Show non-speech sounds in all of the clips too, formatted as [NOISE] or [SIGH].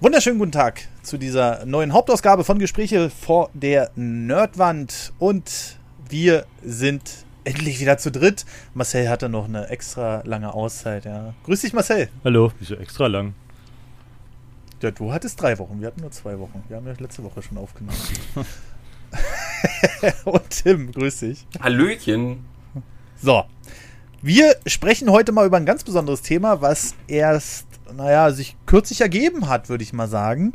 Wunderschönen guten Tag zu dieser neuen Hauptausgabe von Gespräche vor der Nerdwand. Und wir sind endlich wieder zu dritt. Marcel hatte noch eine extra lange Auszeit, ja. Grüß dich, Marcel. Hallo, wieso extra lang? Ja, du hattest drei Wochen, wir hatten nur zwei Wochen. Wir haben ja letzte Woche schon aufgenommen. [LAUGHS] [LAUGHS] Und Tim, grüß dich. Hallöchen. So, wir sprechen heute mal über ein ganz besonderes Thema, was erst naja, sich kürzlich ergeben hat, würde ich mal sagen.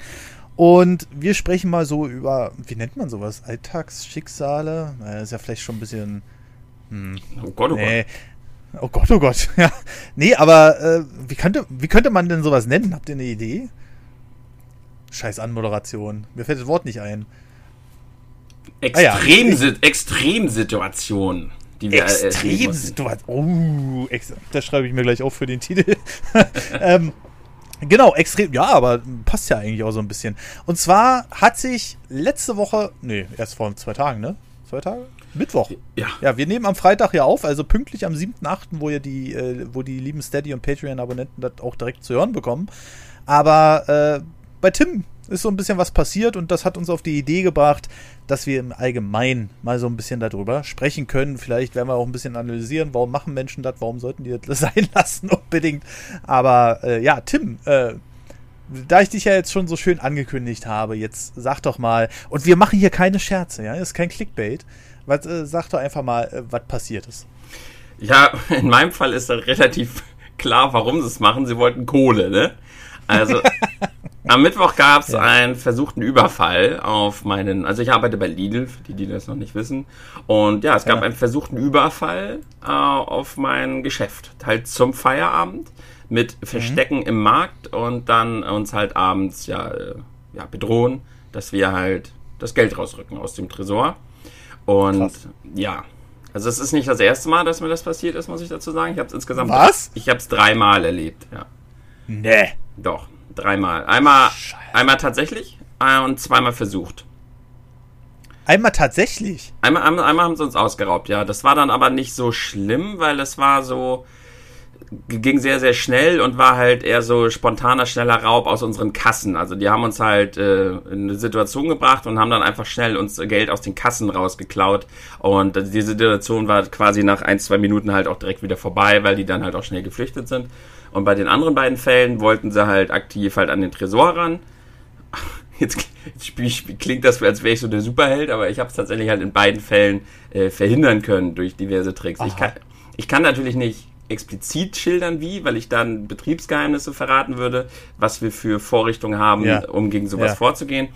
Und wir sprechen mal so über, wie nennt man sowas? Alltagsschicksale? Naja, ist ja vielleicht schon ein bisschen. Hm, oh Gott, oh nee. Gott. Oh Gott, oh Gott. [LAUGHS] Ja. Nee, aber äh, wie, könnte, wie könnte man denn sowas nennen? Habt ihr eine Idee? Scheiß Anmoderation. Mir fällt das Wort nicht ein. Extrem, ah, ja. Extremsituation die wir äh, Extrem Oh, ex das schreibe ich mir gleich auf für den Titel. [LAUGHS] ähm, genau, extrem. Ja, aber passt ja eigentlich auch so ein bisschen. Und zwar hat sich letzte Woche, nee, erst vor zwei Tagen, ne? Zwei Tage? Mittwoch. Ja. Ja, wir nehmen am Freitag ja auf, also pünktlich am 7.8., wo ja die, äh, wo die lieben Steady und Patreon-Abonnenten das auch direkt zu hören bekommen. Aber äh, bei Tim ist so ein bisschen was passiert und das hat uns auf die Idee gebracht, dass wir im Allgemeinen mal so ein bisschen darüber sprechen können. Vielleicht werden wir auch ein bisschen analysieren, warum machen Menschen das, warum sollten die das [LAUGHS] sein lassen unbedingt. Aber äh, ja, Tim, äh, da ich dich ja jetzt schon so schön angekündigt habe, jetzt sag doch mal, und wir machen hier keine Scherze, ja, das ist kein Clickbait. Was, äh, sag doch einfach mal, äh, was passiert ist. Ja, [LAUGHS] in meinem Fall ist das relativ [LAUGHS] klar, warum sie es machen. Sie wollten Kohle, ne? Also, Am Mittwoch gab es ja. einen versuchten Überfall auf meinen, also ich arbeite bei Lidl, für die, die das noch nicht wissen. Und ja, es gab ja. einen versuchten Überfall äh, auf mein Geschäft, halt zum Feierabend mit Verstecken mhm. im Markt und dann uns halt abends ja, äh, ja bedrohen, dass wir halt das Geld rausrücken aus dem Tresor. Und Krass. ja, also es ist nicht das erste Mal, dass mir das passiert ist, muss ich dazu sagen. Ich habe es insgesamt, Was? ich habe es dreimal erlebt. Ja. Nee. Doch. Dreimal. Einmal, einmal tatsächlich äh, und zweimal versucht. Einmal tatsächlich? Einmal, einmal, einmal haben sie uns ausgeraubt, ja. Das war dann aber nicht so schlimm, weil es war so, ging sehr, sehr schnell und war halt eher so spontaner, schneller Raub aus unseren Kassen. Also die haben uns halt äh, in eine Situation gebracht und haben dann einfach schnell uns Geld aus den Kassen rausgeklaut. Und die Situation war quasi nach ein, zwei Minuten halt auch direkt wieder vorbei, weil die dann halt auch schnell geflüchtet sind. Und bei den anderen beiden Fällen wollten sie halt aktiv halt an den Tresor ran. [LAUGHS] Jetzt, jetzt klingt das, als wäre ich so der Superheld, aber ich habe es tatsächlich halt in beiden Fällen äh, verhindern können durch diverse Tricks. Ich kann, ich kann natürlich nicht explizit schildern, wie, weil ich dann Betriebsgeheimnisse verraten würde, was wir für Vorrichtungen haben, ja. um gegen sowas ja. vorzugehen.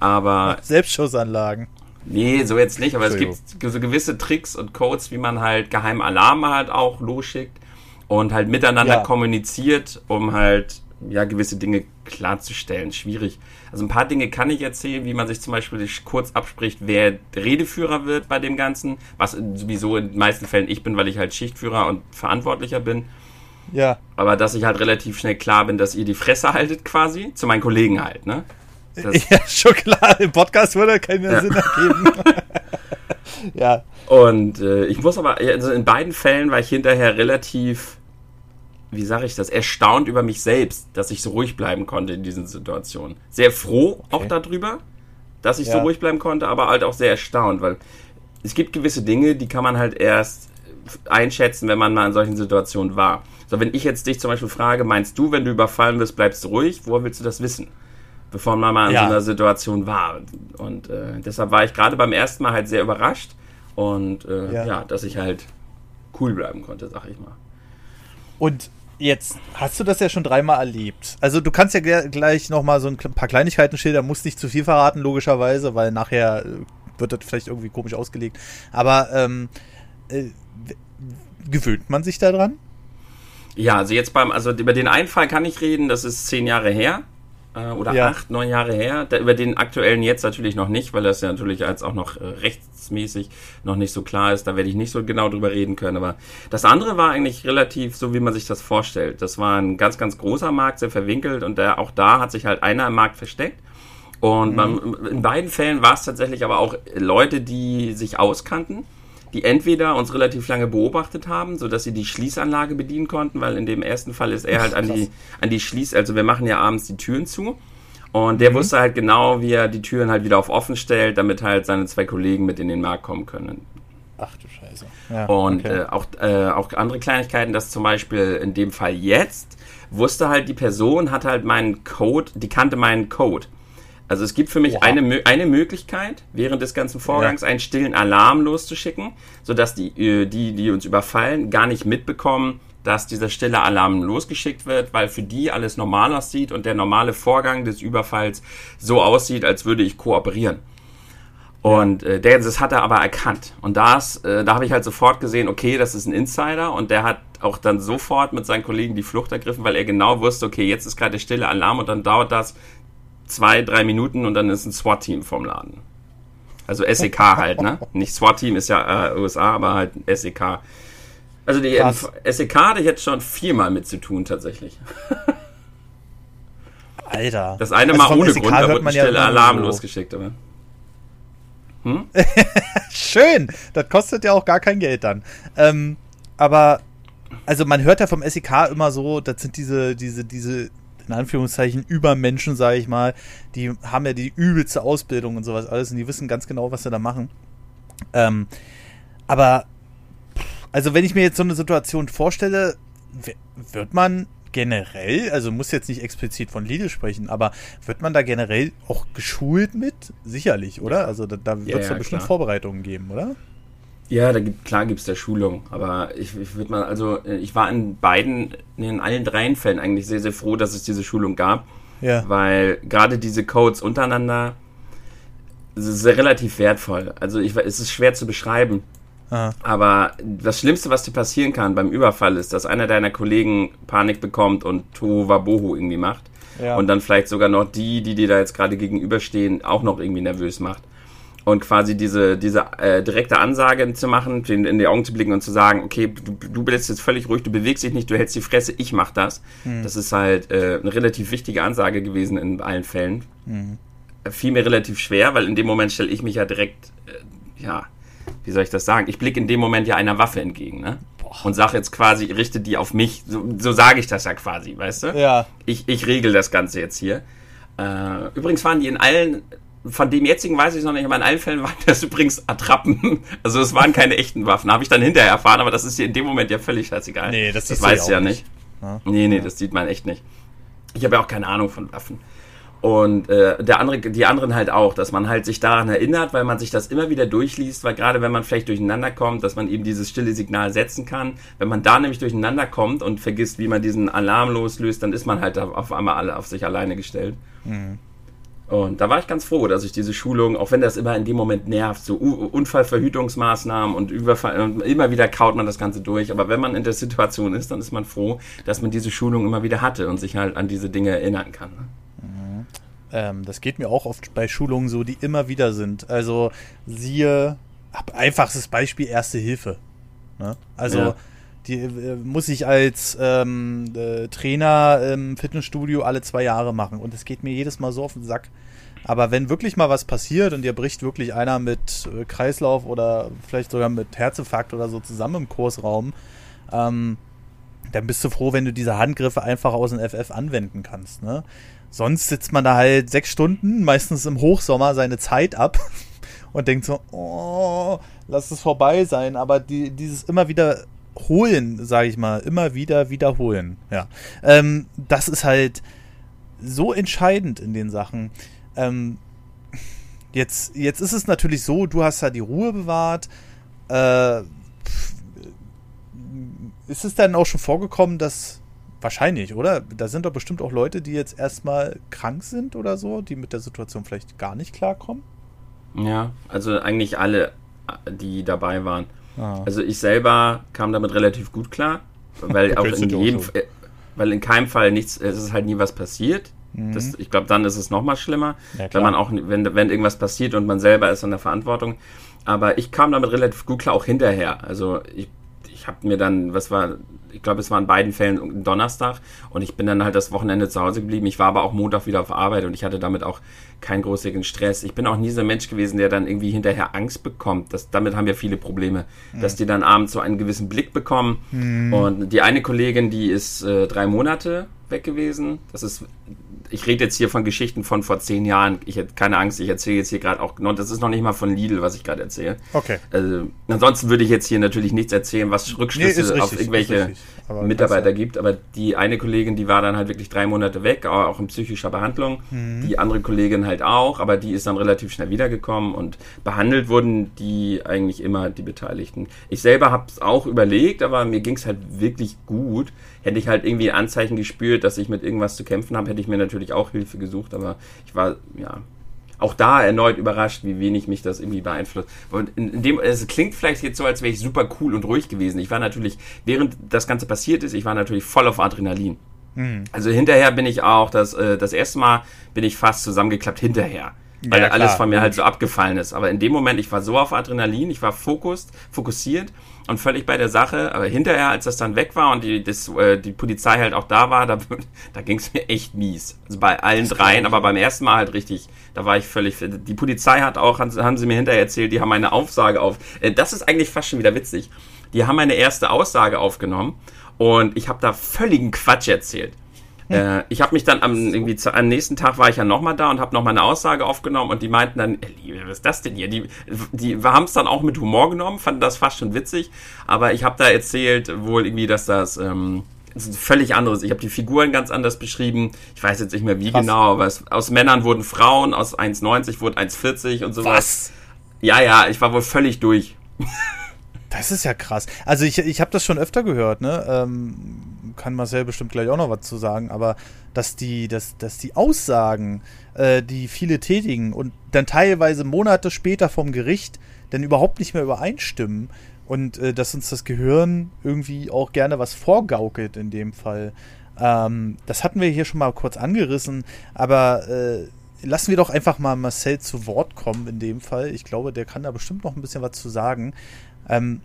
Aber. Selbstschussanlagen. Nee, so jetzt nicht, aber es gibt so gewisse Tricks und Codes, wie man halt geheime Alarme halt auch losschickt und halt miteinander ja. kommuniziert, um halt ja gewisse Dinge klarzustellen. Schwierig. Also ein paar Dinge kann ich erzählen, wie man sich zum Beispiel kurz abspricht, wer Redeführer wird bei dem Ganzen, was sowieso in den meisten Fällen ich bin, weil ich halt Schichtführer und Verantwortlicher bin. Ja. Aber dass ich halt relativ schnell klar bin, dass ihr die Fresse haltet quasi, zu meinen Kollegen halt, ne? Das [LAUGHS] ja, schon klar, im Podcast würde keinen ja. Sinn ergeben. [LAUGHS] ja. Und äh, ich muss aber, also in beiden Fällen war ich hinterher relativ wie sage ich das, erstaunt über mich selbst, dass ich so ruhig bleiben konnte in diesen Situationen. Sehr froh okay. auch darüber, dass ich ja. so ruhig bleiben konnte, aber halt auch sehr erstaunt, weil es gibt gewisse Dinge, die kann man halt erst einschätzen, wenn man mal in solchen Situationen war. So, wenn ich jetzt dich zum Beispiel frage, meinst du, wenn du überfallen wirst, bleibst du ruhig? Woher willst du das wissen? Bevor man mal in ja. so einer Situation war. Und äh, deshalb war ich gerade beim ersten Mal halt sehr überrascht und äh, ja. ja, dass ich halt cool bleiben konnte, sag ich mal. Und Jetzt hast du das ja schon dreimal erlebt. Also du kannst ja gleich noch mal so ein paar Kleinigkeiten schildern, musst nicht zu viel verraten logischerweise, weil nachher äh, wird das vielleicht irgendwie komisch ausgelegt. Aber ähm, äh, gewöhnt man sich daran? Ja, also jetzt beim, also über den einen Fall kann ich reden, das ist zehn Jahre her äh, oder ja. acht, neun Jahre her. Da, über den aktuellen jetzt natürlich noch nicht, weil das ja natürlich als auch noch äh, rechtsmäßig noch nicht so klar ist. Da werde ich nicht so genau drüber reden können. Aber das andere war eigentlich relativ so, wie man sich das vorstellt. Das war ein ganz, ganz großer Markt, sehr verwinkelt und der, auch da hat sich halt einer im Markt versteckt. Und mhm. man, in beiden Fällen war es tatsächlich aber auch Leute, die sich auskannten die entweder uns relativ lange beobachtet haben, sodass sie die Schließanlage bedienen konnten, weil in dem ersten Fall ist er halt an die, an die Schließ, also wir machen ja abends die Türen zu Und der mhm. wusste halt genau, wie er die Türen halt wieder auf offen stellt, damit halt seine zwei Kollegen mit in den Markt kommen können. Ach du Scheiße. Ja, und okay. äh, auch, äh, auch andere Kleinigkeiten, dass zum Beispiel in dem Fall jetzt wusste halt die Person, hat halt meinen Code, die kannte meinen Code. Also es gibt für mich eine, eine Möglichkeit, während des ganzen Vorgangs ja. einen stillen Alarm loszuschicken, sodass die, äh, die, die uns überfallen, gar nicht mitbekommen, dass dieser stille Alarm losgeschickt wird, weil für die alles normal aussieht und der normale Vorgang des Überfalls so aussieht, als würde ich kooperieren. Und äh, der, das hat er aber erkannt. Und das, äh, da habe ich halt sofort gesehen, okay, das ist ein Insider und der hat auch dann sofort mit seinen Kollegen die Flucht ergriffen, weil er genau wusste, okay, jetzt ist gerade der stille Alarm und dann dauert das zwei, drei Minuten und dann ist ein SWAT-Team vom Laden. Also SEK [LAUGHS] halt, ne? Nicht SWAT-Team ist ja äh, USA, aber halt SEK. Also die Krass. SEK hatte ich jetzt schon viermal mit zu tun, tatsächlich. [LAUGHS] Alter. Das eine also Mal ohne SEK Grund, da wurde ja Alarm so. losgeschickt, aber. Hm? [LAUGHS] Schön! Das kostet ja auch gar kein Geld dann. Ähm, aber, also man hört ja vom SEK immer so, das sind diese, diese, diese in Anführungszeichen Übermenschen, sage ich mal, die haben ja die übelste Ausbildung und sowas alles und die wissen ganz genau, was sie da machen. Ähm, aber, also wenn ich mir jetzt so eine Situation vorstelle, wird man generell, also muss jetzt nicht explizit von Lidl sprechen, aber wird man da generell auch geschult mit? Sicherlich, oder? Also da, da wird es ja, ja, bestimmt klar. Vorbereitungen geben, oder? Ja, da gibt, klar gibt es da Schulung, aber ich, ich würde mal, also äh, ich war in beiden, in allen dreien Fällen eigentlich sehr, sehr froh, dass es diese Schulung gab. Ja. Weil gerade diese Codes untereinander ist relativ wertvoll. Also ich, es ist schwer zu beschreiben. Ah. Aber das Schlimmste, was dir passieren kann beim Überfall, ist, dass einer deiner Kollegen Panik bekommt und Tohuwabohu irgendwie macht. Ja. Und dann vielleicht sogar noch die, die dir da jetzt gerade gegenüberstehen, auch noch irgendwie nervös macht und quasi diese, diese äh, direkte Ansage zu machen, in, in die Augen zu blicken und zu sagen, okay, du, du bist jetzt völlig ruhig, du bewegst dich nicht, du hältst die Fresse, ich mach das. Mhm. Das ist halt äh, eine relativ wichtige Ansage gewesen in allen Fällen. Mhm. Fiel mir relativ schwer, weil in dem Moment stelle ich mich ja direkt, äh, ja, wie soll ich das sagen? Ich blicke in dem Moment ja einer Waffe entgegen, ne? Und sage jetzt quasi, richte die auf mich. So, so sage ich das ja quasi, weißt du? Ja. Ich, ich regel das Ganze jetzt hier. Äh, übrigens waren die in allen von dem jetzigen weiß ich noch nicht, aber in allen Fällen waren [LAUGHS] das übrigens Attrappen. Also es waren keine echten Waffen. Habe ich dann hinterher erfahren, aber das ist hier in dem Moment ja völlig scheißegal. Nee, das, das weiß ich ja nicht. Ja. Nee, nee, das sieht man echt nicht. Ich habe ja auch keine Ahnung von Waffen. Und äh, der andere, die anderen halt auch, dass man halt sich daran erinnert, weil man sich das immer wieder durchliest, weil gerade wenn man vielleicht durcheinander kommt, dass man eben dieses stille Signal setzen kann. Wenn man da nämlich durcheinander kommt und vergisst, wie man diesen Alarm loslöst, dann ist man halt auf einmal alle auf sich alleine gestellt. Mhm. Und da war ich ganz froh, dass ich diese Schulung, auch wenn das immer in dem Moment nervt, so Unfallverhütungsmaßnahmen und Überfall, immer wieder kaut man das Ganze durch. Aber wenn man in der Situation ist, dann ist man froh, dass man diese Schulung immer wieder hatte und sich halt an diese Dinge erinnern kann. Ne? Mhm. Ähm, das geht mir auch oft bei Schulungen so, die immer wieder sind. Also siehe, einfachstes Beispiel Erste Hilfe. Ne? Also ja. Die äh, muss ich als ähm, äh, Trainer im Fitnessstudio alle zwei Jahre machen. Und es geht mir jedes Mal so auf den Sack. Aber wenn wirklich mal was passiert und dir bricht wirklich einer mit äh, Kreislauf oder vielleicht sogar mit Herzinfarkt oder so zusammen im Kursraum, ähm, dann bist du froh, wenn du diese Handgriffe einfach aus dem FF anwenden kannst. Ne? Sonst sitzt man da halt sechs Stunden, meistens im Hochsommer, seine Zeit ab [LAUGHS] und denkt so, oh, lass es vorbei sein. Aber die, dieses immer wieder holen, sage ich mal, immer wieder wiederholen. Ja, ähm, das ist halt so entscheidend in den Sachen. Ähm, jetzt, jetzt ist es natürlich so, du hast da die Ruhe bewahrt. Äh, ist es dann auch schon vorgekommen, dass wahrscheinlich, oder? Da sind doch bestimmt auch Leute, die jetzt erstmal krank sind oder so, die mit der Situation vielleicht gar nicht klarkommen. Ja, also eigentlich alle, die dabei waren. Ah. Also ich selber kam damit relativ gut klar, weil [LAUGHS] auch in jedem, so. weil in keinem Fall nichts, es ist halt nie was passiert. Mhm. Das, ich glaube, dann ist es noch mal schlimmer, ja, wenn man auch, wenn, wenn irgendwas passiert und man selber ist in der Verantwortung. Aber ich kam damit relativ gut klar, auch hinterher. Also ich, ich habe mir dann, was war, ich glaube, es war in beiden Fällen Donnerstag und ich bin dann halt das Wochenende zu Hause geblieben. Ich war aber auch Montag wieder auf Arbeit und ich hatte damit auch keinen großen Stress. Ich bin auch nie so ein Mensch gewesen, der dann irgendwie hinterher Angst bekommt. Das, damit haben wir viele Probleme, mhm. dass die dann abends so einen gewissen Blick bekommen. Mhm. Und die eine Kollegin, die ist äh, drei Monate weg gewesen. Das ist ich rede jetzt hier von Geschichten von vor zehn Jahren. Ich hätte keine Angst, ich erzähle jetzt hier gerade auch, das ist noch nicht mal von Lidl, was ich gerade erzähle. Okay. Also, ansonsten würde ich jetzt hier natürlich nichts erzählen, was Rückschlüsse nee, richtig, auf irgendwelche Mitarbeiter gibt. Aber die eine Kollegin, die war dann halt wirklich drei Monate weg, auch in psychischer Behandlung. Mhm. Die andere Kollegin halt auch, aber die ist dann relativ schnell wiedergekommen und behandelt wurden die eigentlich immer die Beteiligten. Ich selber habe es auch überlegt, aber mir ging es halt wirklich gut. Hätte ich halt irgendwie Anzeichen gespürt, dass ich mit irgendwas zu kämpfen habe, hätte ich mir natürlich auch Hilfe gesucht, aber ich war, ja, auch da erneut überrascht, wie wenig mich das irgendwie beeinflusst. Und in, dem, es klingt vielleicht jetzt so, als wäre ich super cool und ruhig gewesen. Ich war natürlich, während das Ganze passiert ist, ich war natürlich voll auf Adrenalin. Mhm. Also hinterher bin ich auch, das, äh, das erste Mal bin ich fast zusammengeklappt hinterher. Weil ja, alles von mir halt so abgefallen ist. Aber in dem Moment, ich war so auf Adrenalin, ich war fokussiert, fokussiert und völlig bei der Sache. Aber hinterher, als das dann weg war und die, das, äh, die Polizei halt auch da war, da, [LAUGHS] da ging es mir echt mies. Also bei allen dreien, aber beim ersten Mal halt richtig. Da war ich völlig. Die Polizei hat auch, haben sie mir hinterher erzählt, die haben eine Aussage auf. Äh, das ist eigentlich fast schon wieder witzig. Die haben meine erste Aussage aufgenommen und ich habe da völligen Quatsch erzählt. Äh, ich habe mich dann am, irgendwie zu, am nächsten Tag war ich ja nochmal da und habe nochmal eine Aussage aufgenommen und die meinten dann, Liebe, was ist das denn hier? Die, die haben es dann auch mit Humor genommen, fanden das fast schon witzig, aber ich habe da erzählt wohl irgendwie, dass das... Ähm, das ist völlig anderes. Ich habe die Figuren ganz anders beschrieben. Ich weiß jetzt nicht mehr wie Krass. genau, aber es, aus Männern wurden Frauen, aus 1,90 wurden 1,40 und sowas. Was? Ja, ja, ich war wohl völlig durch. Das ist ja krass. Also ich, ich habe das schon öfter gehört, ne? Ähm, kann Marcel bestimmt gleich auch noch was zu sagen, aber dass die, dass, dass die Aussagen, äh, die viele tätigen und dann teilweise Monate später vom Gericht dann überhaupt nicht mehr übereinstimmen und äh, dass uns das Gehirn irgendwie auch gerne was vorgaukelt in dem Fall. Ähm, das hatten wir hier schon mal kurz angerissen, aber äh, lassen wir doch einfach mal Marcel zu Wort kommen in dem Fall. Ich glaube, der kann da bestimmt noch ein bisschen was zu sagen. Ähm,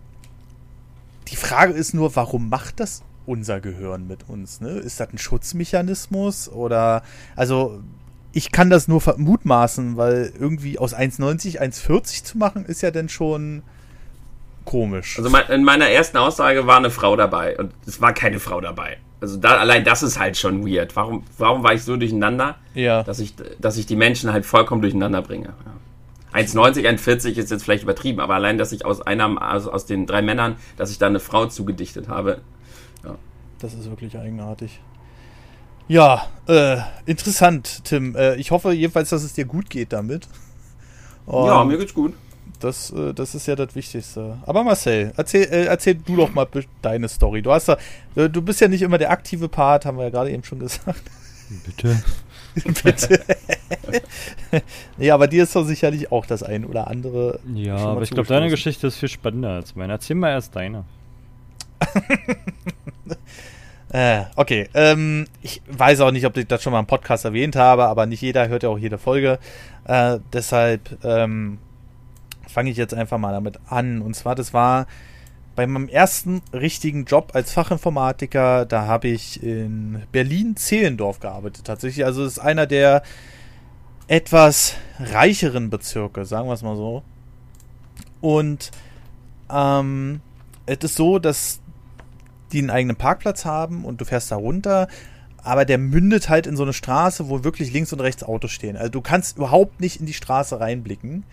die Frage ist nur, warum macht das unser Gehirn mit uns? Ne? Ist das ein Schutzmechanismus? Oder, also, ich kann das nur mutmaßen, weil irgendwie aus 1,90 1,40 zu machen, ist ja dann schon komisch. Also in meiner ersten Aussage war eine Frau dabei und es war keine Frau dabei. Also da, allein das ist halt schon weird. Warum, warum war ich so durcheinander, ja. dass, ich, dass ich die Menschen halt vollkommen durcheinander bringe? Ja. 1,90, 1,40 ist jetzt vielleicht übertrieben, aber allein, dass ich aus einer, also aus den drei Männern, dass ich da eine Frau zugedichtet habe. Das ist wirklich eigenartig. Ja, äh, interessant, Tim. Äh, ich hoffe jedenfalls, dass es dir gut geht damit. Und ja, mir geht's gut. Das, äh, das ist ja das Wichtigste. Aber Marcel, erzähl, äh, erzähl du doch mal deine Story. Du hast da, du bist ja nicht immer der aktive Part, haben wir ja gerade eben schon gesagt. Bitte. [LAUGHS] Bitte. [LAUGHS] nee, aber dir ist doch sicherlich auch das ein oder andere. Ja, aber ich glaube, deine Geschichte ist viel spannender als meine. Erzähl mal erst deine. Äh, okay, ähm, ich weiß auch nicht, ob ich das schon mal im Podcast erwähnt habe, aber nicht jeder hört ja auch jede Folge. Äh, deshalb ähm, fange ich jetzt einfach mal damit an. Und zwar, das war bei meinem ersten richtigen Job als Fachinformatiker, da habe ich in Berlin-Zehlendorf gearbeitet. Tatsächlich, also es ist einer der etwas reicheren Bezirke, sagen wir es mal so. Und ähm, es ist so, dass die einen eigenen Parkplatz haben und du fährst da runter, aber der mündet halt in so eine Straße, wo wirklich links und rechts Autos stehen. Also du kannst überhaupt nicht in die Straße reinblicken.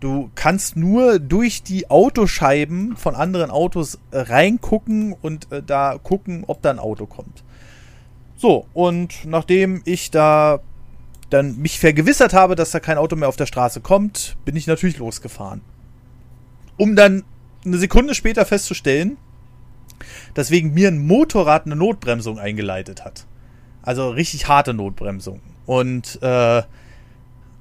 Du kannst nur durch die Autoscheiben von anderen Autos äh, reingucken und äh, da gucken, ob da ein Auto kommt. So, und nachdem ich da dann mich vergewissert habe, dass da kein Auto mehr auf der Straße kommt, bin ich natürlich losgefahren. Um dann eine Sekunde später festzustellen, dass wegen mir ein Motorrad eine Notbremsung eingeleitet hat. Also richtig harte Notbremsung. Und äh,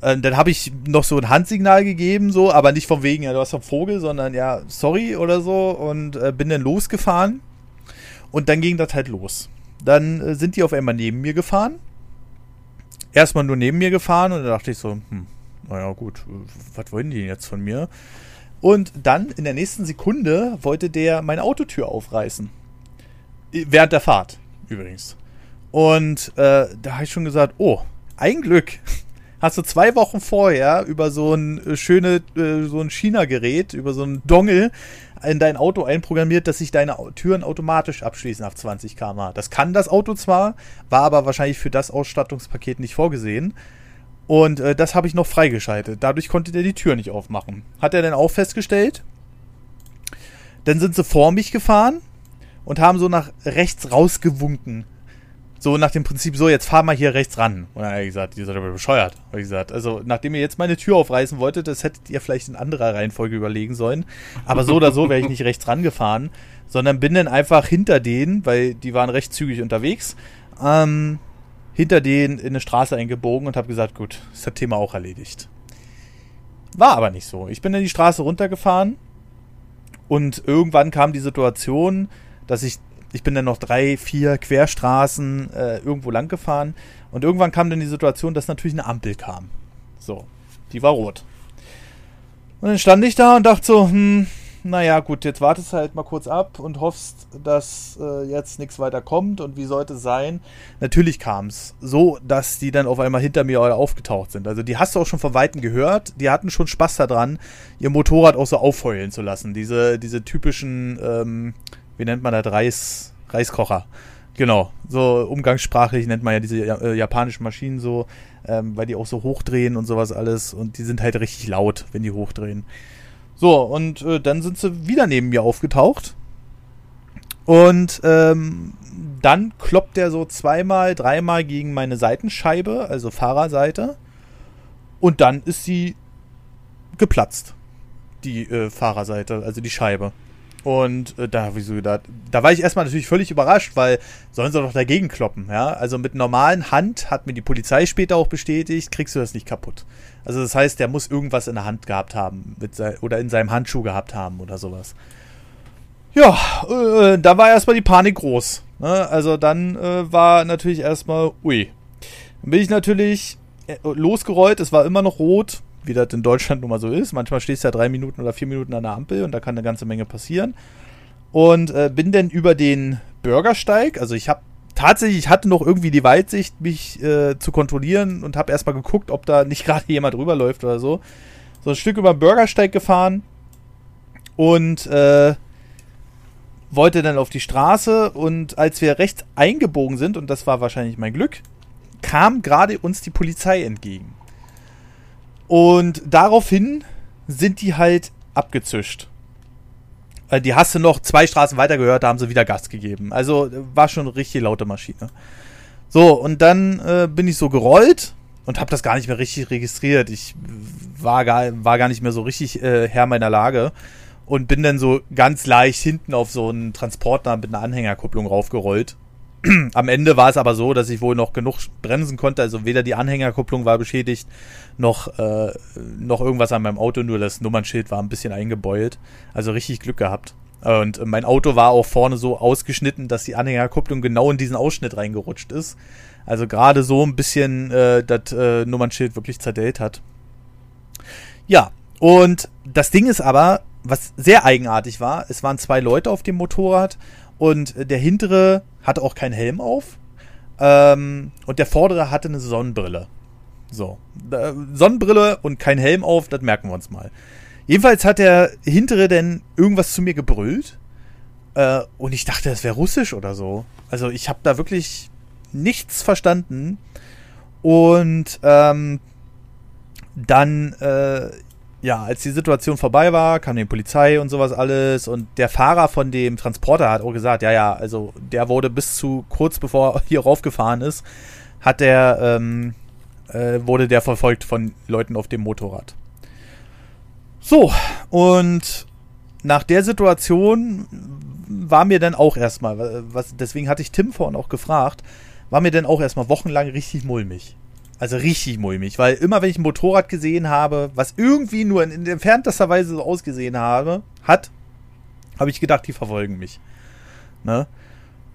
äh, dann habe ich noch so ein Handsignal gegeben, so, aber nicht von wegen, ja, du hast einen Vogel, sondern ja, sorry oder so und äh, bin dann losgefahren. Und dann ging das halt los. Dann äh, sind die auf einmal neben mir gefahren. Erstmal nur neben mir gefahren und da dachte ich so, hm, naja, gut, was wollen die jetzt von mir? Und dann in der nächsten Sekunde wollte der meine Autotür aufreißen. Während der Fahrt, übrigens. Und äh, da habe ich schon gesagt, oh, ein Glück [LAUGHS] hast du zwei Wochen vorher über so ein äh, schöne, äh, so ein China-Gerät, über so ein Dongle in dein Auto einprogrammiert, dass sich deine Türen automatisch abschließen auf 20 km/h. Das kann das Auto zwar, war aber wahrscheinlich für das Ausstattungspaket nicht vorgesehen. Und äh, das habe ich noch freigeschaltet. Dadurch konnte der die Tür nicht aufmachen. Hat er dann auch festgestellt. Dann sind sie vor mich gefahren und haben so nach rechts rausgewunken. So nach dem Prinzip, so, jetzt fahr mal hier rechts ran. Und dann habe ich gesagt, ihr seid aber bescheuert. Habe ich gesagt, also nachdem ihr jetzt meine Tür aufreißen wolltet, das hättet ihr vielleicht in anderer Reihenfolge überlegen sollen. Aber so oder so wäre ich nicht rechts rangefahren, sondern bin dann einfach hinter denen, weil die waren recht zügig unterwegs, ähm, hinter denen in eine Straße eingebogen und habe gesagt, gut, ist das Thema auch erledigt. War aber nicht so. Ich bin dann die Straße runtergefahren und irgendwann kam die Situation, dass ich ich bin dann noch drei, vier Querstraßen äh, irgendwo lang gefahren und irgendwann kam dann die Situation, dass natürlich eine Ampel kam. So, die war rot. Und dann stand ich da und dachte so, hm, naja, gut, jetzt wartest halt mal kurz ab und hoffst, dass äh, jetzt nichts weiter kommt und wie sollte es sein? Natürlich kam es so, dass die dann auf einmal hinter mir aufgetaucht sind. Also die hast du auch schon von Weitem gehört. Die hatten schon Spaß daran, ihr Motorrad auch so aufheulen zu lassen. Diese, diese typischen, ähm, wie nennt man das, Reis, Reiskocher. Genau, so umgangssprachlich nennt man ja diese äh, japanischen Maschinen so, ähm, weil die auch so hochdrehen und sowas alles und die sind halt richtig laut, wenn die hochdrehen. So, und äh, dann sind sie wieder neben mir aufgetaucht. Und ähm, dann kloppt er so zweimal, dreimal gegen meine Seitenscheibe, also Fahrerseite. Und dann ist sie geplatzt. Die äh, Fahrerseite, also die Scheibe. Und äh, da habe ich so gedacht, da war ich erstmal natürlich völlig überrascht, weil sollen sie doch dagegen kloppen, ja? Also mit normalen Hand, hat mir die Polizei später auch bestätigt, kriegst du das nicht kaputt. Also das heißt, der muss irgendwas in der Hand gehabt haben oder in seinem Handschuh gehabt haben oder sowas. Ja, äh, da war erstmal die Panik groß. Ne? Also dann äh, war natürlich erstmal, ui. Dann bin ich natürlich äh, losgerollt, es war immer noch rot wie das in Deutschland nun mal so ist. Manchmal stehst du ja drei Minuten oder vier Minuten an der Ampel und da kann eine ganze Menge passieren. Und äh, bin dann über den Bürgersteig, also ich habe tatsächlich, ich hatte noch irgendwie die Weitsicht, mich äh, zu kontrollieren und habe erstmal geguckt, ob da nicht [LAUGHS] gerade jemand rüberläuft oder so. So ein Stück über den Bürgersteig gefahren und äh, wollte dann auf die Straße und als wir rechts eingebogen sind, und das war wahrscheinlich mein Glück, kam gerade uns die Polizei entgegen. Und daraufhin sind die halt abgezischt. Äh, die hast du noch zwei Straßen weiter gehört, da haben sie wieder Gas gegeben. Also war schon eine richtig laute Maschine. So, und dann äh, bin ich so gerollt und habe das gar nicht mehr richtig registriert. Ich war gar, war gar nicht mehr so richtig äh, Herr meiner Lage und bin dann so ganz leicht hinten auf so einen Transporter mit einer Anhängerkupplung raufgerollt. [CLEARS THROAT] Am Ende war es aber so, dass ich wohl noch genug bremsen konnte. Also weder die Anhängerkupplung war beschädigt, noch, äh, noch irgendwas an meinem Auto, nur das Nummernschild war ein bisschen eingebeult. Also richtig Glück gehabt. Und mein Auto war auch vorne so ausgeschnitten, dass die Anhängerkupplung genau in diesen Ausschnitt reingerutscht ist. Also gerade so ein bisschen äh, das äh, Nummernschild wirklich zerdellt hat. Ja, und das Ding ist aber, was sehr eigenartig war, es waren zwei Leute auf dem Motorrad und der hintere hatte auch keinen Helm auf. Ähm, und der vordere hatte eine Sonnenbrille. So. Sonnenbrille und kein Helm auf, das merken wir uns mal. Jedenfalls hat der hintere denn irgendwas zu mir gebrüllt. Äh, und ich dachte, das wäre russisch oder so. Also ich habe da wirklich nichts verstanden. Und ähm, dann, äh, ja, als die Situation vorbei war, kam die Polizei und sowas alles und der Fahrer von dem Transporter hat auch gesagt, ja, ja, also der wurde bis zu kurz bevor er [LAUGHS] hier raufgefahren ist, hat der, ähm, äh, wurde der verfolgt von Leuten auf dem Motorrad. So, und nach der Situation war mir dann auch erstmal, was, deswegen hatte ich Tim vorhin auch gefragt, war mir dann auch erstmal wochenlang richtig mulmig. Also richtig mulmig, weil immer wenn ich ein Motorrad gesehen habe, was irgendwie nur in, in entferntester Weise so ausgesehen habe, hat, habe ich gedacht, die verfolgen mich. Ne?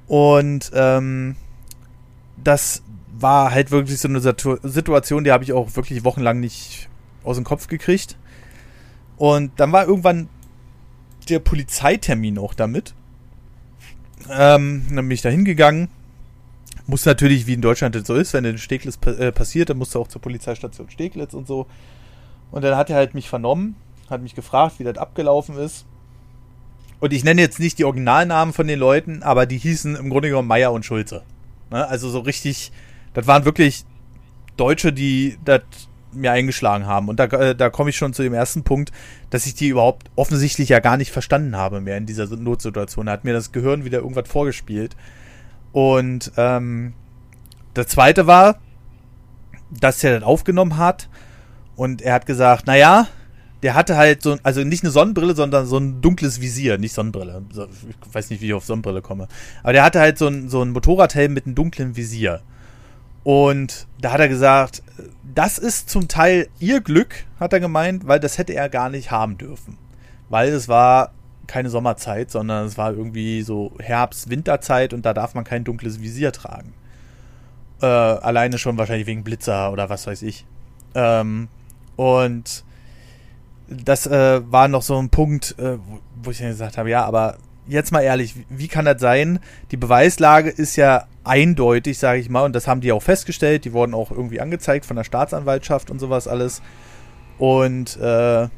Und ähm, das war halt wirklich so eine Situation, die habe ich auch wirklich wochenlang nicht aus dem Kopf gekriegt. Und dann war irgendwann der Polizeitermin auch damit. Ähm, dann bin ich da hingegangen muss natürlich, wie in Deutschland das so ist, wenn in Steglitz äh, passiert, dann musst du auch zur Polizeistation Steglitz und so. Und dann hat er halt mich vernommen, hat mich gefragt, wie das abgelaufen ist. Und ich nenne jetzt nicht die Originalnamen von den Leuten, aber die hießen im Grunde genommen Meier und Schulze. Ne? Also so richtig, das waren wirklich Deutsche, die das mir eingeschlagen haben. Und da, äh, da komme ich schon zu dem ersten Punkt, dass ich die überhaupt offensichtlich ja gar nicht verstanden habe mehr in dieser Notsituation. Da hat mir das Gehirn wieder irgendwas vorgespielt. Und ähm, das zweite war, dass er das aufgenommen hat und er hat gesagt, naja, der hatte halt so, also nicht eine Sonnenbrille, sondern so ein dunkles Visier, nicht Sonnenbrille. Ich weiß nicht, wie ich auf Sonnenbrille komme. Aber der hatte halt so ein, so ein Motorradhelm mit einem dunklen Visier. Und da hat er gesagt, das ist zum Teil ihr Glück, hat er gemeint, weil das hätte er gar nicht haben dürfen. Weil es war keine Sommerzeit, sondern es war irgendwie so Herbst, Winterzeit und da darf man kein dunkles Visier tragen. Äh, alleine schon wahrscheinlich wegen Blitzer oder was weiß ich. Ähm, und das äh, war noch so ein Punkt, äh, wo ich dann gesagt habe, ja, aber jetzt mal ehrlich, wie kann das sein? Die Beweislage ist ja eindeutig, sage ich mal, und das haben die auch festgestellt. Die wurden auch irgendwie angezeigt von der Staatsanwaltschaft und sowas alles. Und äh, hat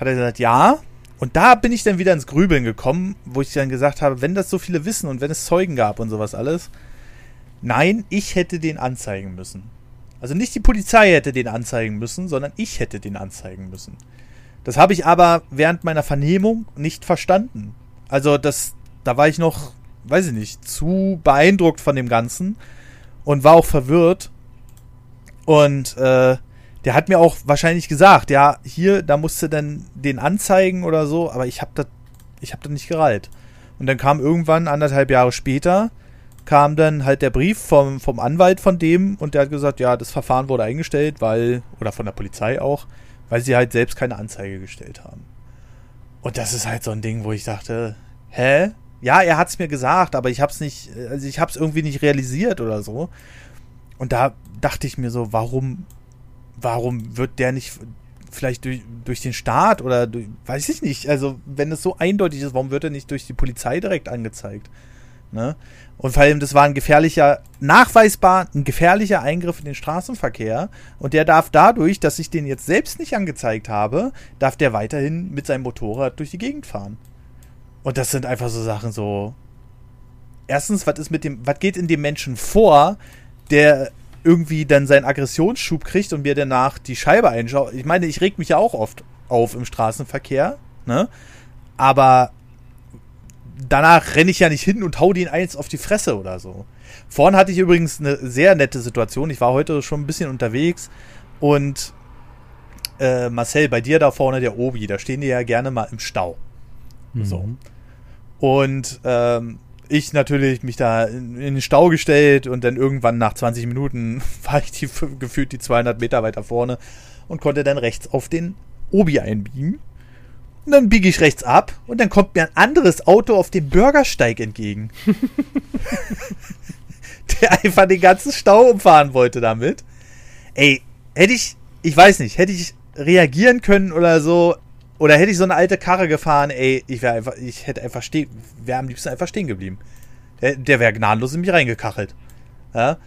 er gesagt, ja, und da bin ich dann wieder ins Grübeln gekommen, wo ich dann gesagt habe, wenn das so viele wissen und wenn es Zeugen gab und sowas alles, nein, ich hätte den anzeigen müssen. Also nicht die Polizei hätte den anzeigen müssen, sondern ich hätte den anzeigen müssen. Das habe ich aber während meiner Vernehmung nicht verstanden. Also das, da war ich noch, weiß ich nicht, zu beeindruckt von dem Ganzen und war auch verwirrt. Und äh, der hat mir auch wahrscheinlich gesagt, ja, hier, da musst du dann den anzeigen oder so, aber ich habe das ich habe das nicht gereilt. Und dann kam irgendwann anderthalb Jahre später kam dann halt der Brief vom, vom Anwalt von dem und der hat gesagt, ja, das Verfahren wurde eingestellt, weil, oder von der Polizei auch, weil sie halt selbst keine Anzeige gestellt haben. Und das ist halt so ein Ding, wo ich dachte, hä? Ja, er hat es mir gesagt, aber ich hab's nicht, also ich hab's irgendwie nicht realisiert oder so. Und da dachte ich mir so, warum warum wird der nicht vielleicht durch, durch den Staat oder durch, weiß ich nicht. Also, wenn es so eindeutig ist, warum wird er nicht durch die Polizei direkt angezeigt? Ne? Und vor allem, das war ein gefährlicher, nachweisbar ein gefährlicher Eingriff in den Straßenverkehr. Und der darf dadurch, dass ich den jetzt selbst nicht angezeigt habe, darf der weiterhin mit seinem Motorrad durch die Gegend fahren. Und das sind einfach so Sachen so. Erstens, was ist mit dem, was geht in dem Menschen vor, der irgendwie dann seinen Aggressionsschub kriegt und mir danach die Scheibe einschaut. Ich meine, ich reg mich ja auch oft auf im Straßenverkehr, ne? Aber danach renne ich ja nicht hin und hau den eins auf die Fresse oder so. Vorhin hatte ich übrigens eine sehr nette Situation. Ich war heute schon ein bisschen unterwegs und äh, Marcel, bei dir da vorne der Obi, da stehen die ja gerne mal im Stau. Mhm. So. Und ähm, ich natürlich mich da in, den Stau gestellt und dann irgendwann nach 20 Minuten [LAUGHS] war ich die, gefühlt die 200 Meter weiter vorne und konnte dann rechts auf den Obi einbiegen. Und dann biege ich rechts ab und dann kommt mir ein anderes Auto auf dem Bürgersteig entgegen. [LAUGHS] Der einfach den ganzen Stau umfahren wollte damit. Ey, hätte ich, ich weiß nicht, hätte ich reagieren können oder so, oder hätte ich so eine alte Karre gefahren, ey, ich wäre einfach, ich hätte einfach stehen, wäre am liebsten einfach stehen geblieben. Der, der wäre gnadenlos in mich reingekachelt. Ja?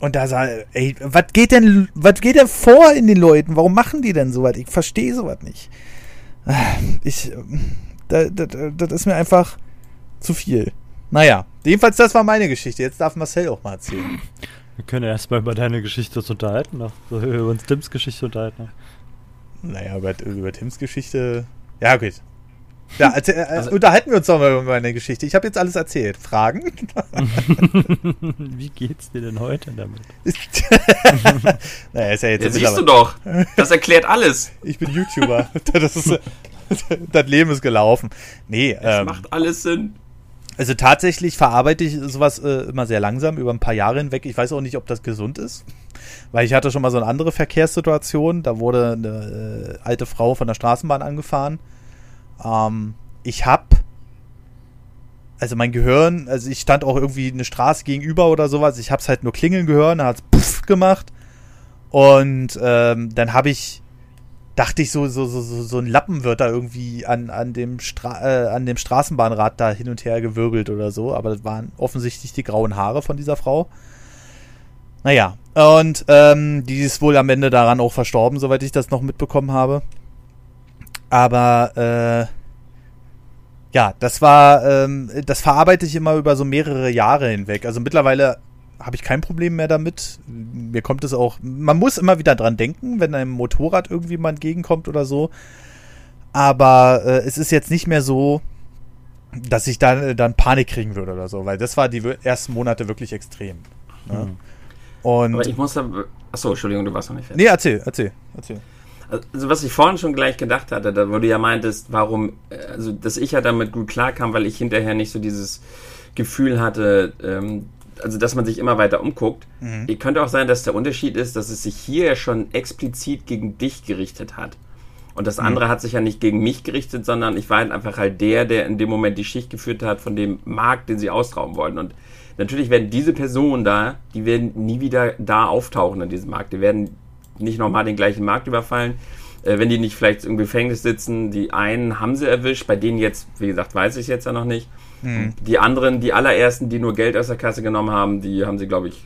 Und da sah, ey, was geht denn, was geht denn vor in den Leuten? Warum machen die denn sowas? Ich verstehe sowas nicht. Ich, das, das, das ist mir einfach zu viel. Naja, jedenfalls, das war meine Geschichte. Jetzt darf Marcel auch mal erzählen. Wir können erstmal über deine Geschichte unterhalten, noch. über uns Tims Geschichte unterhalten. Noch. Naja, über, über Tims Geschichte. Ja, gut. Ja, [LAUGHS] also, äh, also, unterhalten wir uns doch mal über meine Geschichte. Ich habe jetzt alles erzählt. Fragen? [LAUGHS] Wie geht's dir denn heute damit? [LAUGHS] naja, ist ja jetzt. Ja, siehst du doch. Das erklärt alles. Ich bin YouTuber. Das, ist, das Leben ist gelaufen. Nee. Es ähm, macht alles Sinn. Also tatsächlich verarbeite ich sowas äh, immer sehr langsam, über ein paar Jahre hinweg. Ich weiß auch nicht, ob das gesund ist. [LAUGHS] Weil ich hatte schon mal so eine andere Verkehrssituation. Da wurde eine äh, alte Frau von der Straßenbahn angefahren. Ähm, ich hab. Also mein Gehirn, also ich stand auch irgendwie eine Straße gegenüber oder sowas. Ich hab's halt nur klingeln gehört, dann hat's puff gemacht. Und ähm, dann habe ich dachte ich so, so, so, so ein Lappen wird da irgendwie an, an, dem Stra äh, an dem Straßenbahnrad da hin und her gewirbelt oder so, aber das waren offensichtlich die grauen Haare von dieser Frau. Naja, und ähm, die ist wohl am Ende daran auch verstorben, soweit ich das noch mitbekommen habe. Aber äh, ja, das war, ähm, das verarbeite ich immer über so mehrere Jahre hinweg. Also mittlerweile habe ich kein Problem mehr damit. Mir kommt es auch, man muss immer wieder dran denken, wenn einem Motorrad irgendwie mal entgegenkommt oder so. Aber äh, es ist jetzt nicht mehr so, dass ich dann, äh, dann Panik kriegen würde oder so, weil das war die ersten Monate wirklich extrem. Ne? Mhm. Und Aber ich muss da. Achso, Entschuldigung, du warst noch nicht fertig. Nee, erzähl, erzähl, erzähl. Also, was ich vorhin schon gleich gedacht hatte, da wo du ja meintest, warum, also, dass ich ja damit gut klarkam, weil ich hinterher nicht so dieses Gefühl hatte, ähm, also, dass man sich immer weiter umguckt. Mhm. Könnte auch sein, dass der Unterschied ist, dass es sich hier ja schon explizit gegen dich gerichtet hat. Und das mhm. andere mhm. hat sich ja nicht gegen mich gerichtet, sondern ich war halt einfach halt der, der in dem Moment die Schicht geführt hat von dem Markt, den sie austrauben wollten. Und natürlich werden diese Personen da, die werden nie wieder da auftauchen in diesem Markt. Die werden nicht nochmal den gleichen Markt überfallen. Äh, wenn die nicht vielleicht im Gefängnis sitzen, die einen haben sie erwischt, bei denen jetzt, wie gesagt, weiß ich jetzt ja noch nicht. Mhm. Die anderen, die allerersten, die nur Geld aus der Kasse genommen haben, die haben sie, glaube ich,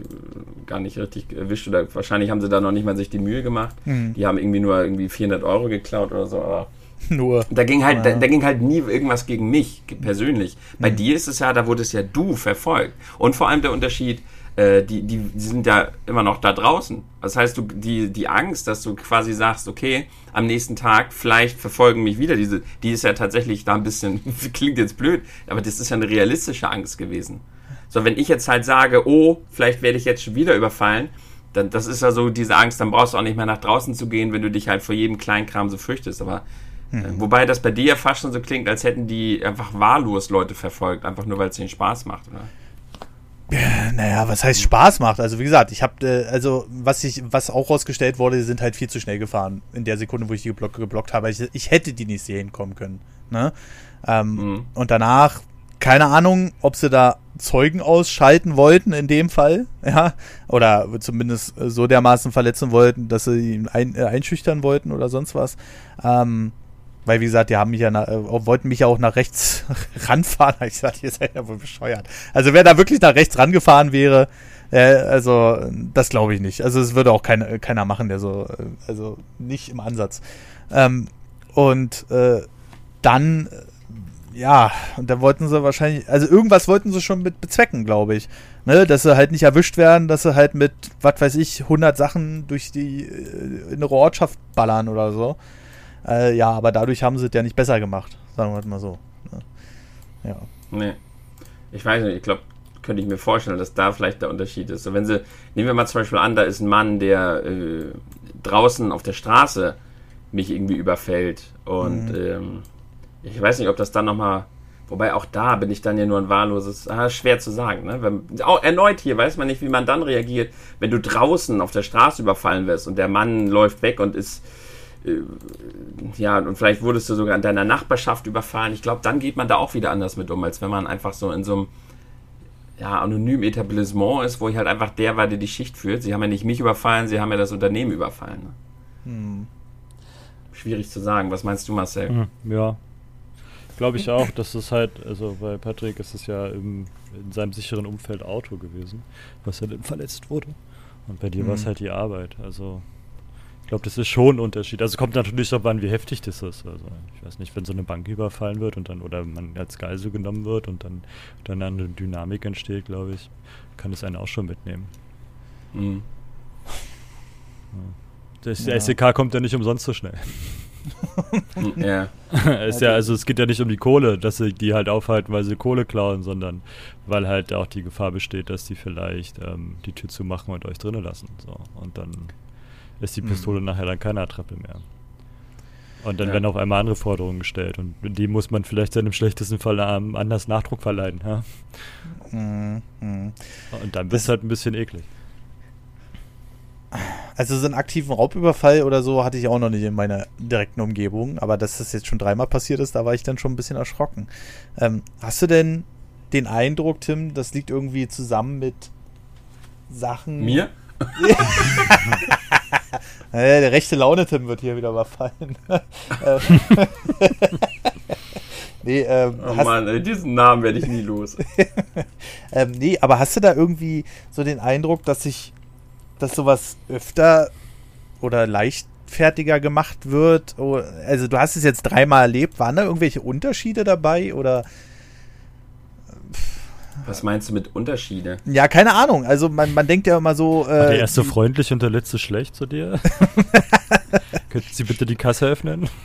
gar nicht richtig erwischt oder wahrscheinlich haben sie da noch nicht mal sich die Mühe gemacht. Mhm. Die haben irgendwie nur irgendwie 400 Euro geklaut oder so, aber [LAUGHS] nur. Da ging halt, da, da, ging halt nie irgendwas gegen mich persönlich. Bei mhm. dir ist es ja, da wurde es ja du verfolgt. Und vor allem der Unterschied, äh, die, die, die sind ja immer noch da draußen. Das heißt, du, die, die Angst, dass du quasi sagst, okay, am nächsten Tag vielleicht verfolgen mich wieder diese, die ist ja tatsächlich da ein bisschen, [LAUGHS] klingt jetzt blöd, aber das ist ja eine realistische Angst gewesen. So, wenn ich jetzt halt sage, oh, vielleicht werde ich jetzt schon wieder überfallen, dann, das ist ja so diese Angst, dann brauchst du auch nicht mehr nach draußen zu gehen, wenn du dich halt vor jedem Kleinkram so fürchtest. Aber mhm. wobei das bei dir ja fast schon so klingt, als hätten die einfach wahllos Leute verfolgt, einfach nur weil es ihnen Spaß macht, oder? Naja, was heißt Spaß macht? Also wie gesagt, ich habe, äh, also was ich, was auch rausgestellt wurde, die sind halt viel zu schnell gefahren in der Sekunde, wo ich die geblockt, geblockt habe. Ich, ich hätte die nicht sehen kommen können. Ne? Ähm, mhm. Und danach, keine Ahnung, ob sie da Zeugen ausschalten wollten in dem Fall, [LAUGHS] ja, oder zumindest so dermaßen verletzen wollten, dass sie ihn ein, äh, einschüchtern wollten oder sonst was. Ähm, weil, wie gesagt, die haben mich ja nach, äh, wollten mich ja auch nach rechts [LAUGHS] ranfahren. Ich sagte, ihr seid ja wohl bescheuert. Also, wer da wirklich nach rechts rangefahren wäre, äh, also, das glaube ich nicht. Also, es würde auch kein, keiner machen, der so, äh, also, nicht im Ansatz. Ähm, und äh, dann, äh, ja, und da wollten sie wahrscheinlich, also irgendwas wollten sie schon mit bezwecken, glaube ich. Ne, dass sie halt nicht erwischt werden, dass sie halt mit, was weiß ich, 100 Sachen durch die, äh, in eine Ortschaft ballern oder so. Äh, ja, aber dadurch haben sie es ja nicht besser gemacht, sagen wir mal so. Ne? Ja. Nee. Ich weiß nicht, ich glaube, könnte ich mir vorstellen, dass da vielleicht der Unterschied ist. So, wenn sie, nehmen wir mal zum Beispiel an, da ist ein Mann, der äh, draußen auf der Straße mich irgendwie überfällt und mhm. ähm, ich weiß nicht, ob das dann nochmal, wobei auch da bin ich dann ja nur ein wahlloses, ah, schwer zu sagen, ne? Wenn, auch erneut hier weiß man nicht, wie man dann reagiert, wenn du draußen auf der Straße überfallen wirst und der Mann läuft weg und ist ja, und vielleicht wurdest du sogar in deiner Nachbarschaft überfahren. Ich glaube, dann geht man da auch wieder anders mit um, als wenn man einfach so in so einem ja, anonymen Etablissement ist, wo ich halt einfach der war, der die Schicht führt. Sie haben ja nicht mich überfallen, sie haben ja das Unternehmen überfallen. Ne? Hm. Schwierig zu sagen. Was meinst du, Marcel? Hm, ja. Glaube ich auch, dass es halt, also bei Patrick ist es ja im, in seinem sicheren Umfeld Auto gewesen, was er dann verletzt wurde. Und bei dir hm. war es halt die Arbeit. Also ich glaube, das ist schon ein Unterschied. Also kommt natürlich darauf an, wie heftig das ist. Also ich weiß nicht, wenn so eine Bank überfallen wird und dann oder man als Geisel genommen wird und dann, dann eine Dynamik entsteht, glaube ich, kann das einen auch schon mitnehmen. Mhm. Das ja. SEK kommt ja nicht umsonst so schnell. [LAUGHS] ja. [LAUGHS] ist ja, also es geht ja nicht um die Kohle, dass sie die halt aufhalten, weil sie Kohle klauen, sondern weil halt auch die Gefahr besteht, dass die vielleicht ähm, die Tür zumachen und euch drinnen lassen. So. Und dann ist die Pistole mhm. nachher dann keine Attrappe mehr. Und dann ja. werden auf einmal andere Forderungen gestellt und die muss man vielleicht dann im schlechtesten Fall anders Nachdruck verleihen. Ja? Mhm. Und dann wird es halt ein bisschen eklig. Also so einen aktiven Raubüberfall oder so hatte ich auch noch nicht in meiner direkten Umgebung, aber dass das jetzt schon dreimal passiert ist, da war ich dann schon ein bisschen erschrocken. Ähm, hast du denn den Eindruck, Tim, das liegt irgendwie zusammen mit Sachen. Mir? [LAUGHS] [LAUGHS] [LAUGHS] der rechte Laune-Tim wird hier wieder überfallen. [LAUGHS] [LAUGHS] nee, ähm, oh Mann, ey, diesen Namen werde ich nie los. ähm, nee, aber hast du da irgendwie so den Eindruck, dass sich dass sowas öfter oder leichtfertiger gemacht wird? Also du hast es jetzt dreimal erlebt. Waren da irgendwelche Unterschiede dabei oder? Was meinst du mit Unterschiede? Ja, keine Ahnung. Also man, man denkt ja immer so. Äh, War der erste freundlich und der letzte schlecht zu dir? [LAUGHS] Könnten Sie bitte die Kasse öffnen? [LAUGHS]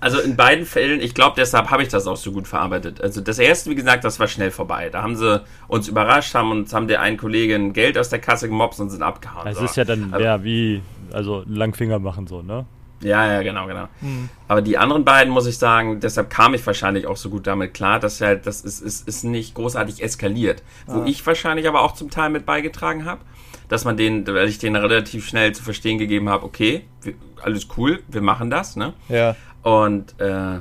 Also in beiden Fällen, ich glaube, deshalb habe ich das auch so gut verarbeitet. Also das erste, wie gesagt, das war schnell vorbei. Da haben sie uns überrascht, haben uns haben der einen Kollegen Geld aus der Kasse gemobst und sind abgehauen. Es so. ist ja dann also, ja wie also Langfinger machen so, ne? Ja, ja, genau, genau. Mhm. Aber die anderen beiden muss ich sagen, deshalb kam ich wahrscheinlich auch so gut damit klar, dass halt das ist, ist, ist nicht großartig eskaliert. Ah. Wo ich wahrscheinlich aber auch zum Teil mit beigetragen habe, dass man den, weil ich denen relativ schnell zu verstehen gegeben habe, okay, wir, alles cool, wir machen das, ne? Ja. Und äh,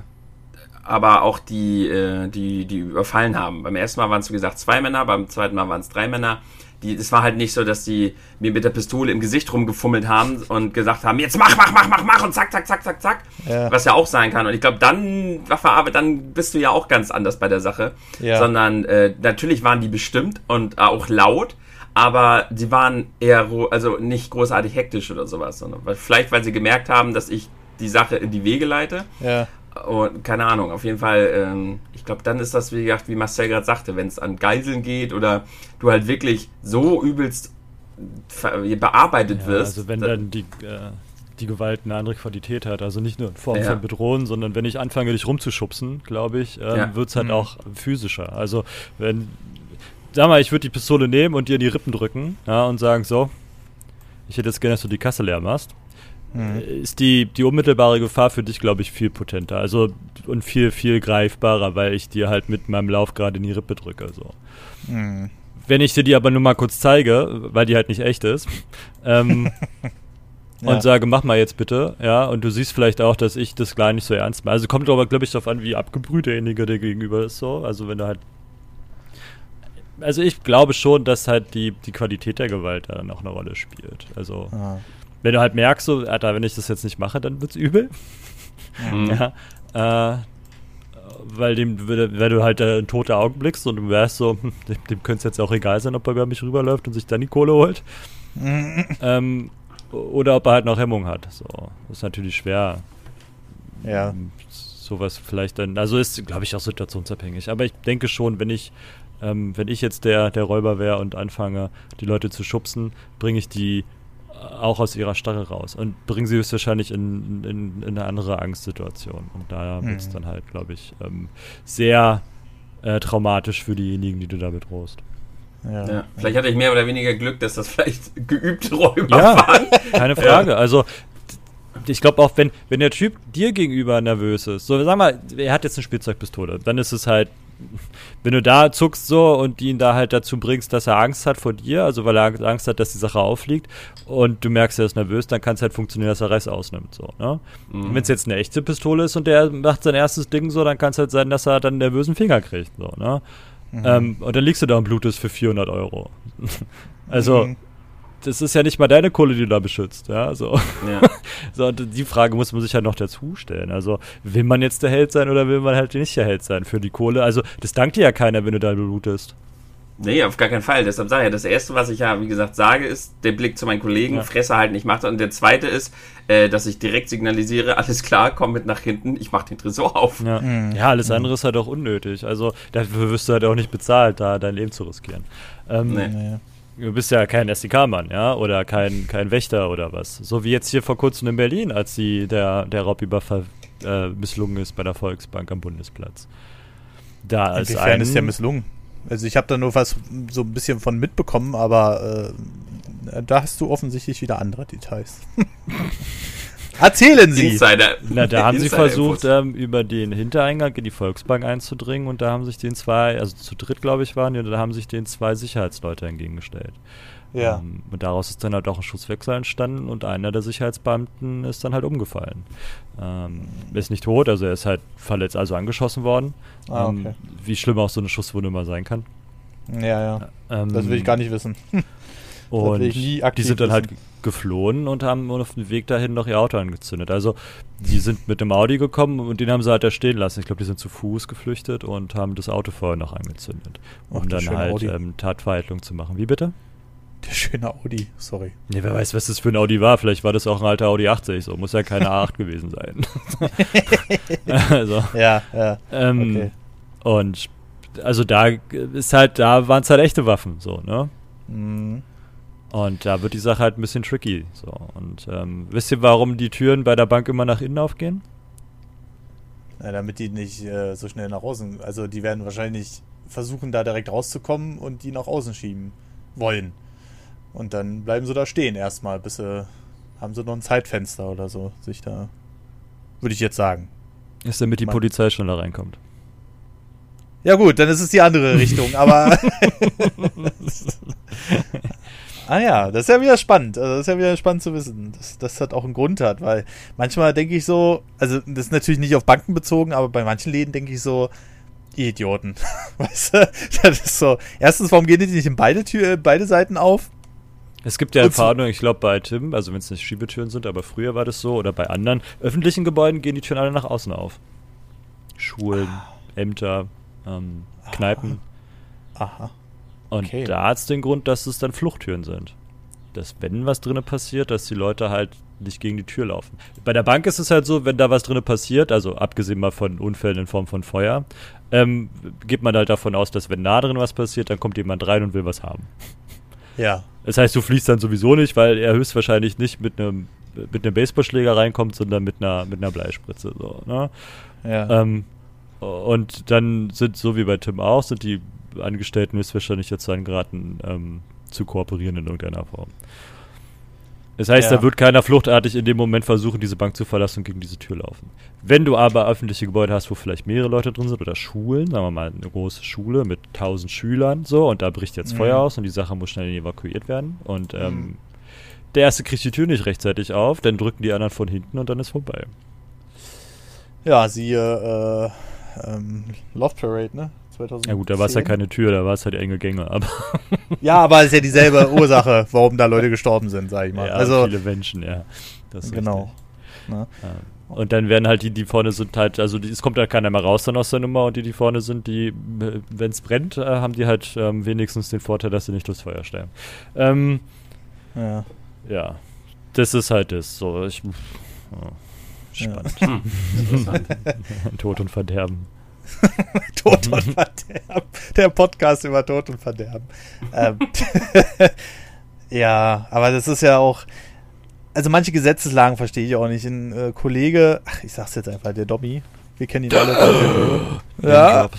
aber auch die, äh, die, die überfallen haben. Beim ersten Mal waren es, wie gesagt, zwei Männer, beim zweiten Mal waren es drei Männer. Die, es war halt nicht so, dass die mir mit der Pistole im Gesicht rumgefummelt haben und gesagt haben, jetzt mach, mach, mach, mach, mach und zack, zack, zack, zack, zack. Ja. Was ja auch sein kann. Und ich glaube, dann, Waffe, dann bist du ja auch ganz anders bei der Sache. Ja. Sondern äh, natürlich waren die bestimmt und auch laut, aber sie waren eher, also nicht großartig hektisch oder sowas, sondern vielleicht, weil sie gemerkt haben, dass ich die Sache in die Wege leite. Ja. Und keine Ahnung, auf jeden Fall, ähm, ich glaube, dann ist das, wie gesagt, wie Marcel gerade sagte, wenn es an Geiseln geht oder du halt wirklich so übelst bearbeitet ja, wirst. Also wenn dann die, äh, die Gewalt eine andere Qualität hat, also nicht nur in Form ja. von Bedrohen, sondern wenn ich anfange, dich rumzuschubsen, glaube ich, ähm, ja. wird es halt mhm. auch physischer. Also wenn, sag mal, ich würde die Pistole nehmen und dir in die Rippen drücken ja, und sagen, so, ich hätte jetzt gerne, dass du die Kasse leer machst mhm. ist die, die unmittelbare Gefahr für dich, glaube ich, viel potenter. Also und viel, viel greifbarer, weil ich dir halt mit meinem Lauf gerade in die Rippe drücke. So. Mhm. Wenn ich dir die aber nur mal kurz zeige, weil die halt nicht echt ist, ähm, [LAUGHS] ja. und sage, mach mal jetzt bitte, ja, und du siehst vielleicht auch, dass ich das gar nicht so ernst mache. Also kommt aber, glaube ich, darauf an, wie abgebrüht derjenige der gegenüber ist, so. Also wenn er halt also ich glaube schon, dass halt die, die Qualität der Gewalt da noch eine Rolle spielt. Also ah wenn du halt merkst, so, Alter, wenn ich das jetzt nicht mache, dann wird's übel. Mhm. Ja, äh, weil dem, wenn du halt äh, ein toter Augen blickst und du wärst so, hm, dem, dem könnte es jetzt auch egal sein, ob er über mich rüberläuft und sich dann die Kohle holt. Mhm. Ähm, oder ob er halt noch Hemmung hat. So, das ist natürlich schwer. Ja. Sowas vielleicht dann, also ist, glaube ich, auch situationsabhängig. Aber ich denke schon, wenn ich, ähm, wenn ich jetzt der, der Räuber wäre und anfange, die Leute zu schubsen, bringe ich die auch aus ihrer Starre raus und bringen sie höchstwahrscheinlich in, in, in eine andere Angstsituation. Und da mhm. wird es dann halt, glaube ich, ähm, sehr äh, traumatisch für diejenigen, die du da bedrohst. Ja. ja. Vielleicht hatte ich mehr oder weniger Glück, dass das [LAUGHS] vielleicht geübte Räuber ja, waren. [LAUGHS] Keine Frage. Ja. Also ich glaube auch, wenn, wenn der Typ dir gegenüber nervös ist, so sag mal, er hat jetzt eine Spielzeugpistole, dann ist es halt wenn du da zuckst so und ihn da halt dazu bringst, dass er Angst hat vor dir, also weil er Angst hat, dass die Sache aufliegt und du merkst, er ist nervös, dann kann es halt funktionieren, dass er Rest ausnimmt. So, ne? Mhm. Wenn es jetzt eine echte Pistole ist und der macht sein erstes Ding so, dann kann es halt sein, dass er dann einen nervösen Finger kriegt. So, ne? Mhm. Ähm, und dann liegst du da und blutest für 400 Euro. [LAUGHS] also, mhm das ist ja nicht mal deine Kohle, die du da beschützt, ja, so. Ja. [LAUGHS] so, und die Frage muss man sich halt noch dazu stellen. Also, will man jetzt der Held sein oder will man halt nicht der Held sein für die Kohle? Also, das dankt dir ja keiner, wenn du da blutest. Nee, auf gar keinen Fall. Deshalb sage ich ja, das Erste, was ich ja, wie gesagt, sage, ist der Blick zu meinen Kollegen, ja. Fresse halt nicht macht. Und der Zweite ist, äh, dass ich direkt signalisiere, alles klar, komm mit nach hinten, ich mach den Tresor auf. Ja, mhm. ja alles mhm. andere ist halt auch unnötig. Also dafür wirst du halt auch nicht bezahlt, da dein Leben zu riskieren. Ähm, nee. nee. Du bist ja kein SDK-Mann, ja, oder kein, kein Wächter oder was. So wie jetzt hier vor kurzem in Berlin, als die, der, der Raubüberfall äh, misslungen ist bei der Volksbank am Bundesplatz. Da ist Inwiefern ein, ist der misslungen? Also ich habe da nur was so ein bisschen von mitbekommen, aber äh, da hast du offensichtlich wieder andere Details. [LAUGHS] Erzählen Sie! Insider. Na, da haben sie versucht, ähm, über den Hintereingang in die Volksbank einzudringen und da haben sich den zwei, also zu dritt, glaube ich, waren die, und da haben sich den zwei Sicherheitsleute entgegengestellt. Ja. Ähm, und daraus ist dann halt auch ein Schusswechsel entstanden und einer der Sicherheitsbeamten ist dann halt umgefallen. Ähm, ist nicht tot, also er ist halt verletzt, also angeschossen worden. Ah, ähm, okay. wie schlimm auch so eine Schusswunde mal sein kann. Ja, ja. Ähm, das will ich gar nicht wissen. [LAUGHS] Und die sind dann halt geflohen und haben auf dem Weg dahin noch ihr Auto angezündet. Also die sind mit dem Audi gekommen und den haben sie halt da stehen lassen. Ich glaube, die sind zu Fuß geflüchtet und haben das Auto vorher noch angezündet, um Ach, dann halt ähm, Tatverhandlung zu machen. Wie bitte? Der schöne Audi, sorry. Nee, wer weiß, was das für ein Audi war. Vielleicht war das auch ein alter Audi 80, so muss ja keine [LAUGHS] A8 gewesen sein. [LAUGHS] also, ja, ja. Ähm, okay. Und also da ist halt, da waren es halt echte Waffen, so, ne? Mhm. Und da wird die Sache halt ein bisschen tricky. So. Und ähm, wisst ihr, warum die Türen bei der Bank immer nach innen aufgehen? Ja, damit die nicht äh, so schnell nach außen. Also die werden wahrscheinlich versuchen, da direkt rauszukommen und die nach außen schieben wollen. Und dann bleiben sie da stehen erstmal, bis sie. Haben sie noch ein Zeitfenster oder so, sich da. Würde ich jetzt sagen. Ist damit die Man Polizei schon da reinkommt. Ja, gut, dann ist es die andere Richtung, aber. [LAUGHS] [LAUGHS] [LAUGHS] Ah ja, das ist ja wieder spannend. Also das ist ja wieder spannend zu wissen, dass das hat auch einen Grund hat, weil manchmal denke ich so, also das ist natürlich nicht auf Banken bezogen, aber bei manchen Läden denke ich so, ihr Idioten. [LAUGHS] weißt du? Das ist so. Erstens, warum gehen die nicht in beide Tür, beide Seiten auf? Es gibt ja Erfahrungen, ich glaube bei Tim, also wenn es nicht Schiebetüren sind, aber früher war das so, oder bei anderen öffentlichen Gebäuden gehen die Türen alle nach außen auf. Schulen, ah. Ämter, ähm, Kneipen. Aha. Und okay. da hat es den Grund, dass es dann Fluchttüren sind. Dass, wenn was drinnen passiert, dass die Leute halt nicht gegen die Tür laufen. Bei der Bank ist es halt so, wenn da was drinnen passiert, also abgesehen mal von Unfällen in Form von Feuer, ähm, geht man halt davon aus, dass wenn nah drin was passiert, dann kommt jemand rein und will was haben. Ja. Das heißt, du fließt dann sowieso nicht, weil er höchstwahrscheinlich nicht mit einem mit einem Baseballschläger reinkommt, sondern mit einer mit einer Bleispritze. So, ne? Ja. Ähm, und dann sind, so wie bei Tim auch, sind die Angestellten höchstwahrscheinlich jetzt angeraten, ähm, zu kooperieren in irgendeiner Form. Das heißt, ja. da wird keiner fluchtartig in dem Moment versuchen, diese Bank zu verlassen und gegen diese Tür laufen. Wenn du aber öffentliche Gebäude hast, wo vielleicht mehrere Leute drin sind oder Schulen, sagen wir mal eine große Schule mit tausend Schülern, so, und da bricht jetzt mhm. Feuer aus und die Sache muss schnell evakuiert werden und ähm, mhm. der erste kriegt die Tür nicht rechtzeitig auf, dann drücken die anderen von hinten und dann ist vorbei. Ja, siehe äh, ähm, Love Parade, ne? 2010. Ja gut, da war es ja keine Tür, da war es halt enge Gänge. Aber [LAUGHS] ja, aber es ist ja dieselbe Ursache, warum da Leute gestorben sind, sag ich mal. Ja, also viele Menschen, ja. genau. Ja. Und dann werden halt die, die vorne sind halt, also die, es kommt halt keiner mehr raus dann aus der Nummer und die, die vorne sind, die, wenn es brennt, äh, haben die halt ähm, wenigstens den Vorteil, dass sie nicht durchs Feuer sterben. Ähm, ja. Ja. Das ist halt das. So, ich. Oh, spannend. [LAUGHS] Ja. [LAUGHS] Tod und Verderben. [LAUGHS] Tod und Verderben. Der Podcast über Tod und Verderben. Ähm, [LAUGHS] ja, aber das ist ja auch. Also manche Gesetzeslagen verstehe ich auch nicht. Ein äh, Kollege, ach, ich sag's jetzt einfach, der Dobby, wir kennen ihn alle. [GASPS] ja,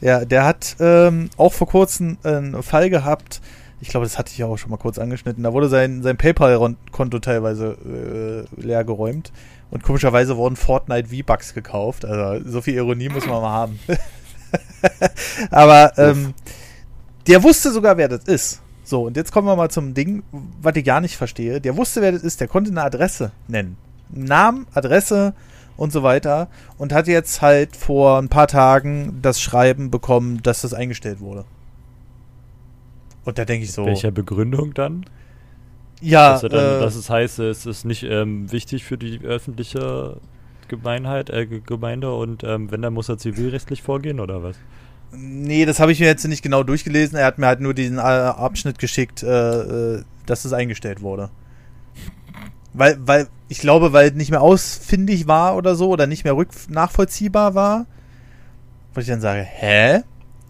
ja, der hat ähm, auch vor kurzem einen Fall gehabt, ich glaube, das hatte ich ja auch schon mal kurz angeschnitten. Da wurde sein, sein PayPal-Konto teilweise äh, leer geräumt. Und komischerweise wurden Fortnite V-Bucks gekauft. Also so viel Ironie muss man mal haben. [LAUGHS] Aber ähm, der wusste sogar, wer das ist. So, und jetzt kommen wir mal zum Ding, was ich gar nicht verstehe. Der wusste, wer das ist. Der konnte eine Adresse nennen. Namen, Adresse und so weiter. Und hat jetzt halt vor ein paar Tagen das Schreiben bekommen, dass das eingestellt wurde. Und da denke ich so. Welcher Begründung dann? Ja. Dass, dann, äh, dass es heißt, es ist nicht ähm, wichtig für die öffentliche Gemeinheit, äh, Gemeinde und ähm, wenn, dann muss er zivilrechtlich vorgehen oder was? Nee, das habe ich mir jetzt nicht genau durchgelesen. Er hat mir halt nur diesen äh, Abschnitt geschickt, äh, äh, dass es eingestellt wurde. Weil, weil, ich glaube, weil nicht mehr ausfindig war oder so oder nicht mehr rück nachvollziehbar war. Wo ich dann sage, hä?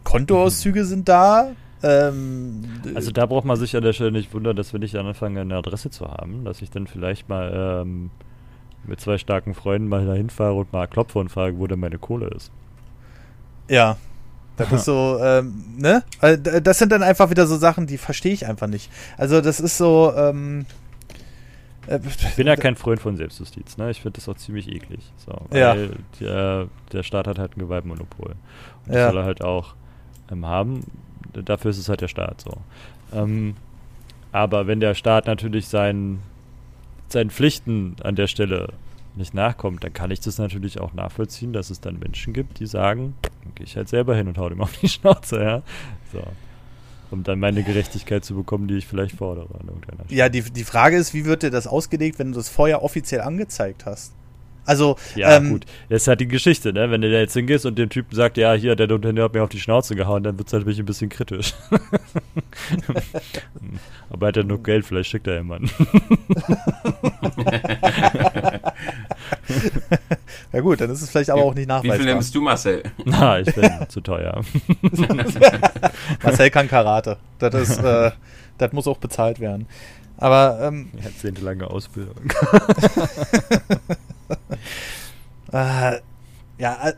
Kontoauszüge sind da, ähm, also da braucht man sich an der Stelle nicht wundern, dass wenn ich dann anfange, eine Adresse zu haben, dass ich dann vielleicht mal ähm, mit zwei starken Freunden mal dahin fahre und mal klopfe und frage, wo denn meine Kohle ist. Ja. Das ist so, ähm, ne? Äh, das sind dann einfach wieder so Sachen, die verstehe ich einfach nicht. Also das ist so, ähm, äh, ich bin ja kein Freund von Selbstjustiz, ne? Ich finde das auch ziemlich eklig. So, weil ja. der, der Staat hat halt ein Gewaltmonopol. Und das ja. soll er halt auch ähm, haben dafür ist es halt der Staat so. Ähm, aber wenn der Staat natürlich seinen, seinen Pflichten an der Stelle nicht nachkommt, dann kann ich das natürlich auch nachvollziehen, dass es dann Menschen gibt, die sagen, dann gehe ich halt selber hin und hau dem auf die [LAUGHS] Schnauze, ja. So. um dann meine Gerechtigkeit zu bekommen, die ich vielleicht fordere. ja, die, die Frage ist, wie wird dir das ausgelegt, wenn du das vorher offiziell angezeigt hast? Also, ja, ähm, gut. Das ist halt die Geschichte, ne? Wenn du da jetzt hingehst und dem Typen sagt, ja, hier, der Unternehmer hat mir auf die Schnauze gehauen, dann wird es natürlich ein bisschen kritisch. [LAUGHS] Aber er hat ja nur Geld, vielleicht schickt er jemanden. [LAUGHS] ja, gut, dann ist es vielleicht aber auch nicht nachweisbar. Wie viel nimmst du, Marcel? [LAUGHS] Na, ich bin zu teuer. Marcel kann Karate. Das, ist, äh, das muss auch bezahlt werden. Aber ähm, jahrzehntelange Ausbildung. [LAUGHS] äh, ja, äh,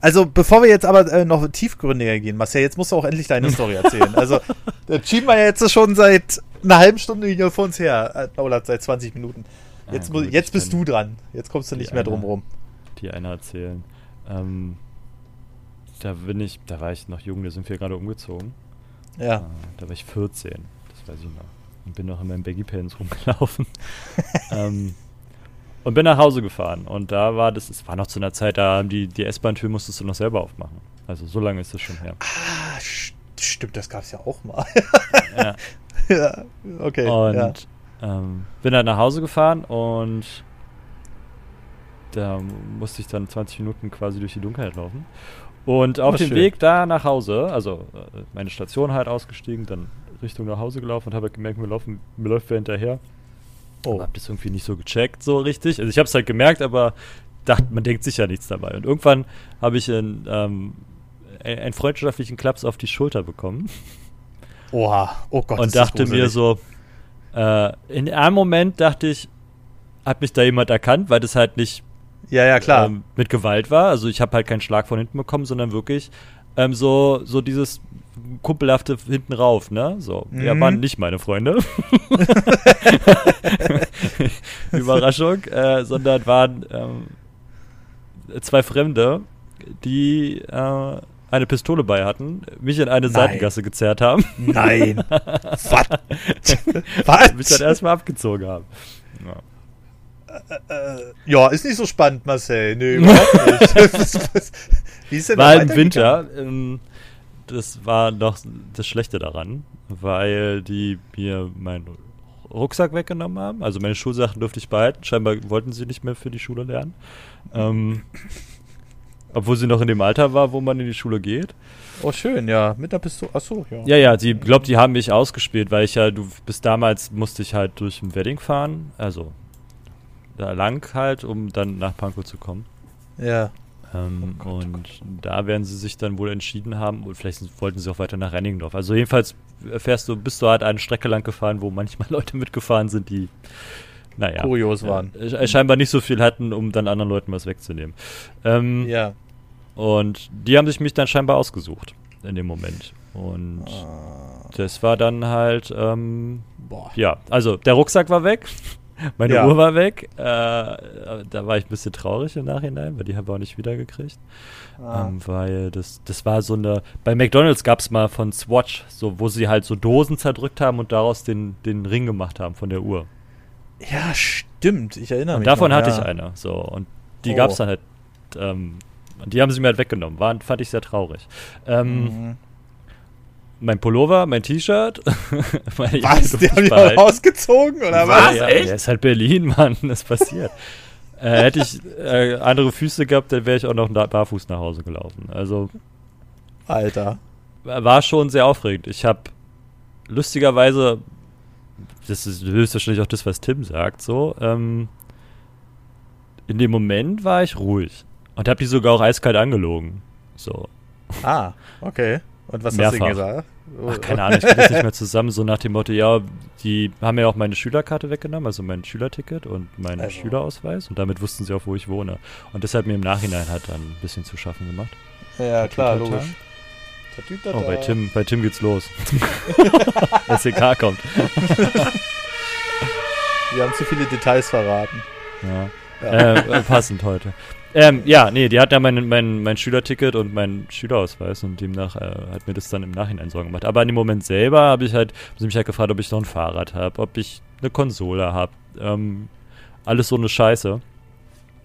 also bevor wir jetzt aber äh, noch tiefgründiger gehen, Marcel, jetzt musst du auch endlich deine Story erzählen. Also, [LAUGHS] der schieben wir jetzt schon seit einer halben Stunde hier vor uns her. Äh, oder seit 20 Minuten. Jetzt, ja, gut, jetzt bist du dran. Jetzt kommst du nicht mehr drum rum. Die eine erzählen. Ähm, da bin ich, da war ich noch jung, da sind wir gerade umgezogen. Ja. Äh, da war ich 14, das weiß ich noch. Und bin noch in meinen Baggy Pants rumgelaufen. [LAUGHS] ähm, und bin nach Hause gefahren. Und da war das, es war noch zu einer Zeit, da haben die, die S-Bahn-Tür musstest du noch selber aufmachen. Also so lange ist das schon her. Ah, stimmt, das gab es ja auch mal. ja. [LAUGHS] ja. Okay. Und ja. Ähm, bin dann nach Hause gefahren und da musste ich dann 20 Minuten quasi durch die Dunkelheit laufen. Und auf dem Weg da nach Hause, also äh, meine Station halt ausgestiegen, dann Richtung nach Hause gelaufen und habe gemerkt, mir, laufen, mir läuft wer hinterher. Oh. Hab das irgendwie nicht so gecheckt, so richtig. Also ich habe es halt gemerkt, aber dachte, man denkt sicher nichts dabei. Und irgendwann habe ich einen, ähm, einen freundschaftlichen Klaps auf die Schulter bekommen. Oha, oh Gott. Und dachte mir so, äh, in einem Moment dachte ich, hat mich da jemand erkannt, weil das halt nicht ja, ja, klar. Ähm, mit Gewalt war. Also ich habe halt keinen Schlag von hinten bekommen, sondern wirklich ähm, so, so dieses kumpelhafte hinten rauf, ne? So. Mhm. Ja, waren nicht meine Freunde. [LAUGHS] Überraschung, äh, sondern waren ähm, zwei Fremde, die äh, eine Pistole bei hatten, mich in eine Nein. Seitengasse gezerrt haben. Nein. [LAUGHS] Was? Was? mich dann erstmal abgezogen haben. Ja. Äh, äh, ja, ist nicht so spannend, Marcel. Nee, überhaupt nicht. [LAUGHS] Wie ist denn War im Winter. Ähm, das war noch das Schlechte daran, weil die mir meinen Rucksack weggenommen haben. Also meine Schulsachen durfte ich behalten. Scheinbar wollten sie nicht mehr für die Schule lernen. Ähm, obwohl sie noch in dem Alter war, wo man in die Schule geht. Oh, schön, ja. Mit der Pistole. Achso, ja. Ja, ja, sie glaubt, die haben mich ausgespielt, weil ich ja, du bis damals musste ich halt durch ein Wedding fahren. Also da lang halt, um dann nach Pankow zu kommen. Ja. Ähm, oh Gott, und oh da werden sie sich dann wohl entschieden haben, und vielleicht wollten sie auch weiter nach Renningendorf. Also jedenfalls fährst du, bist du halt eine Strecke lang gefahren, wo manchmal [LAUGHS] Leute mitgefahren sind, die naja, kurios waren. Äh, scheinbar nicht so viel hatten, um dann anderen Leuten was wegzunehmen. Ähm, ja. Und die haben sich mich dann scheinbar ausgesucht in dem Moment. Und ah. das war dann halt, ähm, Boah. ja, also der Rucksack war weg. Meine ja. Uhr war weg. Äh, da war ich ein bisschen traurig im Nachhinein, weil die haben wir auch nicht wiedergekriegt. Ah. Ähm, weil das, das war so eine. Bei McDonalds gab es mal von Swatch, so, wo sie halt so Dosen zerdrückt haben und daraus den, den Ring gemacht haben von der Uhr. Ja, stimmt. Ich erinnere und mich. Davon noch, hatte ja. ich eine. So, und die oh. gab es dann halt. Ähm, und die haben sie mir halt weggenommen. War, fand ich sehr traurig. Ähm, mhm mein Pullover, mein T-Shirt. [LAUGHS] was? Die haben die ausgezogen oder was? was? Ja, ja, ist halt Berlin, [LAUGHS] Mann. Das passiert. äh, hätte ich äh, andere Füße gehabt, dann wäre ich auch noch barfuß nach Hause gelaufen. Also. Alter. War schon sehr aufregend. Ich habe lustigerweise, das ist höchstwahrscheinlich auch das, was Tim sagt, so, ähm, in dem Moment war ich ruhig. Und habe die sogar auch eiskalt angelogen. So. Ah, okay. Und was Mehrfach. hast du gesagt? Ach, keine Ahnung, ich kriege das nicht mehr [LAUGHS] zusammen, so nach dem Motto, ja, die haben ja auch meine Schülerkarte weggenommen, also mein Schülerticket und meinen also. Schülerausweis und damit wussten sie auch, wo ich wohne. Und deshalb mir im Nachhinein hat dann ein bisschen zu schaffen gemacht. Ja, klar, logisch. Oh, bei Tim, bei Tim geht's los. [LAUGHS] SEK kommt. Wir haben zu viele Details verraten. Ja. ja. Äh, passend heute. Ähm, ja, nee, die hat ja mein, mein, mein Schülerticket und meinen Schülerausweis und demnach äh, hat mir das dann im Nachhinein Sorgen gemacht. Aber in dem Moment selber habe ich halt, haben sie mich halt gefragt, ob ich noch ein Fahrrad habe, ob ich eine Konsole habe. Ähm, alles so eine Scheiße.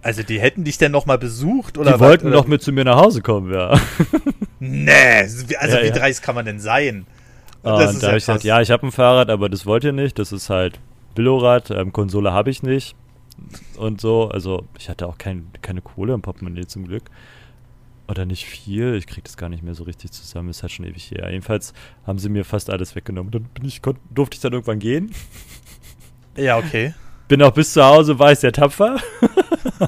Also die hätten dich denn noch mal besucht oder Die wollten noch mit zu mir nach Hause kommen, ja. [LAUGHS] nee, also ja, wie ja. dreist kann man denn sein? Und, und da ja habe ich gesagt, ja, ich habe ein Fahrrad, aber das wollt ihr nicht. Das ist halt Billorad, ähm, Konsole habe ich nicht. Und so, also ich hatte auch kein, keine Kohle im Portemonnaie zum Glück. Oder nicht viel, ich kriege das gar nicht mehr so richtig zusammen, ist halt schon ewig her. Jedenfalls haben sie mir fast alles weggenommen. Dann bin ich, durfte ich dann irgendwann gehen. Ja, okay. Bin auch bis zu Hause, war ich sehr tapfer.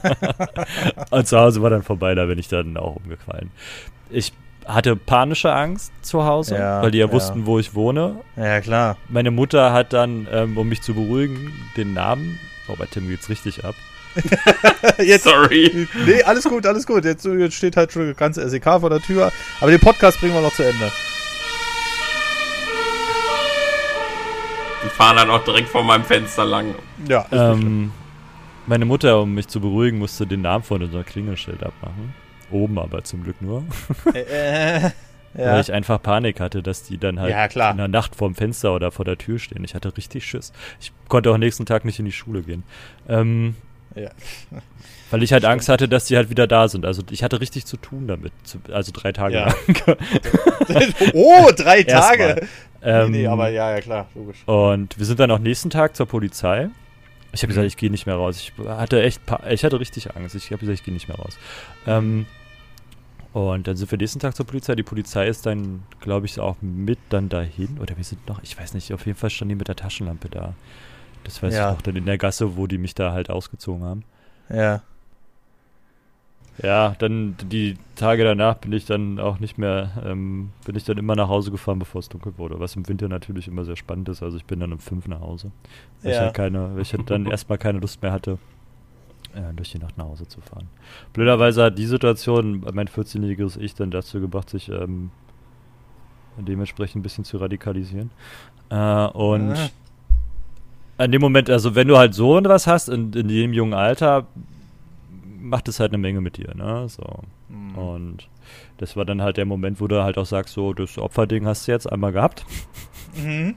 [LAUGHS] und zu Hause war dann vorbei, da bin ich dann auch umgefallen. Ich hatte panische Angst zu Hause, ja, weil die ja, ja, wussten, wo ich wohne. Ja, klar. Meine Mutter hat dann, ähm, um mich zu beruhigen, den Namen, oh, bei Tim geht's richtig ab, [LAUGHS] jetzt, Sorry. Nee, alles gut, alles gut. Jetzt, jetzt steht halt schon die ganze SEK vor der Tür. Aber den Podcast bringen wir noch zu Ende. Die fahren dann auch direkt vor meinem Fenster lang. Ja. Ähm, meine Mutter, um mich zu beruhigen, musste den Namen von unserem Klingelschild abmachen. Oben aber zum Glück nur. äh, äh, ja. Weil ich einfach Panik hatte, dass die dann halt ja, in der Nacht vorm Fenster oder vor der Tür stehen. Ich hatte richtig Schiss. Ich konnte auch am nächsten Tag nicht in die Schule gehen. Ähm, ja. Weil ich halt Stimmt. Angst hatte, dass die halt wieder da sind. Also ich hatte richtig zu tun damit. Also drei Tage ja. lang. [LAUGHS] [LAUGHS] oh, drei Tage! Ähm, nee, nee, aber ja, ja, klar, logisch. Und wir sind dann auch nächsten Tag zur Polizei. Ich habe gesagt, mhm. ich gehe nicht mehr raus. Ich hatte echt, ich hatte richtig Angst. Ich habe gesagt, ich gehe nicht mehr raus. Ähm, und dann sind wir nächsten Tag zur Polizei. Die Polizei ist dann, glaube ich, auch mit dann dahin. Oder wir sind noch, ich weiß nicht, auf jeden Fall stand die mit der Taschenlampe da. Das weiß ja. ich auch dann in der Gasse, wo die mich da halt ausgezogen haben. Ja. Ja, dann die Tage danach bin ich dann auch nicht mehr, ähm, bin ich dann immer nach Hause gefahren, bevor es dunkel wurde. Was im Winter natürlich immer sehr spannend ist. Also ich bin dann um fünf nach Hause. Weil ja. ich, halt keine, weil ich halt dann [LAUGHS] erstmal keine Lust mehr hatte, äh, durch die Nacht nach Hause zu fahren. Blöderweise hat die Situation mein 14-jähriges Ich dann dazu gebracht, sich ähm, dementsprechend ein bisschen zu radikalisieren. Äh, und ja in dem Moment, also wenn du halt so was hast, in, in dem jungen Alter, macht es halt eine Menge mit dir, ne? So. Mhm. Und das war dann halt der Moment, wo du halt auch sagst, so, das Opferding hast du jetzt einmal gehabt. Mhm.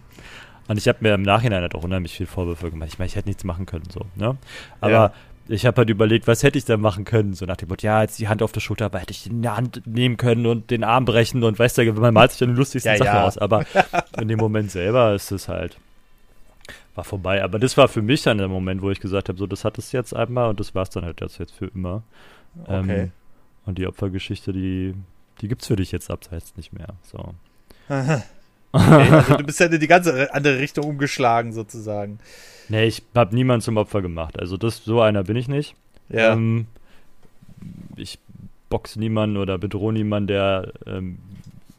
Und ich habe mir im Nachhinein halt auch unheimlich viel Vorwürfe gemacht. Ich meine, ich hätte nichts machen können, so, ne? Aber ja. Ich habe halt überlegt, was hätte ich denn machen können? So nach dem Motto, ja, jetzt die Hand auf der Schulter, aber hätte ich die Hand nehmen können und den Arm brechen und weißt du, man malt sich dann die lustigsten ja, Sachen ja. aus. Aber in dem Moment selber ist es halt war vorbei. Aber das war für mich dann der Moment, wo ich gesagt habe, so, das hat es jetzt einmal und das war es dann halt jetzt für immer. Okay. Ähm, und die Opfergeschichte, die, die gibt es für dich jetzt abseits nicht mehr. So. [LAUGHS] Okay, [LAUGHS] also du bist ja in die ganze andere Richtung umgeschlagen, sozusagen. Nee, ich habe niemanden zum Opfer gemacht. Also das, so einer bin ich nicht. Ja. Ähm, ich boxe niemanden oder bedrohe niemanden, der ähm,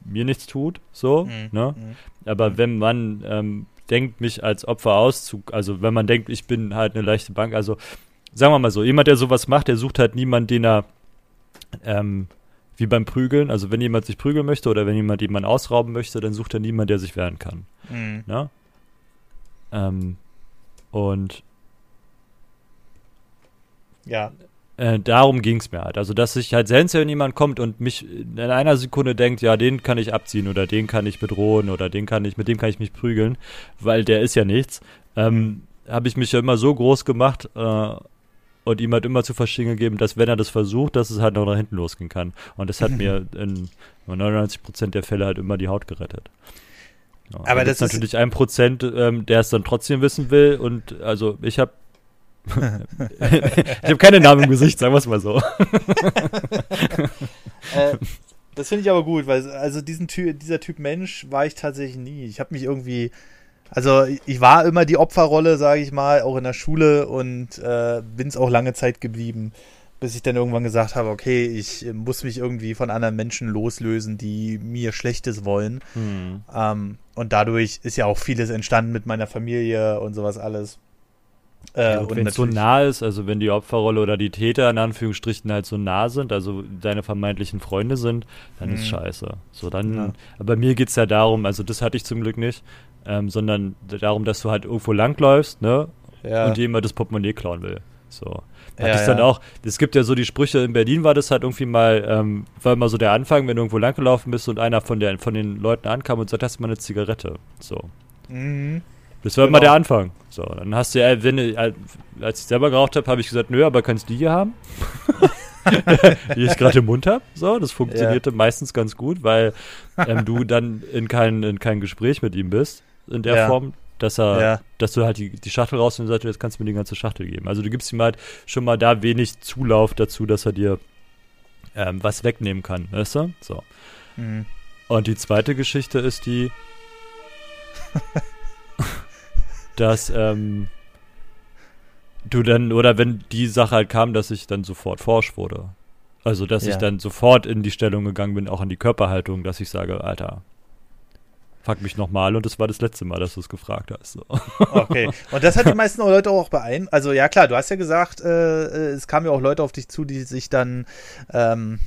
mir nichts tut, so, mhm. ne? Mhm. Aber wenn man ähm, denkt, mich als Opfer auszug, also wenn man denkt, ich bin halt eine leichte Bank, also sagen wir mal so, jemand, der sowas macht, der sucht halt niemanden, den er ähm, wie beim Prügeln, also wenn jemand sich prügeln möchte oder wenn jemand jemanden ausrauben möchte, dann sucht er niemanden, der sich wehren kann. Mhm. Ne? Ähm, und ja. Äh, darum ging es mir halt. Also, dass sich halt selbst, wenn jemand kommt und mich in einer Sekunde denkt, ja, den kann ich abziehen oder den kann ich bedrohen oder den kann ich, mit dem kann ich mich prügeln, weil der ist ja nichts, ähm, habe ich mich ja immer so groß gemacht äh, und ihm halt immer zu verstehen gegeben, dass wenn er das versucht, dass es halt noch nach hinten losgehen kann. Und das hat [LAUGHS] mir in 99% der Fälle halt immer die Haut gerettet. Ja, aber das ist natürlich ein Prozent, ähm, der es dann trotzdem wissen will. Und also ich habe [LAUGHS] [LAUGHS] ich habe keine Namen im Gesicht, sagen wir es mal so. äh, das finde ich aber gut, weil also diesen Ty dieser Typ Mensch war ich tatsächlich nie. Ich habe mich irgendwie, also ich war immer die Opferrolle, sage ich mal, auch in der Schule und äh, bin es auch lange Zeit geblieben, bis ich dann irgendwann gesagt habe, okay, ich muss mich irgendwie von anderen Menschen loslösen, die mir Schlechtes wollen. Hm. Ähm, und dadurch ist ja auch vieles entstanden mit meiner Familie und sowas alles. Äh, ja, wenn es so nah ist, also wenn die Opferrolle oder die Täter in Anführungsstrichen halt so nah sind, also deine vermeintlichen Freunde sind, dann mhm. ist scheiße. So dann, ja. aber mir geht es ja darum, also das hatte ich zum Glück nicht, ähm, sondern darum, dass du halt irgendwo langläufst, ne? Ja. Und jemand das Portemonnaie klauen will. So. Da hatte ja, ich dann auch, es gibt ja so die Sprüche, in Berlin war das halt irgendwie mal, ähm, war immer so der Anfang, wenn du irgendwo langgelaufen bist und einer von, der, von den Leuten ankam und sagt, hast du mal eine Zigarette? So. Mhm. Das war genau. immer der Anfang. So, dann hast du ja, wenn, als ich selber geraucht habe, habe ich gesagt, nö, aber kannst du die hier haben? [LAUGHS] die ich gerade im Mund habe. So, das funktionierte ja. meistens ganz gut, weil ähm, du dann in kein, in kein Gespräch mit ihm bist, in der ja. Form, dass er, ja. dass du halt die, die Schachtel raus und sagst, jetzt kannst du mir die ganze Schachtel geben. Also du gibst ihm halt schon mal da wenig Zulauf dazu, dass er dir ähm, was wegnehmen kann, weißt du? So. Mhm. Und die zweite Geschichte ist die, [LAUGHS] dass ähm, du dann, oder wenn die Sache halt kam, dass ich dann sofort forsch wurde. Also, dass ja. ich dann sofort in die Stellung gegangen bin, auch in die Körperhaltung, dass ich sage, Alter, fuck mich nochmal und das war das letzte Mal, dass du es gefragt hast. So. [LAUGHS] Okay. Und das hat die meisten Leute auch beeindruckt. Also ja klar, du hast ja gesagt, äh, äh, es kamen ja auch Leute auf dich zu, die sich dann, ähm,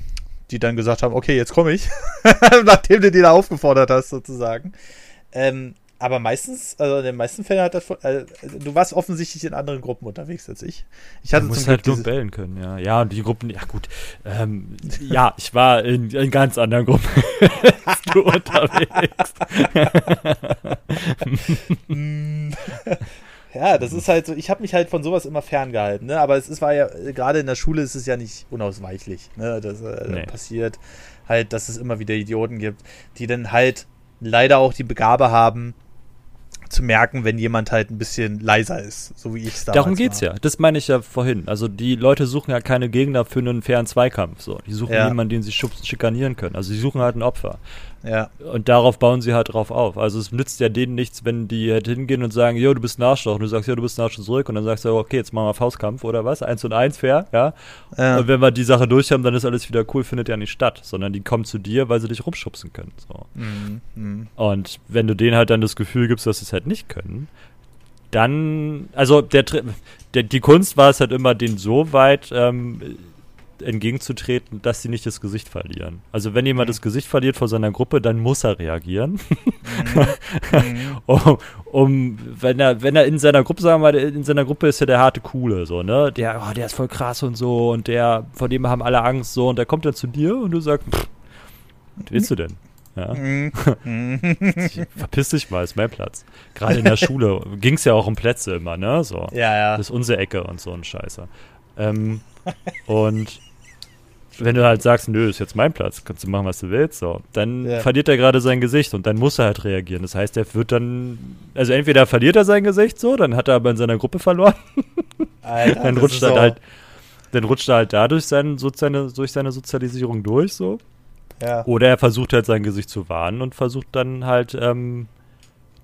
die dann gesagt haben, okay, jetzt komme ich, [LAUGHS] nachdem du die da aufgefordert hast, sozusagen. Ähm, aber meistens, also in den meisten Fällen hat das, äh, du warst offensichtlich in anderen Gruppen unterwegs als ich. Ich hatte du musst halt nur bellen können, ja. Ja, und die Gruppen, ja gut. Ähm, ja, ich war in, in ganz anderen Gruppen [LAUGHS] als du unterwegs. [LAUGHS] ja, das ist halt so, ich habe mich halt von sowas immer ferngehalten, ne? Aber es ist, war ja, gerade in der Schule ist es ja nicht unausweichlich, ne? Das äh, nee. passiert halt, dass es immer wieder Idioten gibt, die dann halt leider auch die Begabe haben, zu merken, wenn jemand halt ein bisschen leiser ist, so wie ich es Darum geht's war. ja. Das meine ich ja vorhin. Also die Leute suchen ja keine Gegner für einen fairen Zweikampf. So, die suchen ja. jemanden, den sie schikanieren können. Also sie suchen halt ein Opfer. Ja. Und darauf bauen sie halt drauf auf. Also es nützt ja denen nichts, wenn die halt hingehen und sagen, jo, du bist ein Arschloch. Und du sagst, jo, du bist ein Arschloch zurück. Und dann sagst du, okay, jetzt machen wir Faustkampf oder was? Eins und eins, fair, ja? ja. Und wenn wir die Sache durch haben, dann ist alles wieder cool, findet ja nicht statt. Sondern die kommen zu dir, weil sie dich rumschubsen können. So. Mhm. Mhm. Und wenn du denen halt dann das Gefühl gibst, dass sie es halt nicht können, dann, also der, der, die Kunst war es halt immer, den so weit ähm, entgegenzutreten, dass sie nicht das Gesicht verlieren. Also wenn jemand mhm. das Gesicht verliert vor seiner Gruppe, dann muss er reagieren. [LAUGHS] Mhm. um, um, wenn er, wenn er in seiner Gruppe, sagen wir mal, in seiner Gruppe ist ja der harte Coole, so, ne? Der, oh, der ist voll krass und so und der, vor dem haben alle Angst so und der kommt dann zu dir und du sagst, pff, was willst du denn? Ja. Mhm. [LAUGHS] Verpiss dich mal, ist mein Platz. Gerade in der Schule [LAUGHS] ging es ja auch um Plätze immer, ne? So. Ja, ja. Das ist unsere Ecke und so ein Scheiße. Ähm, und wenn du halt sagst, nö, ist jetzt mein Platz, kannst du machen, was du willst, so, dann ja. verliert er gerade sein Gesicht und dann muss er halt reagieren. Das heißt, er wird dann, also entweder verliert er sein Gesicht so, dann hat er aber in seiner Gruppe verloren. Alter, [LAUGHS] dann rutscht er halt, dann rutscht er halt dadurch sein, so seine, durch seine Sozialisierung durch, so. Ja. Oder er versucht halt sein Gesicht zu warnen und versucht dann halt, ähm,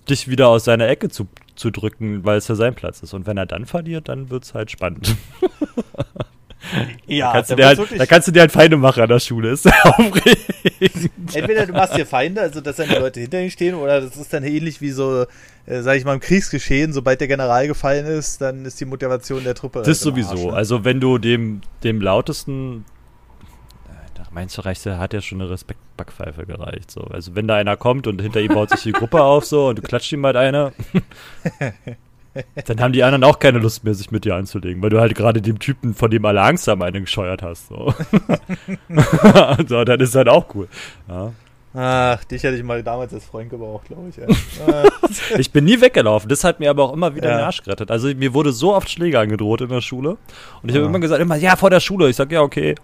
dich wieder aus seiner Ecke zu, zu drücken, weil es ja sein Platz ist. Und wenn er dann verliert, dann wird es halt spannend. [LAUGHS] [LAUGHS] Ja, da kannst, du dir halt, da kannst du dir halt Feinde machen an der Schule. Ist [LAUGHS] aufregend. Entweder du machst dir Feinde, also dass dann die Leute hinter dir stehen, oder das ist dann ähnlich wie so, äh, sag ich mal, im Kriegsgeschehen. Sobald der General gefallen ist, dann ist die Motivation der Truppe. Das ist sowieso. Arsch, ne? Also wenn du dem, dem lautesten meinst du, reicht, hat ja schon eine Respektbackpfeife gereicht. So. Also wenn da einer kommt und hinter ihm baut sich die Gruppe auf so und du klatscht ihm halt eine, [LAUGHS] Dann haben die anderen auch keine Lust mehr, sich mit dir anzulegen, weil du halt gerade dem Typen, von dem alle Angst haben, einen gescheuert hast. So. [LAUGHS] so, dann ist halt auch cool. Ja. Ach, dich hätte ich mal damals als Freund gebraucht, glaube ich. [LAUGHS] ich bin nie weggelaufen. Das hat mir aber auch immer wieder ja. den Arsch gerettet. Also mir wurde so oft Schläge angedroht in der Schule. Und ich habe immer gesagt, immer, ja, vor der Schule. Ich sage, ja, okay.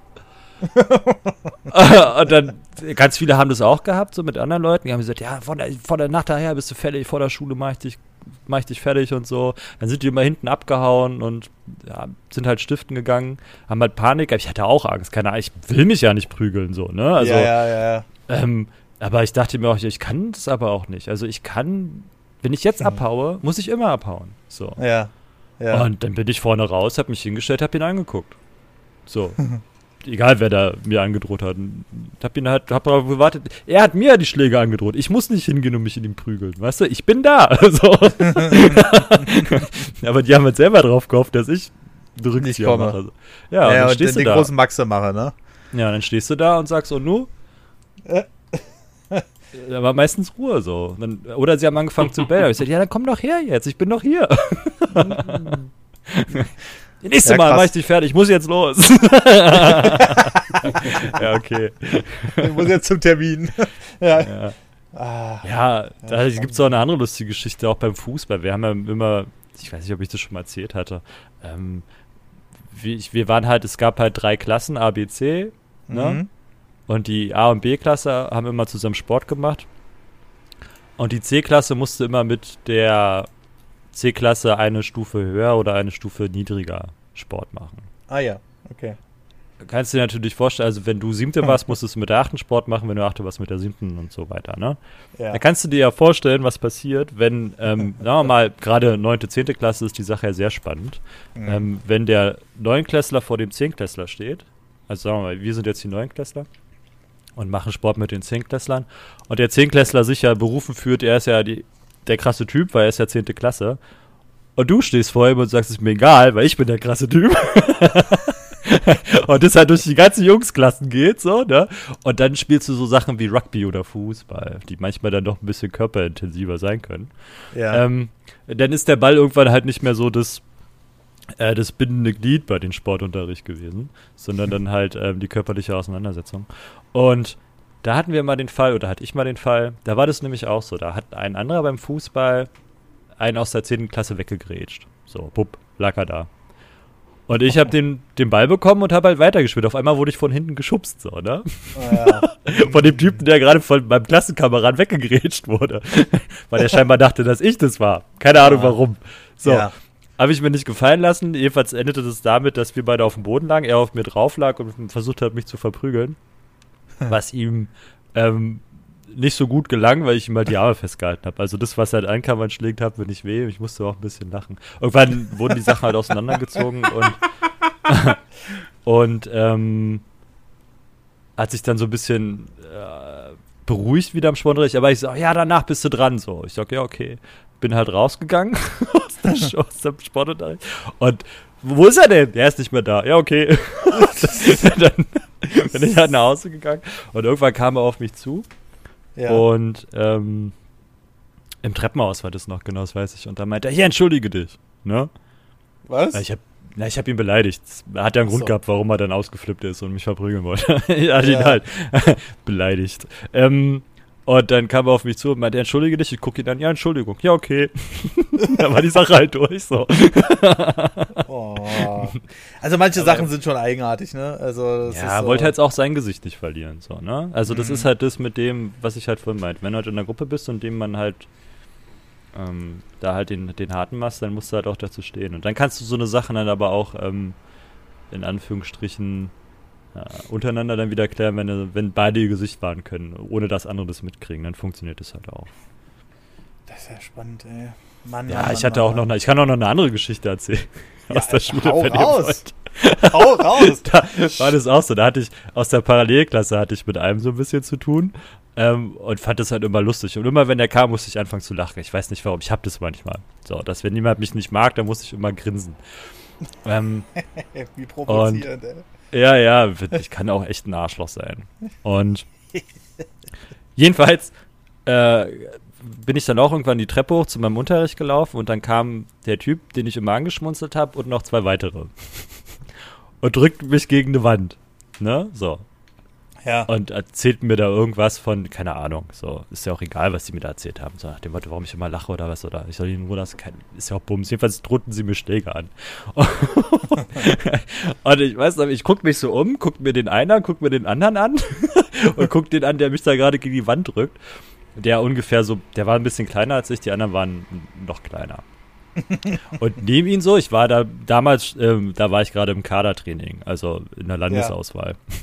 [LAUGHS] und dann, ganz viele haben das auch gehabt, so mit anderen Leuten. Die haben gesagt, ja, vor der, vor der Nacht daher bist du fertig, vor der Schule mache ich dich mach ich dich fertig und so. Dann sind die immer hinten abgehauen und ja, sind halt stiften gegangen, haben halt Panik. Ich hatte auch Angst, keine Ahnung, ich will mich ja nicht prügeln, so, ne? Also, ja, ja, ja. Ähm, aber ich dachte mir auch, ich kann das aber auch nicht. Also ich kann, wenn ich jetzt mhm. abhaue, muss ich immer abhauen. So. Ja. ja. Und dann bin ich vorne raus, hab mich hingestellt, hab ihn angeguckt. So. [LAUGHS] egal wer da mir angedroht hat. Hab ihn halt, hab darauf gewartet. Er hat mir die Schläge angedroht. Ich muss nicht hingehen und mich in ihm prügeln. Weißt du, ich bin da. [LAUGHS] So. [LAUGHS] Aber die haben halt selber drauf gehofft, dass ich Rückzieher mache. Ja, ja, und dann stehst und du den da. großen Maxe mache, ne? Ja, dann stehst du da und sagst, und nu? [LAUGHS] da war meistens Ruhe so. Dann, oder sie haben angefangen zu bellen. Ich sagte, ja, dann komm doch her jetzt, ich bin doch hier. Nächstes ja, Mal mach ich dich fertig, ich muss jetzt los. [LAUGHS] ja, okay. Ich muss jetzt zum Termin. ja. Ja, ah, ja da gibt es auch eine andere lustige Geschichte, auch beim Fußball. Wir haben ja immer, ich weiß nicht, ob ich das schon mal erzählt hatte, ähm, wir, wir waren halt, es gab halt drei Klassen, A, B, C, ne? Mhm. Und die A- und B-Klasse haben immer zusammen Sport gemacht. Und die C-Klasse musste immer mit der C-Klasse eine Stufe höher oder eine Stufe niedriger Sport machen. Ah ja, okay. Kannst du dir natürlich vorstellen, also wenn du siebte warst, musstest du mit der achten Sport machen, wenn du achte warst mit der siebten und so weiter, ne? Ja. Da kannst du dir ja vorstellen, was passiert, wenn, ähm, [LAUGHS] sagen wir mal, gerade neunte, zehnte Klasse ist die Sache ja sehr spannend. Mhm. Ähm, wenn der Neunklässler vor dem Zehnklässler steht, also sagen wir mal, wir sind jetzt die Neunklässler und machen Sport mit den Zehnklässlern und der Zehnklässler sich ja berufen führt, er ist ja die, der krasse Typ, weil er ist ja zehnte Klasse und du stehst vor ihm und sagst, es ist mir egal, weil ich bin der krasse Typ. [LAUGHS] und das halt durch die ganzen Jungsklassen geht, so, ne? Und dann spielst du so Sachen wie Rugby oder Fußball, die manchmal dann doch ein bisschen körperintensiver sein können. Ja. Ähm, dann ist der Ball irgendwann halt nicht mehr so das, äh, das bindende Glied bei den Sportunterricht gewesen, sondern dann [LAUGHS] halt ähm, die körperliche Auseinandersetzung. Und da hatten wir mal den Fall, oder hatte ich mal den Fall, da war das nämlich auch so, da hat ein anderer beim Fußball einen aus der 10. Klasse weggegrätscht. So, bupp, lag er da. Und ich habe den, den Ball bekommen und habe halt weitergespielt. Auf einmal wurde ich von hinten geschubst, so, ne? Oh, ja. [LAUGHS] von dem Typen, der gerade von meinem Klassenkamerad weggegrätscht wurde. [LAUGHS] Weil der scheinbar dachte, dass ich das war. Keine Ahnung ja. warum. So. Ja. Habe ich mir nicht gefallen lassen. Jedenfalls endete das damit, dass wir beide auf dem Boden lagen, er auf mir drauf lag und versucht hat, mich zu verprügeln. [LAUGHS] was ihm ähm, nicht so gut gelang, weil ich ihm halt die Arme festgehalten habe. Also das, was er halt einkam, schlägt, hat mir nicht weh. Ich musste auch ein bisschen lachen. Irgendwann wurden die Sachen halt auseinandergezogen [LAUGHS] und [LAUGHS] und ähm, hat sich dann so ein bisschen äh, beruhigt wieder am Sportunterricht. Aber ich so, ja, danach bist du dran. So, ich sag, ja, okay. Bin halt rausgegangen aus, der, aus dem Sportunterricht. Und wo ist er denn? Der ist nicht mehr da. Ja, okay. [LAUGHS] dann bin ich halt nach Hause gegangen. Und irgendwann kam er auf mich zu ja. Und ähm, im Treppenhaus war das noch, genau, das weiß ich. Und dann meinte er, hier, entschuldige dich. Ne? Was? Ich habe na, ich habe ihn beleidigt. Er hat ja einen Grund so. gehabt, warum er dann ausgeflippt ist und mich verprügeln wollte. [LAUGHS] ich hatte ja. ihn halt [LAUGHS] beleidigt. Ähm, und dann kam er auf mich zu und meinte, entschuldige dich. Ich gucke ihn an, ja, Entschuldigung. Ja, okay. [LAUGHS] dann war die Sache halt durch, so. [LAUGHS] oh. [LAUGHS] Also manche Aber Sachen sind schon eigenartig, ne? Also ja, er so wollte halt auch sein Gesicht nicht verlieren, so, ne? Also das mhm. ist halt das mit dem, was ich halt vorhin meinte. Wenn du halt in der Gruppe bist und dem man halt ähm, da halt den, den harten machst, dann musst du halt auch dazu stehen. Und dann kannst du so eine Sache dann aber auch ähm, in Anführungsstrichen ja, untereinander dann wieder klären, wenn, wenn beide ihr Gesicht wahren können, ohne dass andere das mitkriegen, dann funktioniert das halt auch. Das ist ja spannend, ey. Mann, ja, Mann, ich hatte Mann, auch noch eine, ich kann auch noch eine andere Geschichte erzählen. Ja, aus der Schule, hau raus. [LAUGHS] Hau raus. [LAUGHS] da war das auch so. Da hatte ich, aus der Parallelklasse hatte ich mit einem so ein bisschen zu tun. Ähm, und fand das halt immer lustig. Und immer wenn der kam, musste ich anfangen zu lachen. Ich weiß nicht warum, ich hab das manchmal. So, dass wenn jemand mich nicht mag, dann muss ich immer grinsen. Ähm, [LAUGHS] Wie provozierend, ey. Ja, ja, ich kann auch echt ein Arschloch sein. Und [LAUGHS] jedenfalls äh, bin ich dann auch irgendwann die Treppe hoch zu meinem Unterricht gelaufen und dann kam der Typ, den ich immer angeschmunzelt habe und noch zwei weitere. [LAUGHS] und drückten mich gegen eine Wand. Ne? So. Ja. Und erzählten mir da irgendwas von, keine Ahnung, so, ist ja auch egal, was sie mir da erzählt haben. So nach dem Motto, warum ich immer lache oder was, oder ich soll ihnen nur das, kein, ist ja auch Bums. Jedenfalls drohten sie mir Schläge an. [LAUGHS] und ich weiß noch, ich guck mich so um, guck mir den einen an, guck mir den anderen an [LAUGHS] und guck den an, der mich da gerade gegen die Wand drückt. Der ungefähr so, der war ein bisschen kleiner als ich, die anderen waren noch kleiner. [LAUGHS] und neben ihn so, ich war da damals, ähm, da war ich gerade im Kadertraining, also in der Landesauswahl. Ja.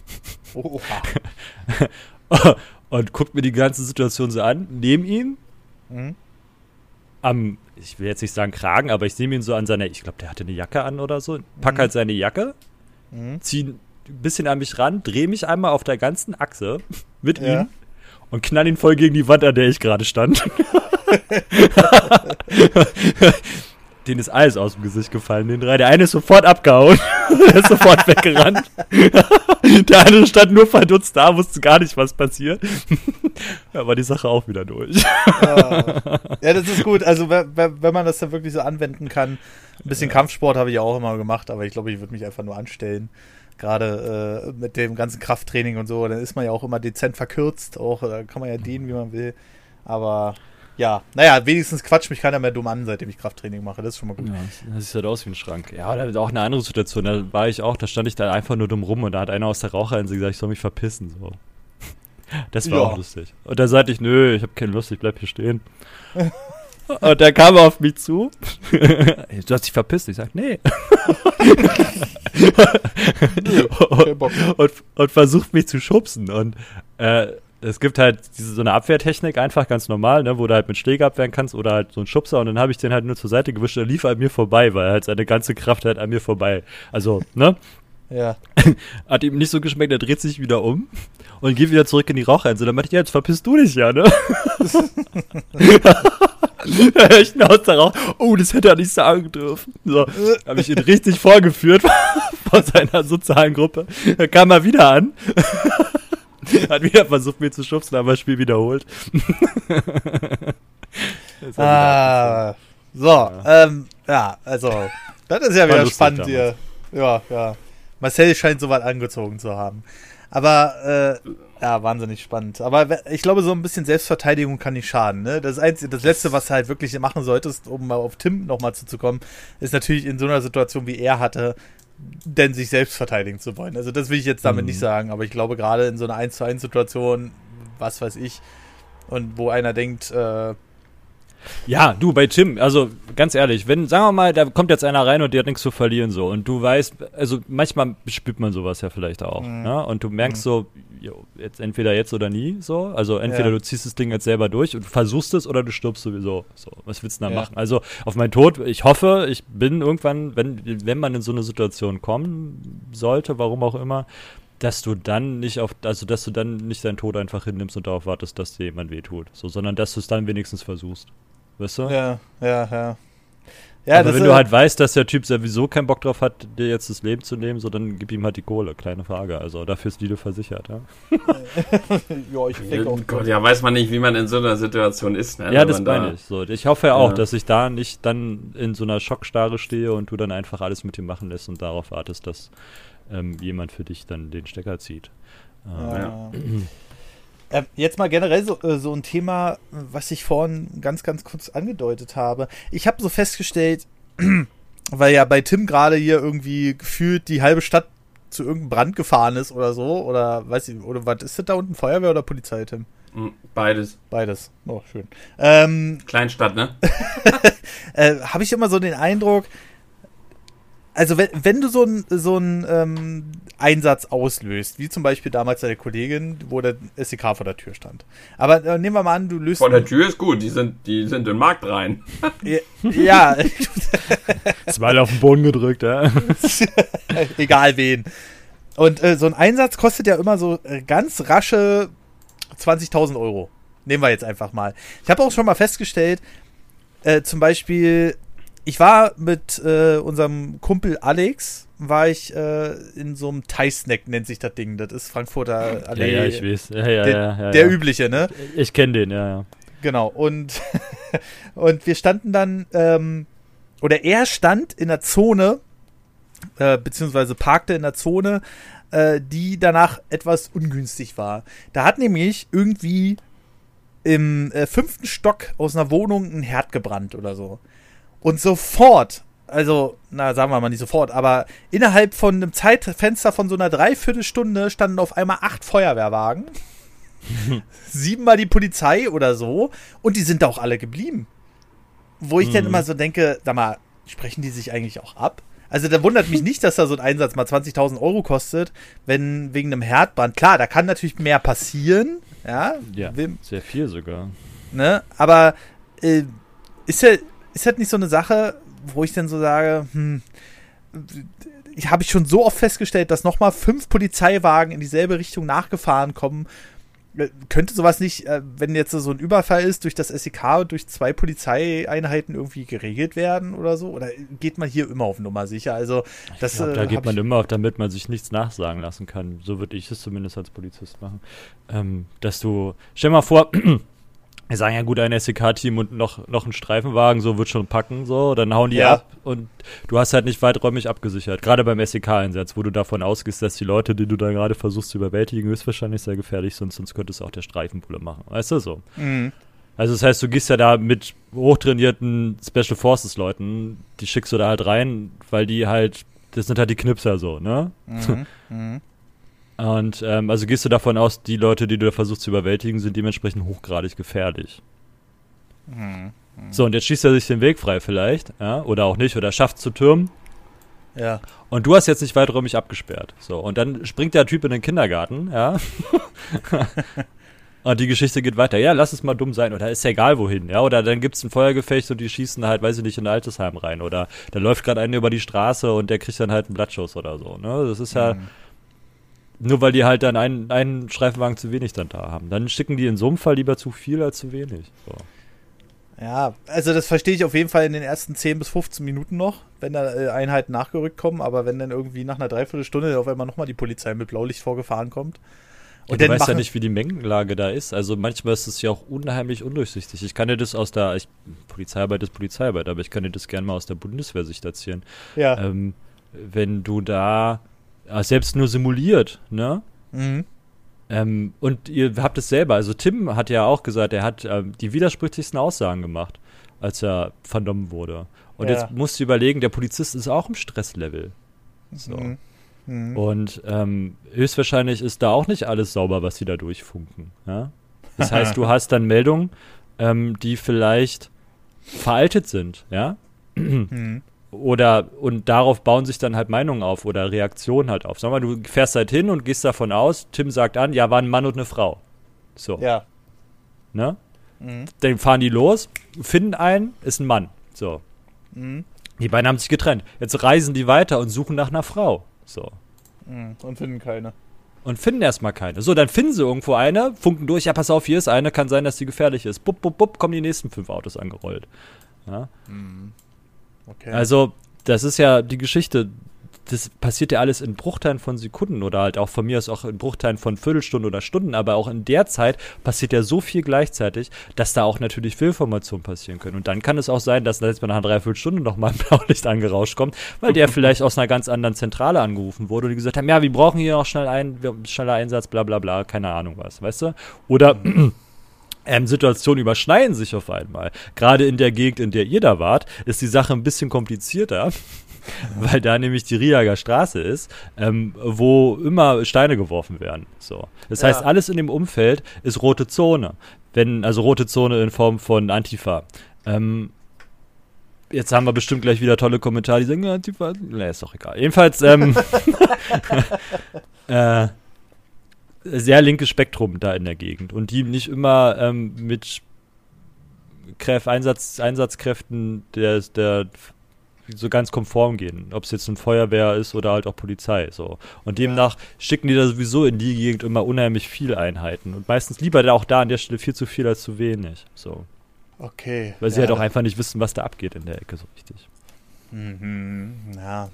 [LAUGHS] und guckt mir die ganze Situation so an, neben ihm, mhm. am, ich will jetzt nicht sagen Kragen, aber ich nehme ihn so an seiner, ich glaube, der hatte eine Jacke an oder so, pack mhm. halt seine Jacke, mhm. zieh ein bisschen an mich ran, drehe mich einmal auf der ganzen Achse [LAUGHS] mit ja. ihm und knall ihn voll gegen die Wand, an der ich gerade stand. [LAUGHS] Den ist alles aus dem Gesicht gefallen, den drei. Der eine ist sofort abgehauen. [LAUGHS] der ist sofort [LAUGHS] weggerannt. [LAUGHS] der andere stand nur verdutzt da, wusste gar nicht, was passiert. da war die Sache auch wieder durch. ja. ja, das ist gut. Also, wenn man das dann wirklich so anwenden kann. Ein bisschen ja. Kampfsport habe ich auch immer gemacht, aber ich glaube, ich würde mich einfach nur anstellen gerade äh, mit dem ganzen Krafttraining und so, dann ist man ja auch immer dezent verkürzt, auch da kann man ja dienen, wie man will. Aber ja, naja, wenigstens quatscht mich keiner mehr dumm an, seitdem ich Krafttraining mache. Das ist schon mal gut. Ja, das sieht halt aus wie ein Schrank. Ja, da auch eine andere Situation. Da war ich auch, da stand ich da einfach nur dumm rum und da hat einer aus der Raucherinsel gesagt, ich soll mich verpissen. So. [LAUGHS] Das war ja. auch lustig. Und da sagte ich, nö, ich habe keine Lust, ich bleib hier stehen. [LAUGHS] Und der kam auf mich zu. du hast dich verpisst. Ich sag, nee. [LAUGHS] und, und, und, versucht mich zu schubsen. Und äh, es gibt halt diese, so eine Abwehrtechnik, einfach ganz normal, ne, wo du halt mit Schläger abwehren kannst oder halt so ein Schubser und dann habe ich den halt nur zur Seite gewischt, der lief an mir vorbei, weil er halt seine ganze Kraft halt an mir vorbei. Also, ne? [LAUGHS] Ja. [LAUGHS] Hat ihm nicht so geschmeckt, er dreht sich wieder um und geht wieder zurück in die Rauchheinze. Dann meinte ich, ja, jetzt verpisst du dich ja, ne? da ich aus der Rauch, oh, das hätte er nicht sagen dürfen. So, habe ich ihn richtig vorgeführt [LAUGHS] vor seiner sozialen Gruppe. Da kam er wieder an. [LAUGHS] Hat wieder versucht, mir zu schubsen, aber das Spiel wiederholt. [LAUGHS] ah, so, ja. Ähm, ja, also, das ist ja wieder spannend hier. Ja, ja. Marcel scheint so weit angezogen zu haben. Aber, äh, ja, wahnsinnig spannend. Aber ich glaube, so ein bisschen Selbstverteidigung kann nicht schaden. Ne? Das, Einzige, das Letzte, was du halt wirklich machen solltest, um mal auf Tim nochmal zuzukommen, ist natürlich in so einer Situation, wie er hatte, denn sich selbst verteidigen zu wollen. Also das will ich jetzt damit mhm. nicht sagen, aber ich glaube gerade in so einer 1 zu 1 Situation, was weiß ich, und wo einer denkt, äh, ja, du, bei Tim, also ganz ehrlich, wenn, sagen wir mal, da kommt jetzt einer rein und der hat nichts zu verlieren so und du weißt, also manchmal spürt man sowas ja vielleicht auch, mhm. ne? Und du merkst mhm. so, jo, jetzt entweder jetzt oder nie so, also entweder ja. du ziehst das Ding jetzt selber durch und versuchst es oder du stirbst sowieso. So, was willst du da ja. machen? Also auf meinen Tod, ich hoffe, ich bin irgendwann, wenn, wenn man in so eine Situation kommen sollte, warum auch immer, dass du dann nicht auf, also dass du dann nicht deinen Tod einfach hinnimmst und darauf wartest, dass dir jemand wehtut. So, sondern dass du es dann wenigstens versuchst. Weißt du? Ja, ja, ja. Ja, Aber wenn du halt weißt, dass der Typ sowieso keinen Bock drauf hat, dir jetzt das Leben zu nehmen, so dann gib ihm halt die Kohle, kleine Frage. Also dafür ist Lido versichert, ja. [LAUGHS] ja, ich denke auch. Gott, ja, weiß man nicht, wie man in so einer Situation ist, ne? Ja, das meine da ich. So, ich hoffe ja auch, ja. dass ich da nicht dann in so einer Schockstarre stehe und du dann einfach alles mit ihm machen lässt und darauf wartest, dass ähm, jemand für dich dann den Stecker zieht. Ähm, ja. Äh, jetzt mal generell so, äh, so ein Thema, was ich vorhin ganz, ganz kurz angedeutet habe. Ich habe so festgestellt, [CLEARS THROAT] weil ja bei Tim gerade hier irgendwie gefühlt die halbe Stadt zu irgendeinem Brand gefahren ist oder so, oder weiß ich, oder was ist das da unten, Feuerwehr oder Polizei, Tim? Hm, beides. Beides. Oh, schön. Ähm, Kleinstadt, ne? [LAUGHS] äh, habe ich immer so den Eindruck, also wenn, wenn du so einen so ähm, Einsatz auslöst, wie zum Beispiel damals der Kollegin, wo der SEK vor der Tür stand. Aber äh, nehmen wir mal an, du löst. Vor der Tür ist gut, die sind, die sind in den Markt rein. [LAUGHS] ja. [LAUGHS] Zwei auf den Boden gedrückt, ja. [LAUGHS] Egal wen. Und äh, so ein Einsatz kostet ja immer so äh, ganz rasche 20.000 Euro. Nehmen wir jetzt einfach mal. Ich habe auch schon mal festgestellt, äh, zum Beispiel ich war mit äh, unserem Kumpel Alex, war ich äh, in so einem Thai-Snack, nennt sich das Ding. Das ist Frankfurter Allee. Ja, ja ich weiß. Ja, ja, der, ja, der übliche, ne? Ich, ich kenne den, ja, ja. Genau. Und, [LAUGHS] und wir standen dann, ähm, oder er stand in der Zone, äh, beziehungsweise parkte in der Zone, äh, die danach etwas ungünstig war. Da hat nämlich irgendwie im äh, fünften Stock aus einer Wohnung ein Herd gebrannt oder so. Und sofort, also, na, sagen wir mal nicht sofort, aber innerhalb von einem Zeitfenster von so einer Dreiviertelstunde standen auf einmal acht Feuerwehrwagen. [LAUGHS] Siebenmal die Polizei oder so. Und die sind da auch alle geblieben. Wo ich mhm. dann immer so denke, sag mal, sprechen die sich eigentlich auch ab? Also da wundert mich nicht, dass da so ein Einsatz mal 20.000 Euro kostet, wenn wegen einem Herdbrand. Klar, da kann natürlich mehr passieren. Ja, ja sehr viel sogar. Ne? Aber äh, ist ja ist halt nicht so eine Sache, wo ich dann so sage, hm, ich habe ich schon so oft festgestellt, dass nochmal fünf Polizeiwagen in dieselbe Richtung nachgefahren kommen. Äh, könnte sowas nicht, äh, wenn jetzt so ein Überfall ist, durch das SEK und durch zwei Polizeieinheiten irgendwie geregelt werden oder so? Oder geht man hier immer auf Nummer sicher? Also, das, glaub, da äh, geht man immer auf, damit man sich nichts nachsagen lassen kann. So würde ich es zumindest als Polizist machen. Ähm, dass du, stell mal vor, [CLEARS THROAT] wir sagen ja gut, ein SEK-Team und noch, noch ein Streifenwagen, so wird schon packen, so, dann hauen die ja. ab und du hast halt nicht weiträumig abgesichert. Gerade beim SEK-Einsatz, wo du davon ausgehst, dass die Leute, die du da gerade versuchst zu überwältigen, höchstwahrscheinlich sehr gefährlich sind, sonst könnte es auch der Streifenbulle machen. Weißt du so? Mhm. Also das heißt, du gehst ja da mit hochtrainierten Special Forces Leuten, die schickst du da halt rein, weil die halt, das sind halt die Knipser so, ne? Mhm. mhm. Und ähm, also gehst du davon aus, die Leute, die du da versuchst zu überwältigen, sind dementsprechend hochgradig gefährlich. Mhm. Mhm. So, und jetzt schießt er sich den Weg frei vielleicht, ja, oder auch nicht, oder schafft zu Türmen. Ja. Und du hast jetzt nicht weiträumig abgesperrt. So, und dann springt der Typ in den Kindergarten, ja. [LAUGHS] und die Geschichte geht weiter. Ja, lass es mal dumm sein. Oder ist ja egal wohin, ja. Oder dann gibt es ein Feuergefecht und die schießen halt, weiß ich nicht, in ein Altersheim rein. Oder da läuft gerade einer über die Straße und der kriegt dann halt einen Blattschuss oder so. Ne? Das ist ja. Mhm. Nur weil die halt dann einen, einen Streifenwagen zu wenig dann da haben. Dann schicken die in so einem Fall lieber zu viel als zu wenig. So. Ja, also das verstehe ich auf jeden Fall in den ersten 10 bis 15 Minuten noch, wenn da äh, Einheiten nachgerückt kommen, aber wenn dann irgendwie nach einer Dreiviertelstunde auf einmal nochmal die Polizei mit Blaulicht vorgefahren kommt. Und ja, du weißt ja nicht, wie die Mengenlage da ist. Also manchmal ist es ja auch unheimlich undurchsichtig. Ich kann dir das aus der, ich, Polizeiarbeit ist Polizeiarbeit, aber ich kann dir das gerne mal aus der Bundeswehrsicht erzählen. Ja. Ähm, wenn du da selbst nur simuliert, ne? Mhm. Ähm, und ihr habt es selber, also Tim hat ja auch gesagt, er hat ähm, die widersprüchlichsten Aussagen gemacht, als er vernommen wurde. Und ja. jetzt musst du überlegen, der Polizist ist auch im Stresslevel. So. Mhm. Mhm. Und ähm, höchstwahrscheinlich ist da auch nicht alles sauber, was sie da durchfunken. Ja? Das [LAUGHS] heißt, du hast dann Meldungen, ähm, die vielleicht veraltet sind, ja. Mhm oder und darauf bauen sich dann halt Meinungen auf oder Reaktionen halt auf. Sag mal, du fährst halt hin und gehst davon aus, Tim sagt an, ja, war ein Mann und eine Frau. So. Ja. Ne? Mhm. Dann fahren die los, finden einen, ist ein Mann. So. Mhm. Die beiden haben sich getrennt. Jetzt reisen die weiter und suchen nach einer Frau. So. Mhm. Und finden keine. Und finden erstmal keine. So, dann finden sie irgendwo eine, funken durch, ja, pass auf, hier ist eine, kann sein, dass die gefährlich ist. Bup, bup, bup, kommen die nächsten fünf Autos angerollt. Ja. Mhm. Okay. Also, das ist ja die Geschichte. Das passiert ja alles in Bruchteilen von Sekunden oder halt auch von mir aus auch in Bruchteilen von Viertelstunden oder Stunden, aber auch in der Zeit passiert ja so viel gleichzeitig, dass da auch natürlich Fehlformationen passieren können. Und dann kann es auch sein, dass jetzt bei einer Dreiviertelstunde nochmal ein [LAUGHS] Blaulicht angerauscht kommt, weil der [LAUGHS] vielleicht aus einer ganz anderen Zentrale angerufen wurde und die gesagt haben, ja, wir brauchen hier noch schnell einen, schneller Einsatz, bla bla bla, keine Ahnung was, weißt du? Oder ähm, Situationen überschneiden sich auf einmal. Gerade in der Gegend, in der ihr da wart, ist die Sache ein bisschen komplizierter. [LAUGHS] weil da nämlich die Riager Straße ist, ähm, wo immer Steine geworfen werden. So. Das ja. heißt, alles in dem Umfeld ist rote Zone. Wenn, also rote Zone in Form von Antifa. Ähm, jetzt haben wir bestimmt gleich wieder tolle Kommentare, die sagen, Antifa, ne, ist doch egal. Jedenfalls, ähm, [LAUGHS] äh, sehr linkes Spektrum da in der Gegend und die nicht immer ähm, mit Kräf Einsatz, Einsatzkräften der, der so ganz konform gehen, ob es jetzt ein Feuerwehr ist oder halt auch Polizei so. Und demnach schicken die da sowieso in die Gegend immer unheimlich viel Einheiten und meistens lieber auch da an der Stelle viel zu viel als zu wenig. So. Okay. Weil sie ja. halt auch einfach nicht wissen, was da abgeht in der Ecke so richtig. Mhm. Ja,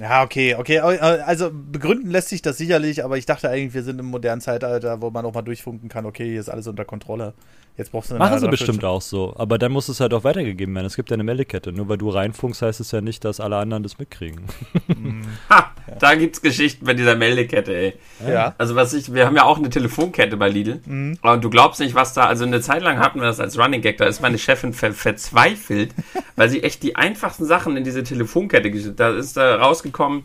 ja, okay, okay. Also begründen lässt sich das sicherlich, aber ich dachte eigentlich, wir sind im modernen Zeitalter, wo man auch mal durchfunken kann, okay, hier ist alles unter Kontrolle. Jetzt brauchst du eine Machen sie bestimmt auch so, aber dann muss es halt auch weitergegeben werden. Es gibt ja eine Meldekette. Nur weil du reinfunkst, heißt es ja nicht, dass alle anderen das mitkriegen. [LAUGHS] Ha, ja. da gibt's Geschichten bei dieser Meldekette, ey. Ja. Also was ich, wir haben ja auch eine Telefonkette bei Lidl. Mhm. Und du glaubst nicht, was da, also eine Zeit lang hatten wir das als Running Gag, da ist meine Chefin ver verzweifelt, [LAUGHS] weil sie echt die einfachsten Sachen in diese Telefonkette geschickt Da ist da rausgekommen,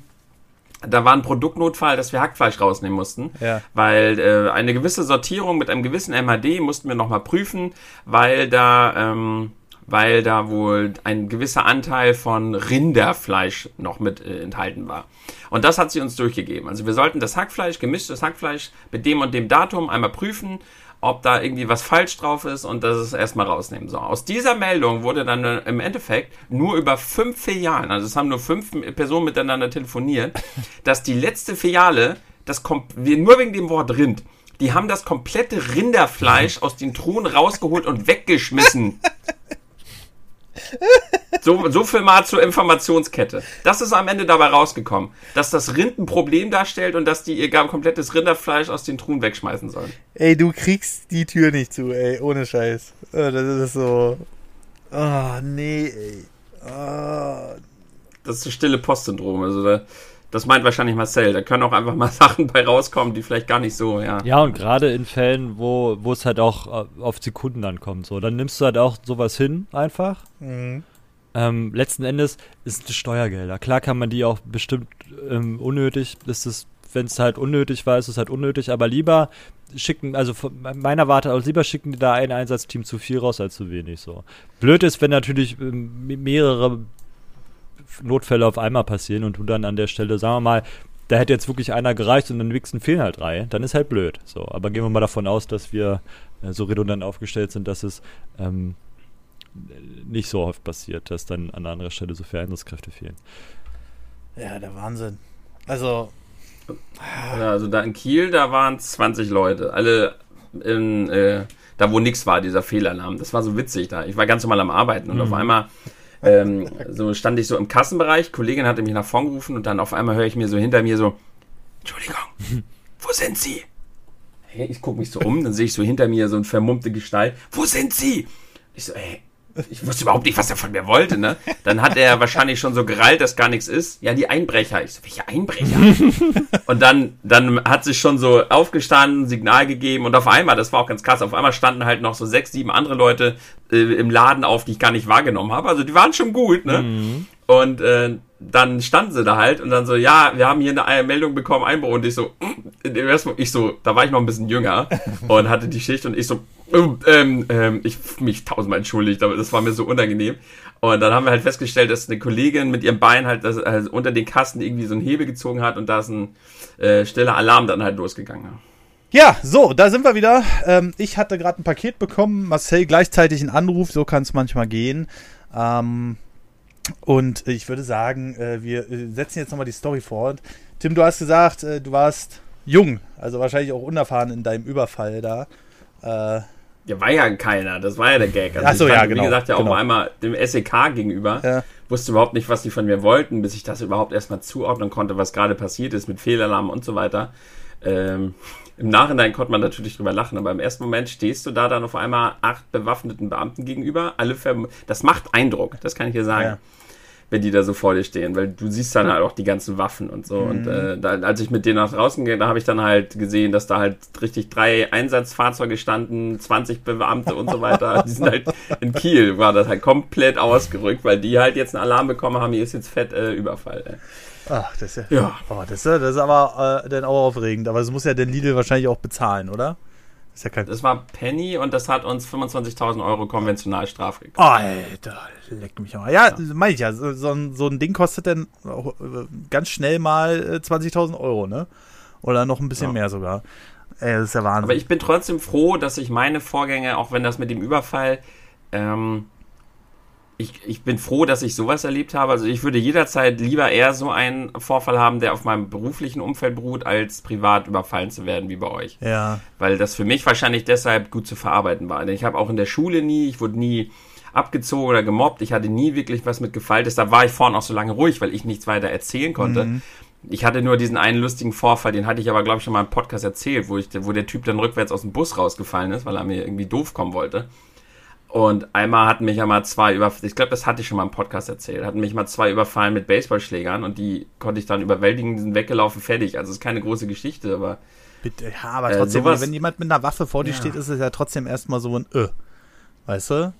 da war ein Produktnotfall, dass wir Hackfleisch rausnehmen mussten, ja. weil äh, eine gewisse Sortierung mit einem gewissen MHD mussten wir nochmal prüfen, weil da, ähm, weil da wohl ein gewisser Anteil von Rinderfleisch noch mit äh, enthalten war. Und das hat sie uns durchgegeben. Also wir sollten das Hackfleisch, gemischtes Hackfleisch mit dem und dem Datum einmal prüfen ob da irgendwie was falsch drauf ist und das es erstmal rausnehmen. So, aus dieser Meldung wurde dann äh, im Endeffekt nur über fünf Filialen, also es haben nur fünf Personen miteinander telefoniert, [LAUGHS] dass die letzte Filiale, das kommt nur wegen dem Wort Rind, die haben das komplette Rinderfleisch [LAUGHS] aus den Truhen rausgeholt und weggeschmissen. [LAUGHS] So, so viel mal zur Informationskette. Das ist am Ende dabei rausgekommen, dass das Rind ein Problem darstellt und dass die ihr gar komplettes Rinderfleisch aus den Truhen wegschmeißen sollen. Ey, du kriegst die Tür nicht zu, ey, ohne Scheiß. Oh, das ist so. Oh, nee, ey. Oh. Das ist das stille Postsyndrom. Also da, das meint wahrscheinlich Marcel. Da können auch einfach mal [LAUGHS] Sachen bei rauskommen, die vielleicht gar nicht so, ja. Ja, und gerade in Fällen, wo, wo es halt auch äh, auf Sekunden ankommt, so, dann nimmst du halt auch sowas hin, einfach. Mhm. Ähm, letzten Endes ist es Steuergelder. Klar kann man die auch bestimmt ähm, unnötig, ist es, wenn es halt unnötig war, ist es halt unnötig, aber lieber schicken, also von meiner Warte aus, lieber schicken die da ein Einsatzteam zu viel raus als zu wenig so. Blöd ist, wenn natürlich ähm, mehrere Notfälle auf einmal passieren und du dann an der Stelle, sagen wir mal, da hätte jetzt wirklich einer gereicht und dann nächsten fehlen halt drei, dann ist halt blöd. So, aber gehen wir mal davon aus, dass wir äh, so redundant aufgestellt sind, dass es ähm, nicht so oft passiert, dass dann an anderer Stelle so viele Einsatzkräfte fehlen. Ja, der Wahnsinn. Also. Ja, also da in Kiel, da waren 20 Leute. Alle in, äh, da wo nichts war, dieser Fehlalarm. Das war so witzig da. Ich war ganz normal am Arbeiten und mhm. auf einmal ähm, so stand ich so im Kassenbereich, Kollegin hatte mich nach vorn gerufen und dann auf einmal höre ich mir so hinter mir so, Entschuldigung, wo sind Sie? Ich gucke mich so um, dann sehe ich so hinter mir so eine vermummte Gestalt. Wo sind Sie? Ich so, ey, ich wusste überhaupt nicht, was er von mir wollte, ne? Dann hat er wahrscheinlich schon so gerallt, dass gar nichts ist. Ja, die Einbrecher. Ich so, welche Einbrecher? [LAUGHS] und dann, dann hat sich schon so aufgestanden, Signal gegeben und auf einmal, das war auch ganz krass, auf einmal standen halt noch so sechs, sieben andere Leute äh, im Laden auf, die ich gar nicht wahrgenommen habe. Also die waren schon gut, ne? Mhm. Und äh, dann standen sie da halt und dann so, ja, wir haben hier eine Meldung bekommen, Einbruch. Und ich so, ich so, da war ich noch ein bisschen jünger [LAUGHS] und hatte die Schicht und ich so, ähm, ähm, ich mich tausendmal entschuldigt, aber das war mir so unangenehm. Und dann haben wir halt festgestellt, dass eine Kollegin mit ihrem Bein halt das, also unter den Kasten irgendwie so einen Hebel gezogen hat und da ist ein äh, stiller Alarm dann halt losgegangen. Ja, so, da sind wir wieder. Ähm, ich hatte gerade ein Paket bekommen, Marcel gleichzeitig einen Anruf, so kann es manchmal gehen. Ähm, und ich würde sagen, äh, wir äh, setzen jetzt nochmal die Story fort. Tim, du hast gesagt, äh, du warst jung, also wahrscheinlich auch unerfahren in deinem Überfall da. Äh, ja, war ja keiner, das war ja der Gag. Also Achso, ja, genau. Wie gesagt, ja genau. auch einmal dem SEK gegenüber. Ja. Wusste überhaupt nicht, was die von mir wollten, bis ich das überhaupt erstmal zuordnen konnte, was gerade passiert ist mit Fehlalarm und so weiter. Ähm, Im Nachhinein konnte man natürlich drüber lachen, aber im ersten Moment stehst du da dann auf einmal acht bewaffneten Beamten gegenüber. Alle das macht Eindruck, das kann ich dir sagen. Ja wenn die da so vor dir stehen, weil du siehst dann halt auch die ganzen Waffen und so. Mhm. Und äh, da, als ich mit denen nach draußen gehe, da habe ich dann halt gesehen, dass da halt richtig drei Einsatzfahrzeuge standen, 20 Beamte und so weiter. [LAUGHS] die sind halt in Kiel, war das halt komplett ausgerückt, weil die halt jetzt einen Alarm bekommen haben, hier ist jetzt fett äh, Überfall. Ey. Ach, das ist ja. ja. Oh, das, ist, das ist aber äh, dann auch aufregend. Aber es muss ja den Lidl wahrscheinlich auch bezahlen, oder? Das, ist ja kein das war Penny und das hat uns 25.000 Euro Konventionalstrafe gekostet. Alter, leck mich mal. Ja, ja. meine ich ja. So, so, ein, so, ein, Ding kostet dann auch, äh, ganz schnell mal 20.000 äh, Euro, ne? Oder noch ein bisschen ja. mehr sogar. Ey, das ist ja Wahnsinn. Aber ich bin trotzdem froh, dass ich meine Vorgänge, auch wenn das mit dem Überfall ähm, ich, ich bin froh, dass ich sowas erlebt habe. Also ich würde jederzeit lieber eher so einen Vorfall haben, der auf meinem beruflichen Umfeld beruht, als privat überfallen zu werden wie bei euch. Ja. Weil das für mich wahrscheinlich deshalb gut zu verarbeiten war. Denn ich habe auch in der Schule nie, ich wurde nie abgezogen oder gemobbt. Ich hatte nie wirklich was mit Gefalt. Deshalb war ich vorhin auch so lange ruhig, weil ich nichts weiter erzählen konnte. Mhm. Ich hatte nur diesen einen lustigen Vorfall, den hatte ich aber, glaube ich, schon mal im Podcast erzählt, wo, ich, wo der Typ dann rückwärts aus dem Bus rausgefallen ist, weil er mir irgendwie doof kommen wollte. Und einmal hatten mich ja mal zwei über, ich glaube, das hatte ich schon mal im Podcast erzählt, hatten mich mal zwei überfallen mit Baseballschlägern und die konnte ich dann überwältigen, sind weggelaufen, fertig. Also es ist keine große Geschichte, aber. Bitte, ja, aber äh, trotzdem, äh, wenn jemand mit einer Waffe vor dir ja. steht, ist es ja trotzdem erstmal so ein Ö. Weißt du?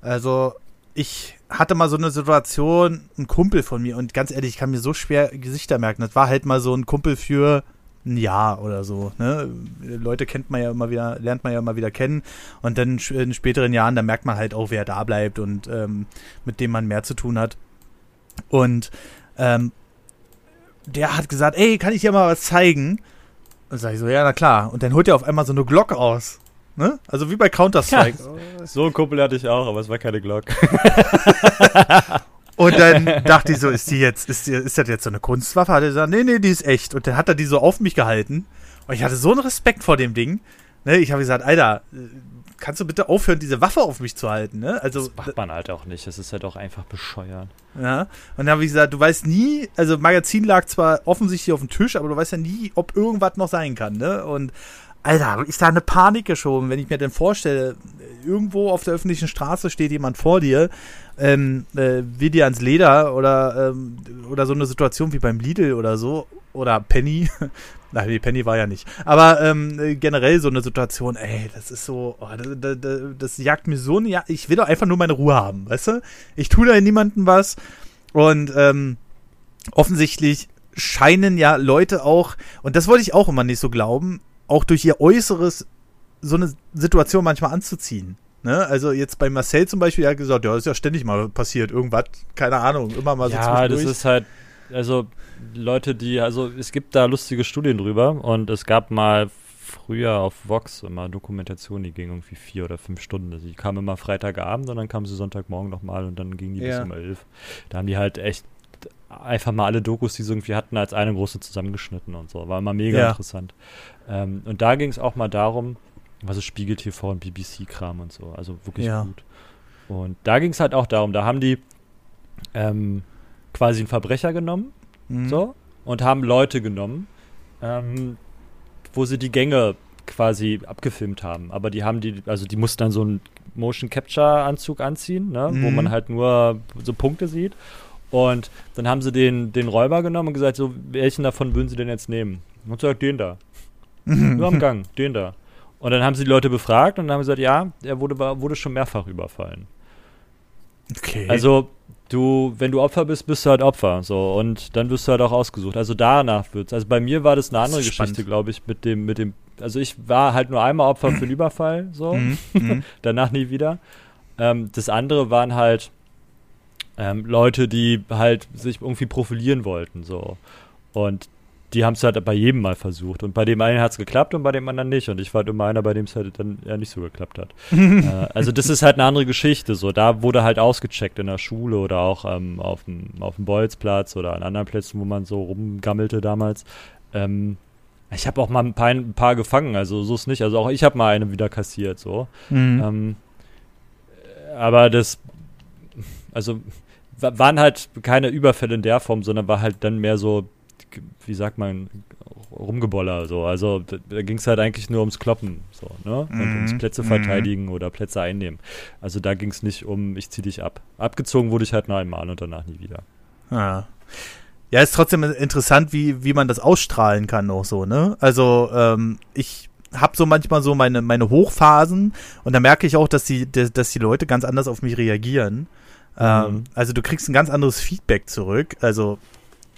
Also, ich hatte mal so eine Situation, ein Kumpel von mir, und ganz ehrlich, ich kann mir so schwer Gesichter merken. Das war halt mal so ein Kumpel für ein Jahr oder so. Ne? Leute kennt man ja immer wieder, lernt man ja immer wieder kennen und dann in späteren Jahren, da merkt man halt auch, wer da bleibt und ähm, mit dem man mehr zu tun hat. Und ähm, der hat gesagt, ey, kann ich dir mal was zeigen? Und sag ich so, ja, na klar. Und dann holt er auf einmal so eine Glock aus. Ne? Also wie bei Counter-Strike. Ja, so ein Kumpel hatte ich auch, aber es war keine Glock. [LAUGHS] Und dann dachte ich so, ist die jetzt, ist, die, ist das jetzt so eine Kunstwaffe? Hat er gesagt, nee, nee, die ist echt. Und dann hat er die so auf mich gehalten. Und ich hatte so einen Respekt vor dem Ding. Ne? Ich habe gesagt, Alter, kannst du bitte aufhören, diese Waffe auf mich zu halten? Ne? Also, das macht man halt auch nicht. Das ist halt auch einfach bescheuert. Ja. Und dann habe ich gesagt, du weißt nie, also Magazin lag zwar offensichtlich auf dem Tisch, aber du weißt ja nie, ob irgendwas noch sein kann. Ne? Und Alter, habe ich da eine Panik geschoben, wenn ich mir denn vorstelle, irgendwo auf der öffentlichen Straße steht jemand vor dir, ähm, äh, will dir ans Leder oder, ähm, oder so eine Situation wie beim Lidl oder so oder Penny. [LAUGHS] Nein, die Penny war ja nicht. Aber ähm, generell so eine Situation, ey, das ist so, oh, das, das, das, jagt mir so, ja, ich will doch einfach nur meine Ruhe haben, weißt du? Ich tue da niemandem was und ähm, offensichtlich scheinen ja Leute auch, und das wollte ich auch immer nicht so glauben, auch durch ihr Äußeres so eine Situation manchmal anzuziehen. Ne? Also jetzt bei Marcel zum Beispiel, er hat gesagt, ja, ist ja ständig mal passiert, irgendwas, keine Ahnung, immer mal so Ja, das ist halt, also Leute, die, also es gibt da lustige Studien drüber und es gab mal früher auf Vox immer Dokumentationen, die gingen irgendwie vier oder fünf Stunden. Also die kamen immer Freitagabend und dann kamen sie Sonntagmorgen nochmal und dann gingen die ja. bis um elf. Da haben die halt echt einfach mal alle Dokus, die sie irgendwie hatten, als eine große zusammengeschnitten und so. War immer mega ja. interessant. Ähm, und da ging es auch mal darum, was ist Spiegel TV und BBC-Kram und so. Also wirklich ja. gut. Und da ging es halt auch darum, da haben die ähm, quasi einen Verbrecher genommen, mhm. so, und haben Leute genommen, ähm, wo sie die Gänge quasi abgefilmt haben. Aber die haben die, also die mussten dann so einen Motion Capture Anzug anziehen, ne, mhm. wo man halt nur so Punkte sieht. Und dann haben sie den, den Räuber genommen und gesagt, so, welchen davon würden sie denn jetzt nehmen? Und sagt, den da. [LAUGHS] Nur am Gang, den da. Und dann haben sie die Leute befragt und dann haben sie gesagt, ja, er wurde, wurde schon mehrfach überfallen. Okay. Also, du, wenn du Opfer bist, bist du halt Opfer. So, und dann wirst du halt auch ausgesucht. Also danach wird's. Also bei mir war das eine andere das Geschichte, glaube ich, mit dem, mit dem, also ich war halt nur einmal Opfer für den Überfall, so. Mhm, mhm. [LAUGHS] Danach nie wieder. Ähm, das andere waren halt ähm, Leute, die halt sich irgendwie profilieren wollten, so. Und die haben es halt bei jedem mal versucht. Und bei dem einen hat es geklappt und bei dem anderen nicht. Und ich war halt immer einer, bei dem es halt dann ja nicht so geklappt hat. [LAUGHS] äh, also das ist halt eine andere Geschichte. So, da wurde halt ausgecheckt in der Schule oder auch ähm, auf dem auf dem Bolzplatz oder an anderen Plätzen, wo man so rumgammelte damals. Ähm, ich habe auch mal ein paar, ein paar, gefangen, also so ist nicht. Also auch ich habe mal eine wieder kassiert, so. Mhm. Ähm, aber das, also waren halt keine Überfälle in der Form, sondern war halt dann mehr so wie sagt man, rumgeboller so. Also da, da ging es halt eigentlich nur ums Kloppen so, ne? Und mhm. ums Plätze verteidigen mhm. oder Plätze einnehmen. Also da ging es nicht um, ich zieh dich ab. Abgezogen wurde ich halt nur einmal und danach nie wieder. Ja. Ja, ist trotzdem interessant, wie, wie man das ausstrahlen kann auch so, ne? Also, ähm, ich habe so manchmal so meine, meine Hochphasen und da merke ich auch, dass die, dass die Leute ganz anders auf mich reagieren. Ähm, mhm. Ähm, also du kriegst ein ganz anderes Feedback zurück. Also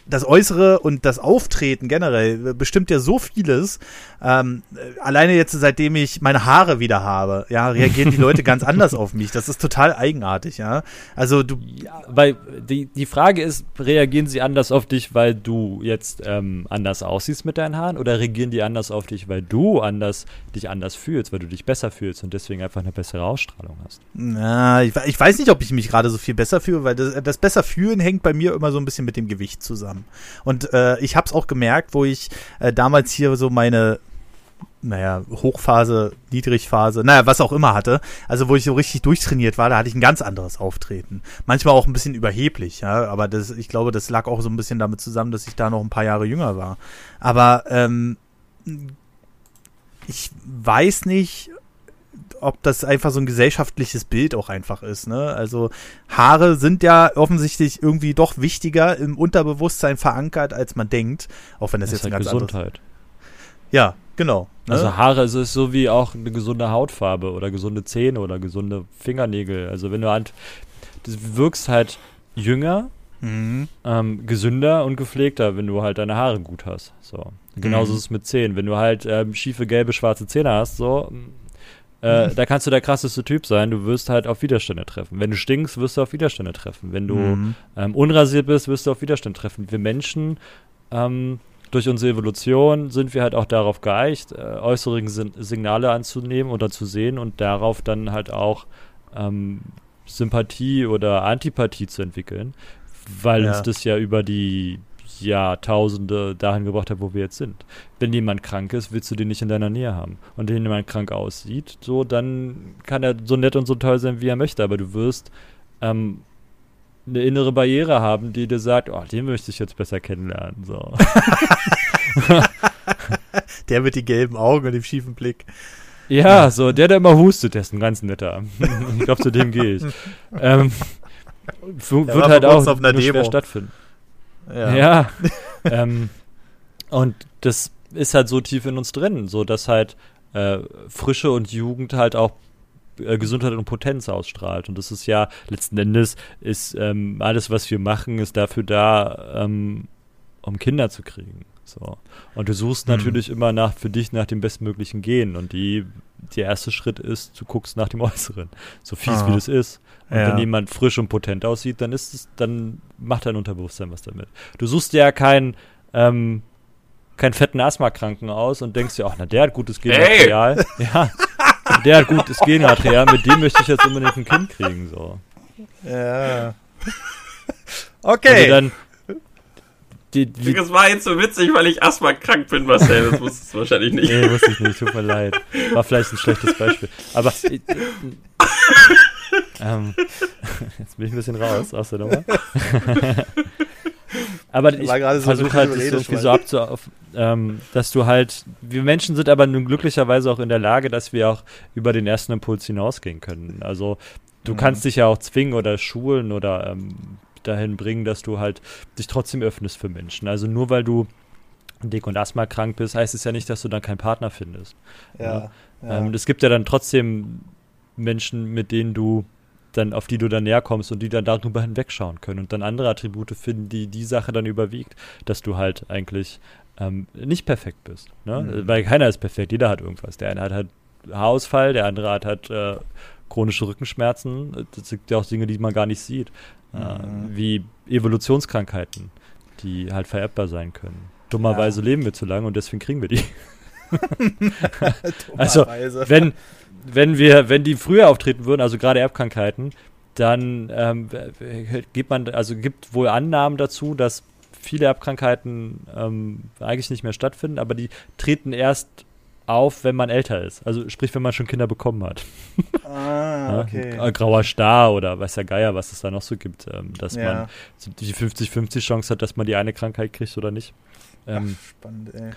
das Äußere und das Auftreten generell bestimmt ja so vieles. Ähm, alleine jetzt, seitdem ich meine Haare wieder habe, ja, reagieren die Leute ganz [LAUGHS] anders auf mich. Das ist total eigenartig, ja. Also du. Ja, weil die, die Frage ist, reagieren sie anders auf dich, weil du jetzt ähm, anders aussiehst mit deinen Haaren oder reagieren die anders auf dich, weil du anders dich anders fühlst, weil du dich besser fühlst und deswegen einfach eine bessere Ausstrahlung hast? Na, ich, ich weiß nicht, ob ich mich gerade so viel besser fühle, weil das, das besser fühlen hängt bei mir immer so ein bisschen mit dem Gewicht zusammen haben. Und äh, ich habe es auch gemerkt, wo ich äh, damals hier so meine naja, Hochphase, Niedrigphase, naja, was auch immer hatte. Also wo ich so richtig durchtrainiert war, da hatte ich ein ganz anderes Auftreten. Manchmal auch ein bisschen überheblich, ja, aber das, ich glaube, das lag auch so ein bisschen damit zusammen, dass ich da noch ein paar Jahre jünger war. Aber ähm, ich weiß nicht, ob das einfach so ein gesellschaftliches Bild auch einfach ist. Ne? Also Haare sind ja offensichtlich irgendwie doch wichtiger im Unterbewusstsein verankert, als man denkt. Auch wenn das, das jetzt ist halt Gesundheit. Ja, genau. Ne? Also Haare es ist so wie auch eine gesunde Hautfarbe oder gesunde Zähne oder gesunde Fingernägel. Also wenn du halt, du wirkst halt jünger, mhm. ähm, gesünder und gepflegter, wenn du halt deine Haare gut hast. So. Genauso mhm. ist es mit Zähnen. Wenn du halt ähm, schiefe, gelbe, schwarze Zähne hast, so, äh, da kannst du der krasseste Typ sein, du wirst halt auf Widerstände treffen. Wenn du stinkst, wirst du auf Widerstände treffen. Wenn du mhm. ähm, unrasiert bist, wirst du auf Widerstände treffen. Wir Menschen, ähm, durch unsere Evolution sind wir halt auch darauf geeicht, äh, äußere Signale anzunehmen oder zu sehen und darauf dann halt auch ähm, Sympathie oder Antipathie zu entwickeln, weil ja. uns das ja über die Jahrtausende dahin gebracht hat, wo wir jetzt sind. Wenn jemand krank ist, willst du den nicht in deiner Nähe haben. Und wenn jemand krank aussieht, so, dann kann er so nett und so toll sein, wie er möchte, aber du wirst ähm, eine innere Barriere haben, die dir sagt, oh, den möchte ich jetzt besser kennenlernen. So. [LAUGHS] der mit den gelben Augen und dem schiefen Blick. Ja, so, der, der immer hustet, der ist ein ganz netter. [LAUGHS] ich glaube, zu dem gehe ich. [LAUGHS] Ähm, wird halt auch auf nur schwer stattfinden. Ja. ja [LAUGHS] ähm, und das ist halt so tief in uns drin, so dass halt äh, Frische und Jugend halt auch äh, Gesundheit und Potenz ausstrahlt. Und das ist ja letzten Endes ist ähm, alles, was wir machen, ist dafür da, ähm, um Kinder zu kriegen. So. Und du suchst mhm. natürlich immer nach für dich nach dem bestmöglichen Gen. Und die, der erste Schritt ist, du guckst nach dem [LAUGHS] Äußeren. So fies ah. wie das ist. Und ja. wenn jemand frisch und potent aussieht, dann ist es, dann macht dein Unterbewusstsein was damit. Du suchst ja kein ähm, keinen fetten Asthma-Kranken aus und denkst dir, ach, na, der hat gutes Genmaterial. Hey. [LAUGHS] Ja, der hat gutes Genmaterial, mit dem möchte ich jetzt unbedingt ein Kind kriegen, so. Ja. Okay. Also dann, die, die, das war jetzt so witzig, weil ich Asthma krank bin, Marcel. Das wusstest du wahrscheinlich nicht. Nee, wusste ich nicht. Tut mir leid. War vielleicht ein schlechtes Beispiel. Aber [LAUGHS] äh, ähm, [LAUGHS] jetzt bin ich ein bisschen raus aus der Nummer. [LAUGHS] aber ich versuche halt, das irgendwie so abzu, ähm, dass du halt, wir Menschen sind aber nun glücklicherweise auch in der Lage, dass wir auch über den ersten Impuls hinausgehen können. Also du mhm. kannst dich ja auch zwingen oder schulen oder ähm, dahin bringen, dass du halt dich trotzdem öffnest für Menschen. Also nur weil du dick und Asthma krank bist, heißt es ja nicht, dass du dann keinen Partner findest. Ja. ja. Ähm, es gibt ja dann trotzdem Menschen, mit denen du dann, auf die du dann näher kommst und die dann darüber hinwegschauen können und dann andere Attribute finden, die die Sache dann überwiegt, dass du halt eigentlich ähm, nicht perfekt bist. Ne? Mhm. Weil keiner ist perfekt, jeder hat irgendwas. Der eine hat halt Haarausfall, der andere hat halt äh, chronische Rückenschmerzen. Das sind ja auch Dinge, die man gar nicht sieht. Mhm. wie Evolutionskrankheiten, die halt vererbbar sein können. Dummerweise ja. leben wir zu lange und deswegen kriegen wir die. [LAUGHS] also, wenn, wenn wir, wenn die früher auftreten würden, also gerade Erbkrankheiten, dann ähm, gibt man, also gibt wohl Annahmen dazu, dass viele Erbkrankheiten ähm, eigentlich nicht mehr stattfinden, aber die treten erst auf, wenn man älter ist. Also sprich, wenn man schon Kinder bekommen hat. Ah, okay. ja, grauer Star oder weiß der Geier, was es da noch so gibt, ähm, dass ja. man die 50-50 Chance hat, dass man die eine Krankheit kriegt oder nicht. Ähm, Ach, spannend, ey.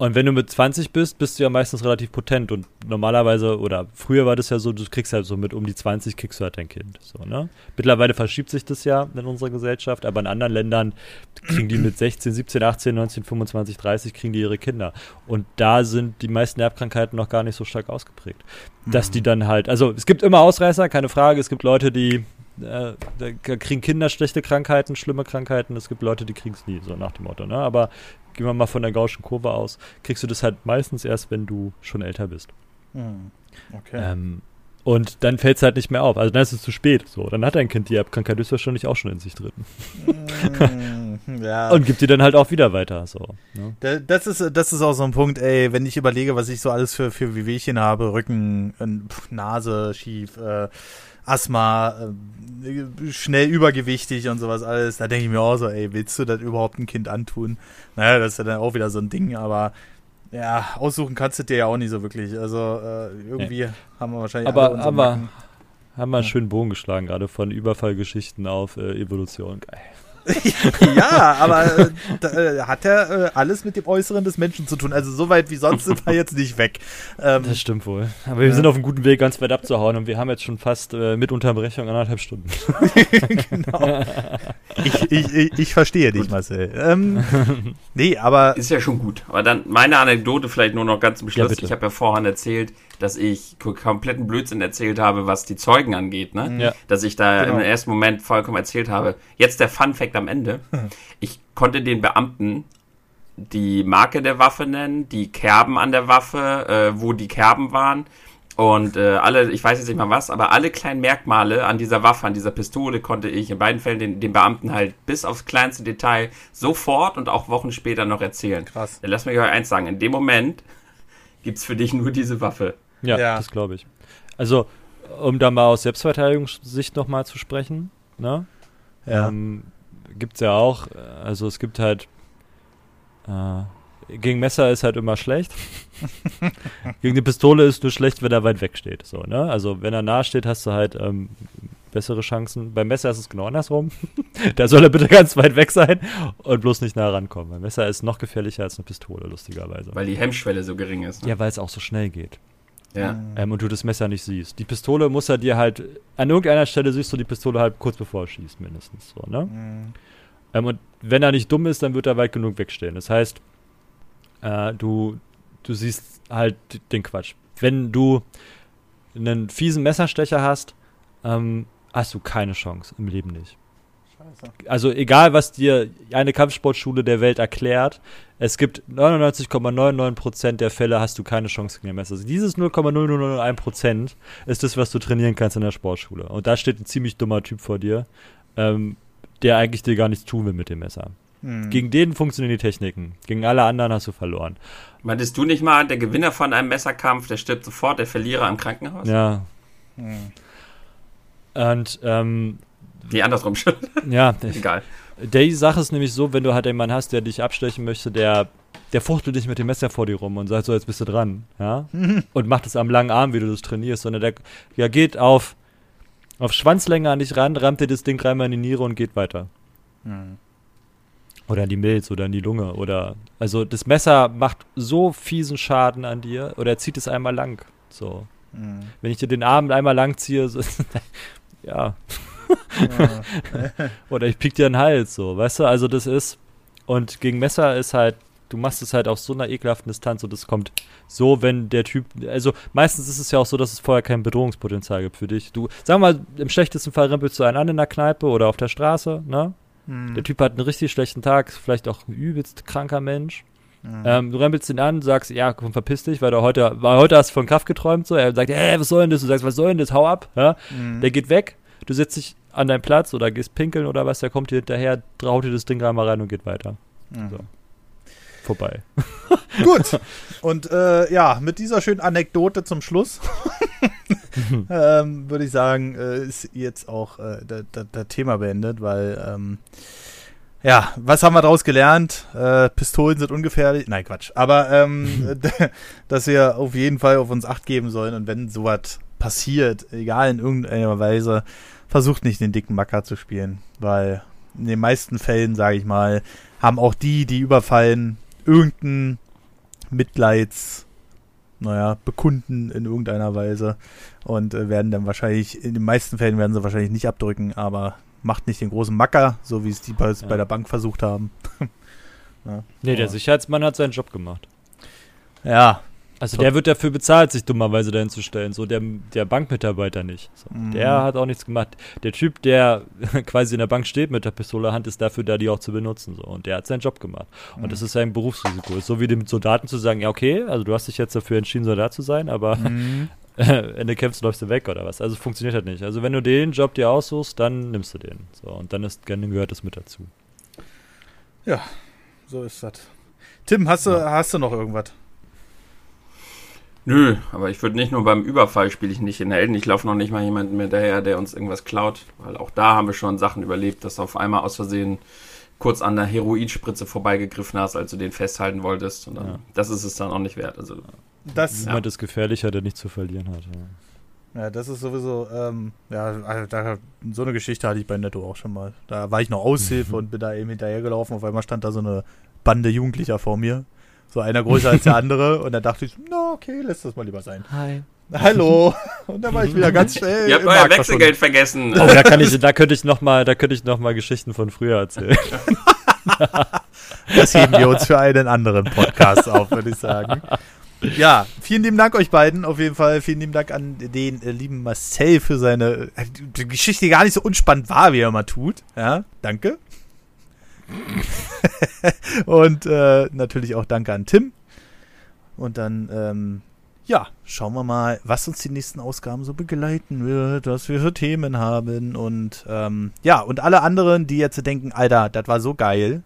Und wenn du mit 20 bist, bist du ja meistens relativ potent und normalerweise, oder früher war das ja so, du kriegst halt so mit um die 20 kriegst du halt dein Kind. So, ne? Mittlerweile verschiebt sich das ja in unserer Gesellschaft, aber in anderen Ländern kriegen die mit 16, 17, 18, 19, 25, 30 kriegen die ihre Kinder. Und da sind die meisten Erbkrankheiten noch gar nicht so stark ausgeprägt. Dass die mhm. dann halt, also es gibt immer Ausreißer, keine Frage, es gibt Leute, die äh, da kriegen Kinder schlechte Krankheiten, schlimme Krankheiten. Es gibt Leute, die kriegen es nie, so nach dem Motto. Ne? Aber gehen wir mal von der gauschen Kurve aus, kriegst du das halt meistens erst, wenn du schon älter bist. Hm. Okay. Ähm, und dann fällt es halt nicht mehr auf. Also dann ist es zu spät. So, dann hat dein Kind die Erbkrankheit höchstwahrscheinlich auch schon in sich drin. Mm, ja. [LAUGHS] Und gibt die dann halt auch wieder weiter. So, ne? das, ist, das ist auch so ein Punkt, ey, wenn ich überlege, was ich so alles für, für Wehwehchen habe, Rücken, Nase schief, äh, Asthma, äh, schnell übergewichtig und sowas alles. Da denke ich mir auch so, ey, willst du das überhaupt ein Kind antun? Naja, das ist ja dann auch wieder so ein Ding, aber ja, aussuchen kannst du dir ja auch nicht so wirklich. Also äh, irgendwie nee. haben wir wahrscheinlich. Aber, aber haben wir einen schönen Bogen geschlagen, gerade von Überfallgeschichten auf äh, Evolution. Geil. [LAUGHS] ja, aber äh, da, äh, hat er äh, alles mit dem Äußeren des Menschen zu tun. Also so weit wie sonst sind wir jetzt nicht weg. Ähm, das stimmt wohl. Aber wir ja. sind auf einem guten Weg, ganz weit abzuhauen und wir haben jetzt schon fast äh, mit Unterbrechung anderthalb Stunden. [LAUGHS] [LAUGHS] genau. Ich, ich, ich, ich verstehe dich, Marcel. Ähm, nee, aber. Ist ja schon gut. Aber dann meine Anekdote vielleicht nur noch ganz zum Schluss. Ja, ich habe ja vorhin erzählt, dass ich kompletten Blödsinn erzählt habe, was die Zeugen angeht, ne? Ja. Dass ich da genau. im ersten Moment vollkommen erzählt habe. Jetzt der Fun Fact am Ende. [LAUGHS] Ich konnte den Beamten die Marke der Waffe nennen, die Kerben an der Waffe, äh, wo die Kerben waren und äh, alle, ich weiß jetzt nicht mal was, aber alle kleinen Merkmale an dieser Waffe, an dieser Pistole konnte ich in beiden Fällen den, den Beamten halt bis aufs kleinste Detail sofort und auch Wochen später noch erzählen. Krass. Lass mich euch eins sagen, in dem Moment gibt es für dich nur diese Waffe. Ja, ja. das glaube ich. Also, um da mal aus Selbstverteidigungssicht nochmal zu sprechen, ne? Ja. Ähm, gibt es ja auch, also es gibt halt, äh, gegen Messer ist halt immer schlecht. [LAUGHS] gegen die Pistole ist nur schlecht, wenn er weit weg steht. So, ne? Also wenn er nah steht, hast du halt ähm, bessere Chancen. Beim Messer ist es genau andersrum. [LAUGHS] da soll er bitte ganz weit weg sein und bloß nicht nah rankommen. Beim Messer ist noch gefährlicher als eine Pistole, lustigerweise. Weil die Hemmschwelle so gering ist. Ne? Ja, weil es auch so schnell geht. Ja. Ähm, und du das Messer nicht siehst. Die Pistole muss er dir halt, an irgendeiner Stelle siehst du die Pistole halt kurz bevor er schießt, mindestens. So, ne? Mhm. Ähm, und wenn er nicht dumm ist, dann wird er weit genug wegstehen. Das heißt, äh, du, du siehst halt den Quatsch. Wenn du einen fiesen Messerstecher hast, ähm, hast du keine Chance im Leben nicht. Also egal, was dir eine Kampfsportschule der Welt erklärt, es gibt 99,99% der Fälle hast du keine Chance gegen ein Messer. Also dieses 0,0001% ist das, was du trainieren kannst in der Sportschule. Und da steht ein ziemlich dummer Typ vor dir, ähm, der eigentlich dir gar nichts tun will mit dem Messer. Hm. Gegen den funktionieren die Techniken. Gegen alle anderen hast du verloren. Meintest du nicht mal, der Gewinner von einem Messerkampf, der stirbt sofort, der Verlierer im Krankenhaus? Ja. Hm. Und ähm, Nee, andersrum schon. [LAUGHS] Ja, egal. Die Sache ist nämlich so, wenn du halt einen Mann hast, der dich abstechen möchte, der, der fuchtelt dich mit dem Messer vor dir rum und sagt so, jetzt bist du dran, ja? [LAUGHS] und macht es am langen Arm, wie du das trainierst, sondern der, der geht auf, auf Schwanzlänge an dich ran, rammt dir das Ding dreimal in die Niere und geht weiter. Mhm. Oder in die Milz oder in die Lunge oder, also das Messer macht so fiesen Schaden an dir oder er zieht es einmal lang, so. Mhm. Wenn ich dir den Arm einmal lang ziehe, so, [LAUGHS] ja. [LAUGHS] Oder ich pick dir den Hals, so, weißt du? Also das ist, und gegen Messer ist halt, du machst es halt auf so einer ekelhaften Distanz und es kommt so, wenn der Typ, also meistens ist es ja auch so, dass es vorher kein Bedrohungspotenzial gibt für dich. Du, sag mal, im schlechtesten Fall rempelst du einen an in der Kneipe oder auf der Straße, ne? Hm. Der Typ hat einen richtig schlechten Tag, vielleicht auch ein übelst kranker Mensch. Mhm. Ähm, du rempelst ihn an, sagst, ja, komm, verpiss dich, weil du heute, weil heute hast du von Kraft geträumt, so. Er sagt, hey, was soll denn das? Du sagst, was soll denn das? Hau ab, ja? Mhm. Der geht weg, du setzt dich an deinen Platz oder gehst pinkeln oder was, der kommt dir hinterher, traut dir das Ding einmal rein und geht weiter. Mhm. So. Vorbei. [LAUGHS] Gut. Und äh, ja, mit dieser schönen Anekdote zum Schluss [LAUGHS] [LAUGHS] ähm, würde ich sagen, äh, ist jetzt auch äh, das Thema beendet, weil ähm, ja, was haben wir daraus gelernt? Äh, Pistolen sind ungefährlich. Nein, Quatsch. Aber ähm, dass wir auf jeden Fall auf uns Acht geben sollen und wenn sowas passiert, egal in irgendeiner Weise, versucht nicht den dicken Macker zu spielen, weil in den meisten Fällen, sage ich mal, haben auch die, die überfallen, irgendein Mitleids, naja, bekunden in irgendeiner Weise und äh, werden dann wahrscheinlich, in den meisten Fällen werden sie wahrscheinlich nicht abdrücken, aber macht nicht den großen Macker, so wie es die bei, ja. bei der Bank versucht haben. [LAUGHS] ja, nee, der Sicherheitsmann hat seinen Job gemacht. Ja, also der wird dafür bezahlt, sich dummerweise dahin zu stellen. So der, der Bankmitarbeiter nicht. So, mhm. Der hat auch nichts gemacht. Der Typ, der [LAUGHS] quasi in der Bank steht mit der Pistole Hand, ist dafür da, die auch zu benutzen. So. Und der hat seinen Job gemacht. Mhm. Und das ist sein Berufsrisiko. Ist so wie dem Soldaten zu sagen, ja okay, also du hast dich jetzt dafür entschieden, Soldat zu sein, aber mhm. [LAUGHS] wenn du kämpfst, läufst du weg oder was. Also funktioniert halt nicht. Also wenn du den Job dir aussuchst, dann nimmst du den. So, und dann, ist, dann gehört das mit dazu. Ja, so ist das. Tim, hast du, ja. hast du noch irgendwas? Nö, aber ich würde nicht nur beim Überfall spiele ich nicht in Helden. Ich laufe noch nicht mal jemanden mehr daher, der uns irgendwas klaut, weil auch da haben wir schon Sachen überlebt, dass du auf einmal aus Versehen kurz an der Heroinspritze vorbeigegriffen hast, als du den festhalten wolltest. Und dann, ja. das ist es dann auch nicht wert. Also, das ja. ist gefährlicher, der nicht zu verlieren hat. Ja. ja das ist sowieso, ähm, ja, also da, so eine Geschichte hatte ich bei Netto auch schon mal. Da war ich noch Aushilfe und bin da eben hinterhergelaufen. Auf einmal stand da so eine Bande Jugendlicher vor mir. So einer größer als der [LAUGHS] andere. Und dann dachte ich, na okay, lass das mal lieber sein. Hi. Hallo. Und dann war ich wieder ganz schnell. Ihr habt euer Wechselgeld vergessen. Oh, da kann ich, [LAUGHS] da könnte ich noch mal, da könnte ich noch mal Geschichten von früher erzählen. das heben wir uns für einen anderen Podcast auf, würde ich sagen. Ja, vielen lieben Dank euch beiden. Auf jeden Fall vielen lieben Dank an den äh, lieben Marcel für seine äh, Geschichte, die gar nicht so unspannend war, wie er immer tut. Ja, danke. [LAUGHS] und äh, natürlich auch danke an Tim. Und dann, ähm, ja, schauen wir mal, was uns die nächsten Ausgaben so begleiten wird, was wir für Themen haben. Und ähm, ja, und alle anderen, die jetzt denken, Alter, das war so geil.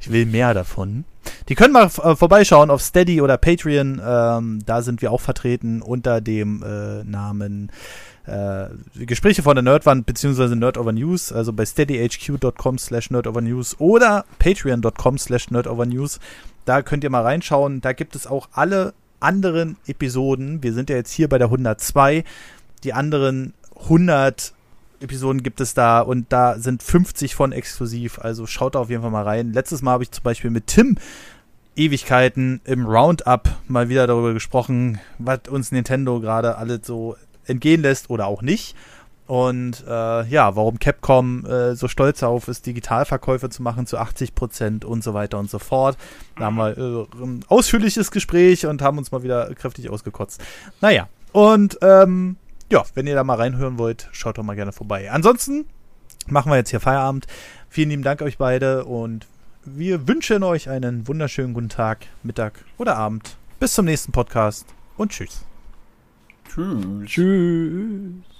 Ich will mehr davon. Die können mal äh, vorbeischauen auf Steady oder Patreon. Ähm, da sind wir auch vertreten unter dem äh, Namen äh, Gespräche von der Nerdwand beziehungsweise Nerdover News, also bei steadyhq.com slash nerdovernews oder patreon.com slash nerdovernews. Da könnt ihr mal reinschauen. Da gibt es auch alle anderen Episoden. Wir sind ja jetzt hier bei der 102. Die anderen 100 Episoden gibt es da und da sind 50 von exklusiv. Also schaut da auf jeden Fall mal rein. Letztes Mal habe ich zum Beispiel mit Tim Ewigkeiten im Roundup mal wieder darüber gesprochen, was uns Nintendo gerade alles so entgehen lässt oder auch nicht. Und äh, ja, warum Capcom äh, so stolz darauf ist, Digitalverkäufe zu machen zu 80 Prozent und so weiter und so fort. Da haben wir äh, ein ausführliches Gespräch und haben uns mal wieder kräftig ausgekotzt. Naja, und ähm, ja, wenn ihr da mal reinhören wollt, schaut doch mal gerne vorbei. Ansonsten machen wir jetzt hier Feierabend. Vielen lieben Dank euch beide und wir wünschen euch einen wunderschönen guten Tag, Mittag oder Abend. Bis zum nächsten Podcast und tschüss. Tschüss. Tschüss.